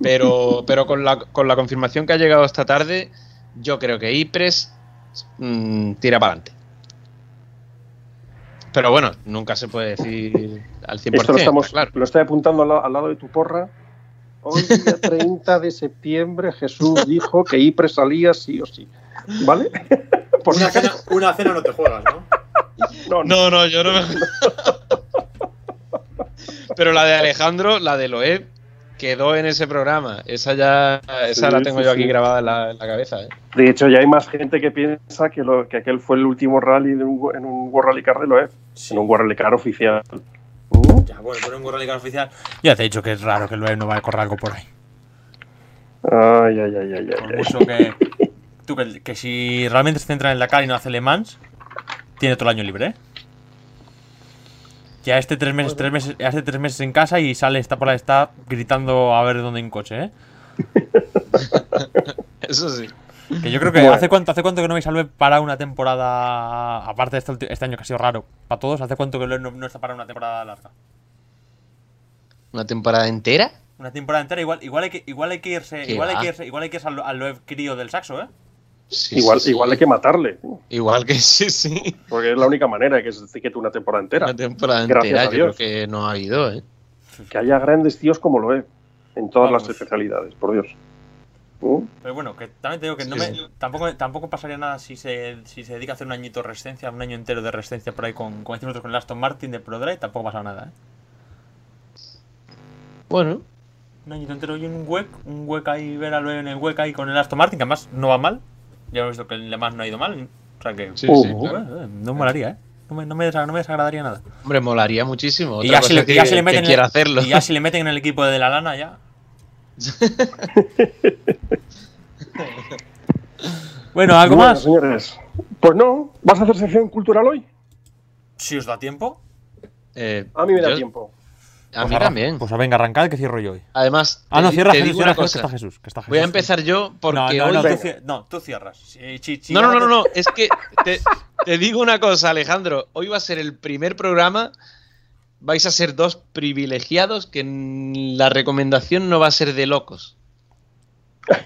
[SPEAKER 2] Pero, pero con, la, con la confirmación que ha llegado esta tarde, yo creo que IPRES mm, tira para adelante. Pero bueno, nunca se puede decir al 100%.
[SPEAKER 3] Esto lo, estamos,
[SPEAKER 2] claro.
[SPEAKER 3] lo estoy apuntando al, la- al lado de tu porra. Hoy, día 30 de septiembre, Jesús dijo que IPRE salía sí o sí. ¿Vale? Por si
[SPEAKER 1] Una cena, una cena no te juegas, ¿no?
[SPEAKER 3] No, no.
[SPEAKER 2] No, no, yo no me. Pero la de Alejandro, la de Loeb, quedó en ese programa. Esa ya, esa
[SPEAKER 3] Sí,
[SPEAKER 2] la tengo
[SPEAKER 3] sí,
[SPEAKER 2] yo aquí
[SPEAKER 3] sí.
[SPEAKER 2] grabada en la, en la cabeza. ¿eh?
[SPEAKER 3] De hecho, ya hay más gente que piensa que, lo, que aquel fue el último rally de un, en un World Rally Car de Loeb, en un World Rally Car oficial. Uh,
[SPEAKER 1] Ya, bueno, por un World Rally Car oficial. Ya te he dicho que es raro que el Loeb no vaya a correr algo por ahí.
[SPEAKER 3] Ay, ay, ay, ay,
[SPEAKER 1] Por
[SPEAKER 3] ay, ay.
[SPEAKER 1] mucho que. Tú, que, que si realmente se centra en la car y no hace Le Mans, tiene todo el año libre, ¿eh? Ya este tres meses, tres meses, este tres meses en casa y sale, está por ahí, está gritando a ver dónde hay un coche, ¿eh?
[SPEAKER 2] Eso sí.
[SPEAKER 1] Que yo creo que
[SPEAKER 3] Bueno.
[SPEAKER 1] hace cuánto, hace cuánto que no veis al Loeb para una temporada. Aparte de este, este año que ha sido raro para todos, ¿hace cuánto que no, no está para una temporada larga?
[SPEAKER 2] ¿Una temporada entera?
[SPEAKER 1] Una temporada entera, igual, igual hay que, igual hay que irse,
[SPEAKER 2] ¿Qué
[SPEAKER 1] igual hay que irse, igual hay que irse al, al Loeb crío del saxo, ¿eh?
[SPEAKER 2] Sí,
[SPEAKER 3] Igual,
[SPEAKER 2] sí, sí.
[SPEAKER 3] igual hay que matarle,
[SPEAKER 2] Igual que sí, sí.
[SPEAKER 3] porque es la única manera que se quede una temporada entera.
[SPEAKER 2] Una temporada
[SPEAKER 3] Gracias
[SPEAKER 2] entera,
[SPEAKER 3] a
[SPEAKER 2] yo creo
[SPEAKER 3] Dios.
[SPEAKER 2] que no ha habido, ¿eh?
[SPEAKER 3] Que haya grandes tíos como Loeb en todas
[SPEAKER 1] Vamos.
[SPEAKER 3] las especialidades, por Dios. Uh,
[SPEAKER 1] Pero bueno, que también te digo que no me,
[SPEAKER 2] sí.
[SPEAKER 1] tampoco, tampoco pasaría nada si se, si se dedica a hacer un añito de resistencia, un año entero de resistencia por ahí con, como decimos nosotros, con el Aston Martin de Pro Drive, tampoco pasa nada, ¿eh?
[SPEAKER 2] Bueno,
[SPEAKER 1] Un añito entero y un hueco, un hueco ahí, ver a Loeb en el hueco ahí con el Aston Martin, que además no va mal. Ya hemos visto que el Le Mans no ha ido mal. O sea que.
[SPEAKER 2] sí,
[SPEAKER 3] Uh,
[SPEAKER 2] sí,
[SPEAKER 1] eh,
[SPEAKER 2] claro.
[SPEAKER 1] eh, no molaría, ¿eh? No me, no, me no me desagradaría nada.
[SPEAKER 2] Hombre, molaría muchísimo.
[SPEAKER 1] Y ya, si le,
[SPEAKER 2] que,
[SPEAKER 1] ya si le
[SPEAKER 2] que
[SPEAKER 1] meten en
[SPEAKER 2] quiera
[SPEAKER 1] el-
[SPEAKER 2] hacerlo.
[SPEAKER 1] y ya si le meten en el equipo de, de la lana, ya. bueno, ¿algo
[SPEAKER 3] bueno,
[SPEAKER 1] más?
[SPEAKER 3] señores. Pues no, ¿vas a hacer sección cultural hoy?
[SPEAKER 1] Si os da tiempo.
[SPEAKER 2] Eh,
[SPEAKER 3] A mí me da
[SPEAKER 2] yo-
[SPEAKER 3] tiempo.
[SPEAKER 2] A
[SPEAKER 1] Pues
[SPEAKER 2] mí también.
[SPEAKER 1] Pues venga, arrancad que cierro yo hoy.
[SPEAKER 2] Además,
[SPEAKER 1] Ah, no, cierra Jesús, cierra
[SPEAKER 2] una
[SPEAKER 1] Jesús, que está Jesús, que está
[SPEAKER 2] Voy a
[SPEAKER 1] Jesús.
[SPEAKER 2] empezar yo porque
[SPEAKER 1] no, no,
[SPEAKER 2] hoy...
[SPEAKER 1] no, tú, no, cierras.
[SPEAKER 2] No, no, no, no, es que te, te digo una cosa, Alejandro. Hoy va a ser el primer programa. Vais a ser dos privilegiados que la recomendación no va a ser de locos.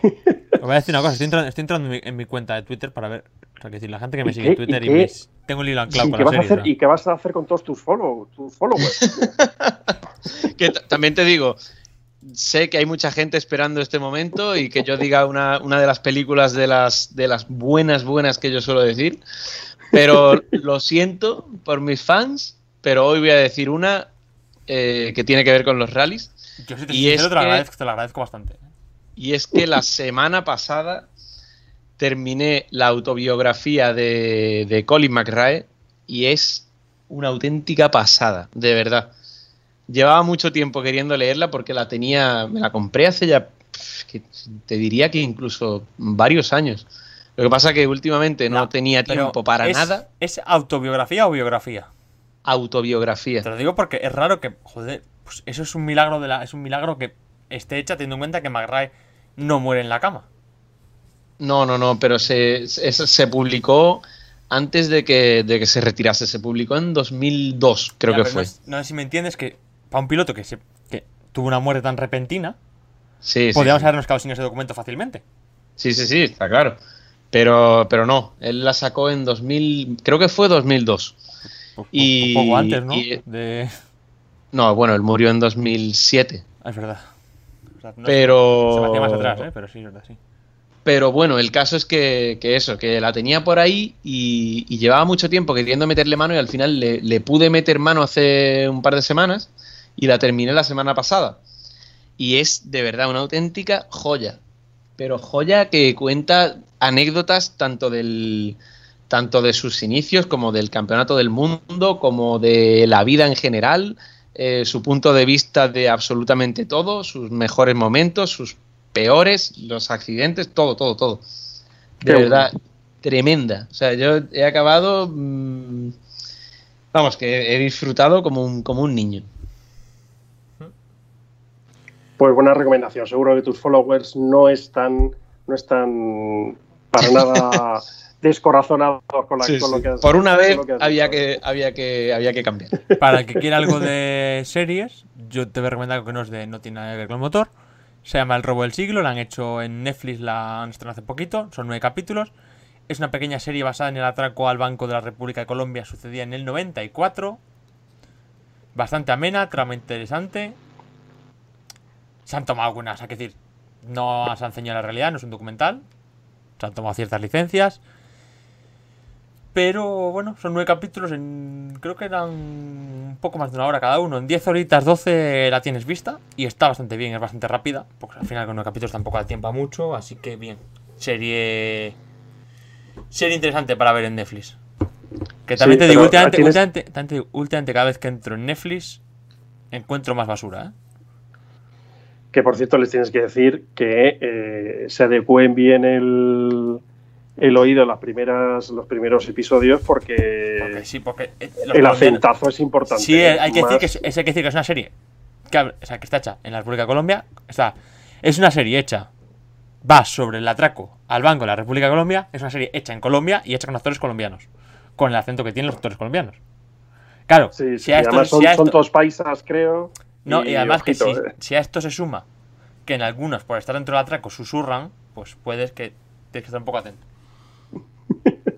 [SPEAKER 1] Os voy a decir una cosa, estoy entrando, estoy entrando en, mi, en mi cuenta de Twitter para ver. O sea, que decir, la gente que me
[SPEAKER 3] ¿Y
[SPEAKER 1] sigue en
[SPEAKER 3] qué- y
[SPEAKER 1] Twitter y,
[SPEAKER 3] qué-
[SPEAKER 1] mis- tengo el hilo anclado
[SPEAKER 3] Sí,
[SPEAKER 1] con
[SPEAKER 3] ¿qué
[SPEAKER 1] la
[SPEAKER 3] vas a
[SPEAKER 1] serie,
[SPEAKER 3] hacer, ¿Y qué vas a hacer con todos tus, follow, tus followers?
[SPEAKER 2] Que también te digo, sé que hay mucha gente esperando este momento y que yo diga una, una de las películas de las, de las buenas, buenas que yo suelo decir. Pero lo siento por mis fans, pero hoy voy a decir una eh, que tiene que ver con los rallies.
[SPEAKER 1] Yo si te
[SPEAKER 2] y es
[SPEAKER 1] te lo
[SPEAKER 2] que-
[SPEAKER 1] te lo agradezco bastante.
[SPEAKER 2] Y es que la semana pasada terminé la autobiografía de, de Colin McRae y es una auténtica pasada, de verdad. Llevaba mucho tiempo queriendo leerla porque la tenía, me la compré hace ya, que te diría que incluso varios años. Lo que pasa que últimamente no,
[SPEAKER 1] No,
[SPEAKER 2] tenía tiempo para
[SPEAKER 1] ¿es-
[SPEAKER 2] nada.
[SPEAKER 1] ¿Es autobiografía o biografía?
[SPEAKER 2] Autobiografía.
[SPEAKER 1] Te lo digo porque es raro que, joder, pues eso es un milagro de la, es un milagro que esté hecha teniendo en cuenta que McRae no muere en la cama.
[SPEAKER 2] No, no, no, pero se, se, se publicó antes de que, de que se retirase. Se publicó en 2002, creo
[SPEAKER 1] Ya,
[SPEAKER 2] que fue.
[SPEAKER 1] No, sé si me entiendes que para un piloto que, se, que tuvo una muerte tan repentina,
[SPEAKER 2] Sí, sí,
[SPEAKER 1] podríamos
[SPEAKER 2] sí.
[SPEAKER 1] habernos quedado sin ese documento fácilmente.
[SPEAKER 2] Sí, sí, sí, está claro. Pero, pero no, él la sacó en 2000, creo que fue 2002.
[SPEAKER 1] Pues,
[SPEAKER 2] Y-
[SPEAKER 1] un poco antes, ¿no?
[SPEAKER 2] y-
[SPEAKER 1] De...
[SPEAKER 2] No, bueno, él murió en 2007.
[SPEAKER 1] Ah, es verdad. O sea, no sé,
[SPEAKER 2] Pero-
[SPEAKER 1] Se me hacía más atrás, ¿eh? Pero sí, es verdad, sí.
[SPEAKER 2] Pero bueno, el caso es que, eso, que la tenía por ahí y, llevaba mucho tiempo queriendo meterle mano y al final le, le pude meter mano hace un par de semanas y la terminé la semana pasada. Y es de verdad una auténtica joya. Pero joya que cuenta anécdotas tanto del tanto de sus inicios como del campeonato del mundo, como de la vida en general, eh, su punto de vista de absolutamente todo, sus mejores momentos, sus peores, los accidentes, todo, todo, todo. De
[SPEAKER 3] Qué
[SPEAKER 2] verdad, tremenda. O sea, yo he acabado, mm, vamos, que he disfrutado como un, como un niño.
[SPEAKER 3] Pues buena recomendación. Seguro que tus followers no están, no están para nada descorazonados con, la,
[SPEAKER 2] Sí,
[SPEAKER 3] con lo que has
[SPEAKER 2] Por una vez
[SPEAKER 3] lo que has
[SPEAKER 2] había que, había, que, había que cambiar.
[SPEAKER 1] Para el que quiera algo de series, yo te voy a recomendar algo que no es de no tiene nada que ver con el motor. Se llama El robo del siglo, la han hecho en Netflix, la han estrenado hace poquito, son nueve capítulos. Es una pequeña serie basada en el atraco al Banco de la República de Colombia, sucedía en el 94. Bastante amena, trama interesante. Se han tomado algunas, hay que decir, no se han ceñido la realidad, no es un documental. Se han tomado ciertas licencias. Pero bueno, son nueve capítulos, en, creo que eran un poco más de una hora cada uno. En 10 horitas 12 la tienes vista y está bastante bien, es bastante rápida. Porque al final con nueve capítulos tampoco da tiempo a mucho, así que bien. Serie. Serie interesante para ver en Netflix. Que también
[SPEAKER 3] Sí,
[SPEAKER 1] te digo, últimamente,
[SPEAKER 3] tienes-
[SPEAKER 1] últimamente, también te digo, últimamente cada vez que entro en Netflix encuentro más basura, ¿eh?
[SPEAKER 3] Que por cierto les tienes que decir que eh, se adecúen bien el, el oído en las primeras, los primeros episodios porque,
[SPEAKER 1] Porque sí, porque eh,
[SPEAKER 3] el acentazo es importante.
[SPEAKER 1] Sí, eh, hay que decir que es, es- hay que decir que es una serie que, o sea, que está hecha en la República de Colombia. Está, es una serie hecha. Va sobre el atraco al Banco de la República de Colombia. Es una serie hecha en Colombia y hecha con actores colombianos. Con el acento que tienen los actores colombianos. Claro,
[SPEAKER 3] Sí, sí,
[SPEAKER 1] si a esto,
[SPEAKER 3] son,
[SPEAKER 1] si a
[SPEAKER 3] son
[SPEAKER 1] esto-
[SPEAKER 3] todos paisas, creo.
[SPEAKER 1] no, y además que si,
[SPEAKER 3] eh.
[SPEAKER 1] si a esto se suma que en algunos, por estar dentro del atraco, susurran, pues puedes que tienes que estar un poco atento.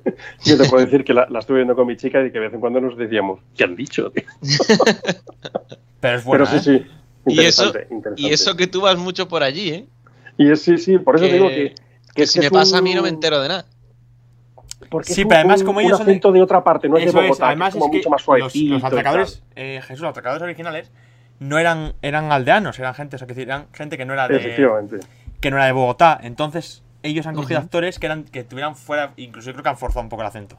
[SPEAKER 3] Yo te puedo decir que la, la estuve viendo con mi chica y que de vez en cuando nos decíamos, ¿qué han dicho? tío?".
[SPEAKER 1] Pero es bueno.
[SPEAKER 3] Pero sí, sí.
[SPEAKER 2] Y eso,
[SPEAKER 3] Interesante, interesante.
[SPEAKER 2] y eso que tú vas mucho por allí, ¿eh?
[SPEAKER 3] Y es, sí, sí, por eso
[SPEAKER 2] Que-
[SPEAKER 3] te digo que.
[SPEAKER 2] Que si me pasa a
[SPEAKER 3] un-
[SPEAKER 2] mí no me entero de nada.
[SPEAKER 3] Porque
[SPEAKER 1] Sí,
[SPEAKER 3] es un-
[SPEAKER 1] pero además
[SPEAKER 3] un-
[SPEAKER 1] como
[SPEAKER 3] un
[SPEAKER 1] ellos son de-
[SPEAKER 3] de otra parte, no es de
[SPEAKER 1] es,
[SPEAKER 3] Bogotá,
[SPEAKER 1] además
[SPEAKER 3] es como
[SPEAKER 1] es que
[SPEAKER 3] mucho más
[SPEAKER 1] los,
[SPEAKER 3] suavecito.
[SPEAKER 1] los
[SPEAKER 3] tal.
[SPEAKER 1] atracadores, eh, Jesús, los atracadores originales no eran, eran aldeanos, eran gente, o sea, que decir, eran gente que no era de,
[SPEAKER 3] Efectivamente.
[SPEAKER 1] que no era de Bogotá. Entonces, ellos han cogido
[SPEAKER 2] Ujú.
[SPEAKER 1] actores que eran que tuvieran fuera, incluso yo creo que han forzado un poco el acento.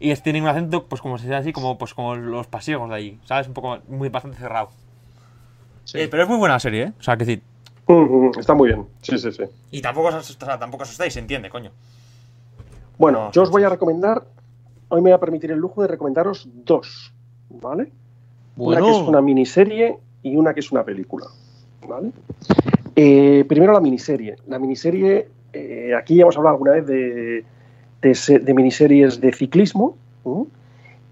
[SPEAKER 1] Y es, tienen un acento, pues como se dice así, como, pues, como los pasiegos de allí, ¿sabes? Un poco, muy bastante cerrado.
[SPEAKER 2] Sí.
[SPEAKER 1] Eh, pero es muy buena serie, ¿eh? O sea, que decir.
[SPEAKER 3] Ujú, Está muy bien. Sí, sí, sí.
[SPEAKER 1] Y tampoco os, o sea, tampoco os asustéis, se entiende, coño.
[SPEAKER 3] Bueno,
[SPEAKER 1] No,
[SPEAKER 3] yo os
[SPEAKER 1] sí,
[SPEAKER 3] voy a
[SPEAKER 1] sí.
[SPEAKER 3] recomendar. Hoy me voy a permitir el lujo de recomendaros dos. ¿Vale? Una
[SPEAKER 2] Bueno,
[SPEAKER 3] que es una miniserie y una que es una película. ¿Vale? Eh, primero la miniserie. La miniserie, eh, aquí ya hemos hablado alguna vez de, de se- de miniseries de ciclismo. ¿no?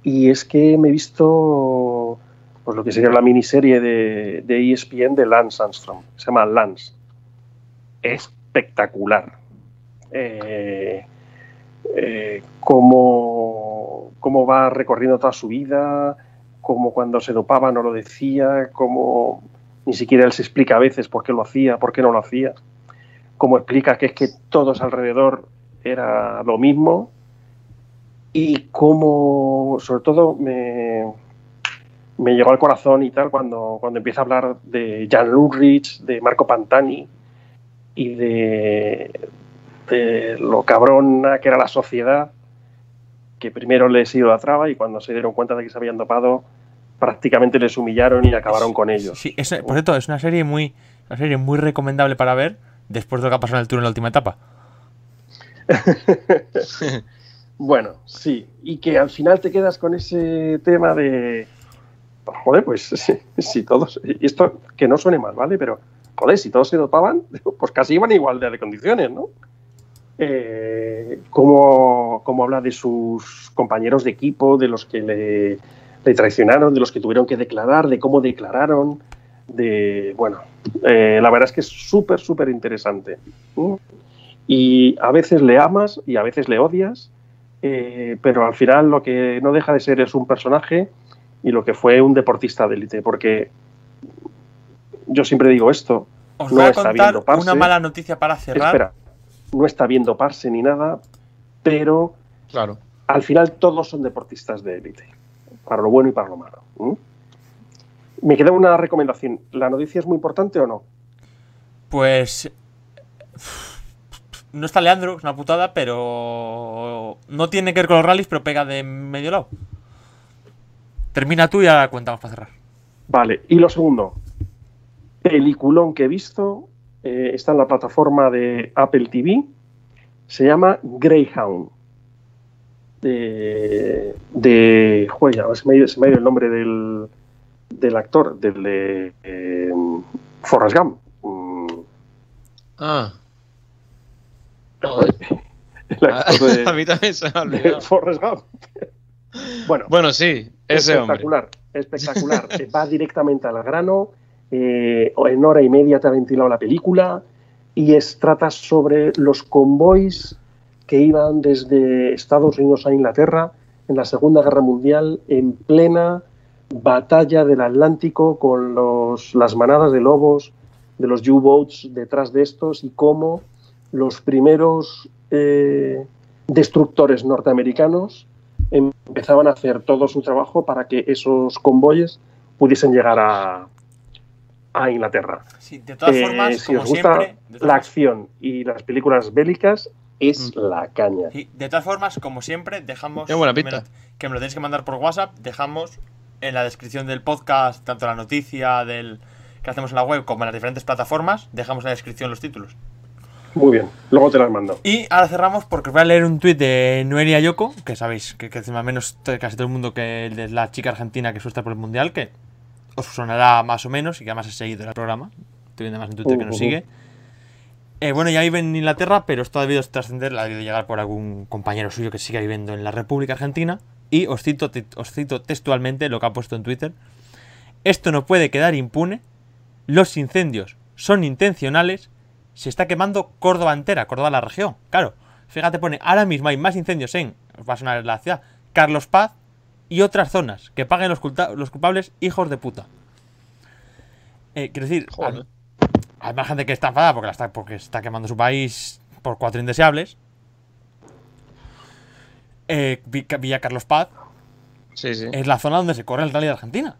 [SPEAKER 3] Y es que me he visto pues, lo que sería la miniserie de, ESPN de Lance Armstrong. Se llama Lance. espectacular. Eh, eh, cómo, cómo va recorriendo toda su vida, cómo cuando se dopaba no lo decía, cómo ni siquiera él se explica a veces por qué lo hacía, por qué no lo hacía, cómo explica que es que todos alrededor era lo mismo. Y cómo, sobre todo, me, me llegó al corazón y tal cuando, cuando empieza a hablar de Jan Ulrich, de Marco Pantani y de, de lo cabrona que era la sociedad, que primero les idolatraba y cuando se dieron cuenta de que se habían dopado, prácticamente les humillaron y acabaron con ellos.
[SPEAKER 1] Sí, es- por cierto, es una serie muy una serie muy recomendable para ver después de lo que ha pasado en el tour en la última etapa.
[SPEAKER 3] Bueno, sí, y que al final te quedas con ese tema de, joder, pues si, si todos, esto que no suene mal, ¿vale? Pero, joder, si todos se dopaban, pues casi iban igual de condiciones, ¿no? Eh, cómo, cómo habla de sus compañeros de equipo, de los que le, le traicionaron, de los que tuvieron que declarar, de cómo declararon, de, bueno, eh, la verdad es que es súper, súper interesante. ¿Mm? Y a veces le amas y a veces le odias, eh, pero al final lo que no deja de ser es un personaje y lo que fue un deportista de élite, porque yo siempre digo esto,
[SPEAKER 1] Os
[SPEAKER 3] No
[SPEAKER 1] voy a
[SPEAKER 3] está
[SPEAKER 1] contar una mala noticia para cerrar.
[SPEAKER 3] espera, no está bien doparse ni nada, pero
[SPEAKER 2] Claro.
[SPEAKER 3] al final todos son deportistas de élite, para lo bueno y para lo malo. Me queda una recomendación, ¿la noticia es muy importante o no?
[SPEAKER 1] Pues. No está Leandro, es una putada, pero. No tiene que ver con los rallies, pero pega de medio lado. Termina tú y ahora cuentamos para cerrar.
[SPEAKER 3] Vale, y lo segundo, peliculón que he visto, eh, está en la plataforma de Apple TV, se llama Greyhound. De. de joder, ya se me, ha ido, se me ha ido el nombre del, del actor, del de. eh, Forrest Gump. Mm,
[SPEAKER 2] Ah.
[SPEAKER 3] joder, el actor de-
[SPEAKER 2] a mí también se me ha
[SPEAKER 3] de. Forrest Gump. Bueno,
[SPEAKER 2] Bueno, sí, ese hombre.
[SPEAKER 3] espectacular, espectacular. Eh, Va directamente al grano. eh, en hora y media te ha ventilado la película y es, trata sobre los convoys que iban desde Estados Unidos a Inglaterra en la Segunda Guerra Mundial en plena batalla del Atlántico con los, las manadas de lobos de los U-boats detrás de estos y cómo los primeros eh, destructores norteamericanos empezaban a hacer todo su trabajo para que esos convoyes pudiesen llegar a, a Inglaterra.
[SPEAKER 1] Sí, de todas
[SPEAKER 3] Eh,
[SPEAKER 1] formas,
[SPEAKER 3] si
[SPEAKER 1] como
[SPEAKER 3] os gusta
[SPEAKER 1] siempre.
[SPEAKER 3] La acción y las películas bélicas, es la caña.
[SPEAKER 1] sí, de todas formas, como siempre, dejamos.
[SPEAKER 2] Tiene buena
[SPEAKER 1] lo- que me lo tenéis que mandar por WhatsApp. Dejamos en la descripción del podcast, tanto la noticia del que hacemos en la web como en las diferentes plataformas. Dejamos en la descripción los títulos.
[SPEAKER 3] Muy bien, luego te las mando.
[SPEAKER 1] Y ahora cerramos porque os voy a leer un tuit de Noelia Yoko, que sabéis que, que encima menos casi todo el mundo que es la chica argentina que suelta por el mundial, que os sonará más o menos y que además es seguido el programa. Estoy viendo más en Twitter que nos sigue. Eh, bueno, ya vive en Inglaterra, pero esto ha debido trascender, ha debido llegar por algún compañero suyo que siga viviendo en la República Argentina. Y os cito, te- os cito textualmente lo que ha puesto en Twitter. Esto no puede quedar impune. Los incendios son intencionales. Se está quemando Córdoba entera, Córdoba la región. Claro, fíjate, pone, ahora mismo hay más incendios en, va a sonar la ciudad, Carlos Paz y otras zonas. Que paguen los, culta- los culpables hijos de puta. Eh, quiero decir,
[SPEAKER 2] Joder.
[SPEAKER 1] Hay más gente que está enfadada porque, la está, porque está quemando su país por cuatro indeseables. Eh, Vi- Villa Carlos Paz
[SPEAKER 2] Sí, sí.
[SPEAKER 1] es la zona donde se corre el rally de Argentina.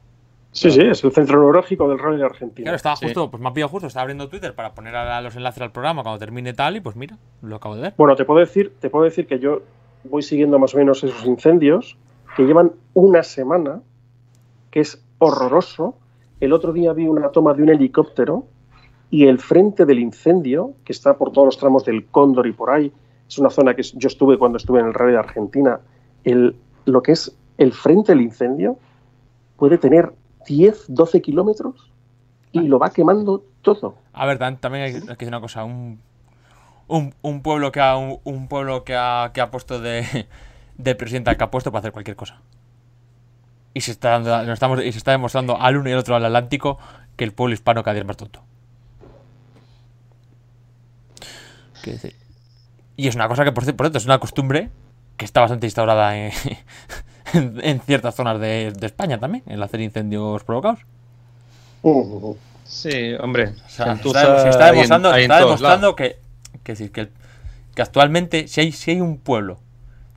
[SPEAKER 3] Sí, sí, es el centro neurológico del Rally de Argentina.
[SPEAKER 1] Claro, estaba
[SPEAKER 2] Sí.
[SPEAKER 1] justo, pues me ha pillado justo, estaba abriendo Twitter para poner a- los enlaces al programa cuando termine tal y pues mira, lo acabo de ver.
[SPEAKER 3] Bueno, te puedo decir, te puedo decir que yo voy siguiendo más o menos esos incendios que llevan una semana, que es horroroso. El otro día vi una toma de un helicóptero y el frente del incendio, que está por todos los tramos del Cóndor y por ahí, es una zona que yo estuve cuando estuve en el Rally de Argentina, el, lo que es el frente del incendio puede tener 10, 12 kilómetros y lo va quemando todo.
[SPEAKER 1] A ver, tam- también hay hay que decir una cosa, un, un, un pueblo que ha un, un pueblo que ha, que ha puesto de, de presidenta que ha puesto para hacer cualquier cosa. Y se está dando, nos estamos, y se está demostrando al uno y al otro al Atlántico que el pueblo hispano cada día es más tonto. Quiero decir. Y es una cosa que, por ci- por cierto, es una costumbre que está bastante instaurada en, en- en ciertas zonas de, de España también, el hacer incendios provocados.
[SPEAKER 3] Uh,
[SPEAKER 2] Sí, hombre.
[SPEAKER 1] O sea, se está, se demostrando,
[SPEAKER 2] en
[SPEAKER 1] está que, que, decir, que, el- que actualmente, si hay, si hay un pueblo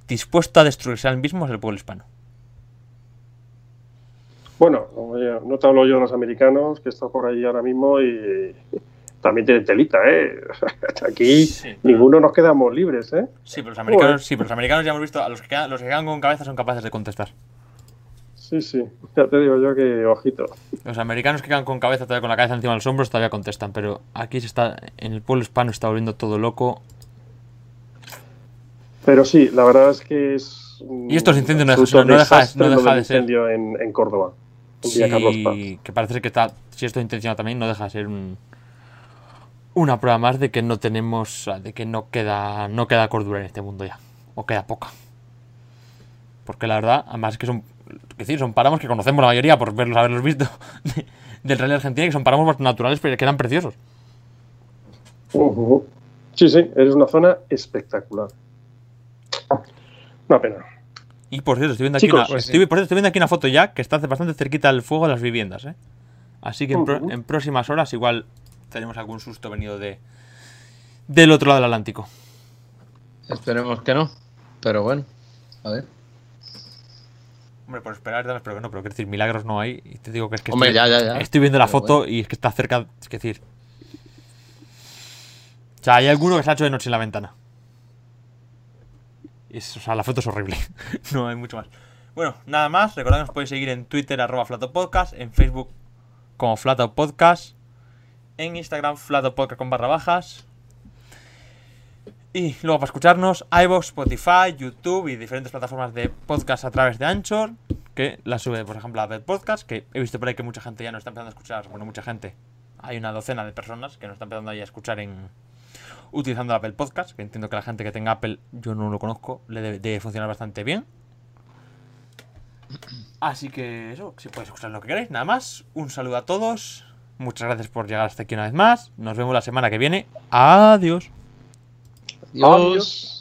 [SPEAKER 1] dispuesto a destruirse al mismo, es el pueblo hispano.
[SPEAKER 3] Bueno, oye, no te hablo yo de los americanos, que está por ahí ahora mismo y también tienen telita, ¿eh? Aquí
[SPEAKER 1] Sí.
[SPEAKER 3] ninguno nos quedamos libres, ¿eh?
[SPEAKER 1] Sí, pero los americanos, sí, pero los americanos ya hemos visto, a los que, quedan, los que quedan con cabeza son capaces de contestar.
[SPEAKER 3] Sí, sí, ya te digo yo que ojito.
[SPEAKER 1] Los americanos que quedan con cabeza todavía con la cabeza encima de los hombros todavía contestan, pero aquí se está, en el pueblo hispano está volviendo todo loco.
[SPEAKER 3] Pero sí, la verdad es que es.
[SPEAKER 1] Y estos incendios no deja- no deja- no deja de ser-
[SPEAKER 3] incendio en, en Córdoba.
[SPEAKER 1] Sí, que parece que está, si esto es intencionado también, no deja de ser un, una prueba más de que no tenemos, de que no queda, no queda cordura en este mundo ya, o queda poca. Porque la verdad, además es que son, es decir, son páramos que conocemos la mayoría por verlos, haberlos visto de- del Rally Argentina, que son páramos naturales, pero que eran preciosos.
[SPEAKER 3] Sí, sí, eres una zona espectacular. Una pena.
[SPEAKER 1] Y por cierto, estoy viendo aquí,
[SPEAKER 3] Chicos,
[SPEAKER 1] una,
[SPEAKER 2] pues
[SPEAKER 1] estoy,
[SPEAKER 2] sí.
[SPEAKER 1] por cierto, estoy viendo aquí una foto ya que está bastante cerquita del fuego de las viviendas, ¿eh? Así que en, pro-
[SPEAKER 3] Ujú.
[SPEAKER 1] en próximas horas igual tenemos algún susto venido de del otro lado del Atlántico.
[SPEAKER 2] Esperemos que no. Pero bueno, a ver.
[SPEAKER 1] Hombre, por esperar, que no, pero quiero decir, milagros no hay. Y te digo que es que
[SPEAKER 2] Hombre,
[SPEAKER 1] estoy,
[SPEAKER 2] ya, ya, ya.
[SPEAKER 1] estoy viendo la
[SPEAKER 2] Pero
[SPEAKER 1] foto y es que está cerca. Es que decir. O sea, hay alguno que se ha hecho de noche en la ventana. Es- o sea, la foto es horrible. no hay mucho más. Bueno, nada más. Recordad que nos podéis seguir en Twitter, arroba Flatopodcast, en Facebook como Flatopodcast, en Instagram, Flatopodcast con barra bajas. Y luego para escucharnos, iVoox, Spotify, YouTube y diferentes plataformas de podcast a través de Anchor, que la sube, por ejemplo, a Apple Podcast, que he visto por ahí que mucha gente ya nos está empezando a escuchar, bueno, mucha gente, hay una docena de personas que nos están empezando ahí a escuchar en utilizando Apple Podcast, que entiendo que la gente que tenga Apple, yo no lo conozco, le debe, debe funcionar bastante bien. Así que eso, si podéis escuchar lo que queráis, nada más. Un saludo a todos. Muchas gracias por llegar hasta aquí una vez más. Nos vemos la semana que viene. Adiós.
[SPEAKER 2] Adiós.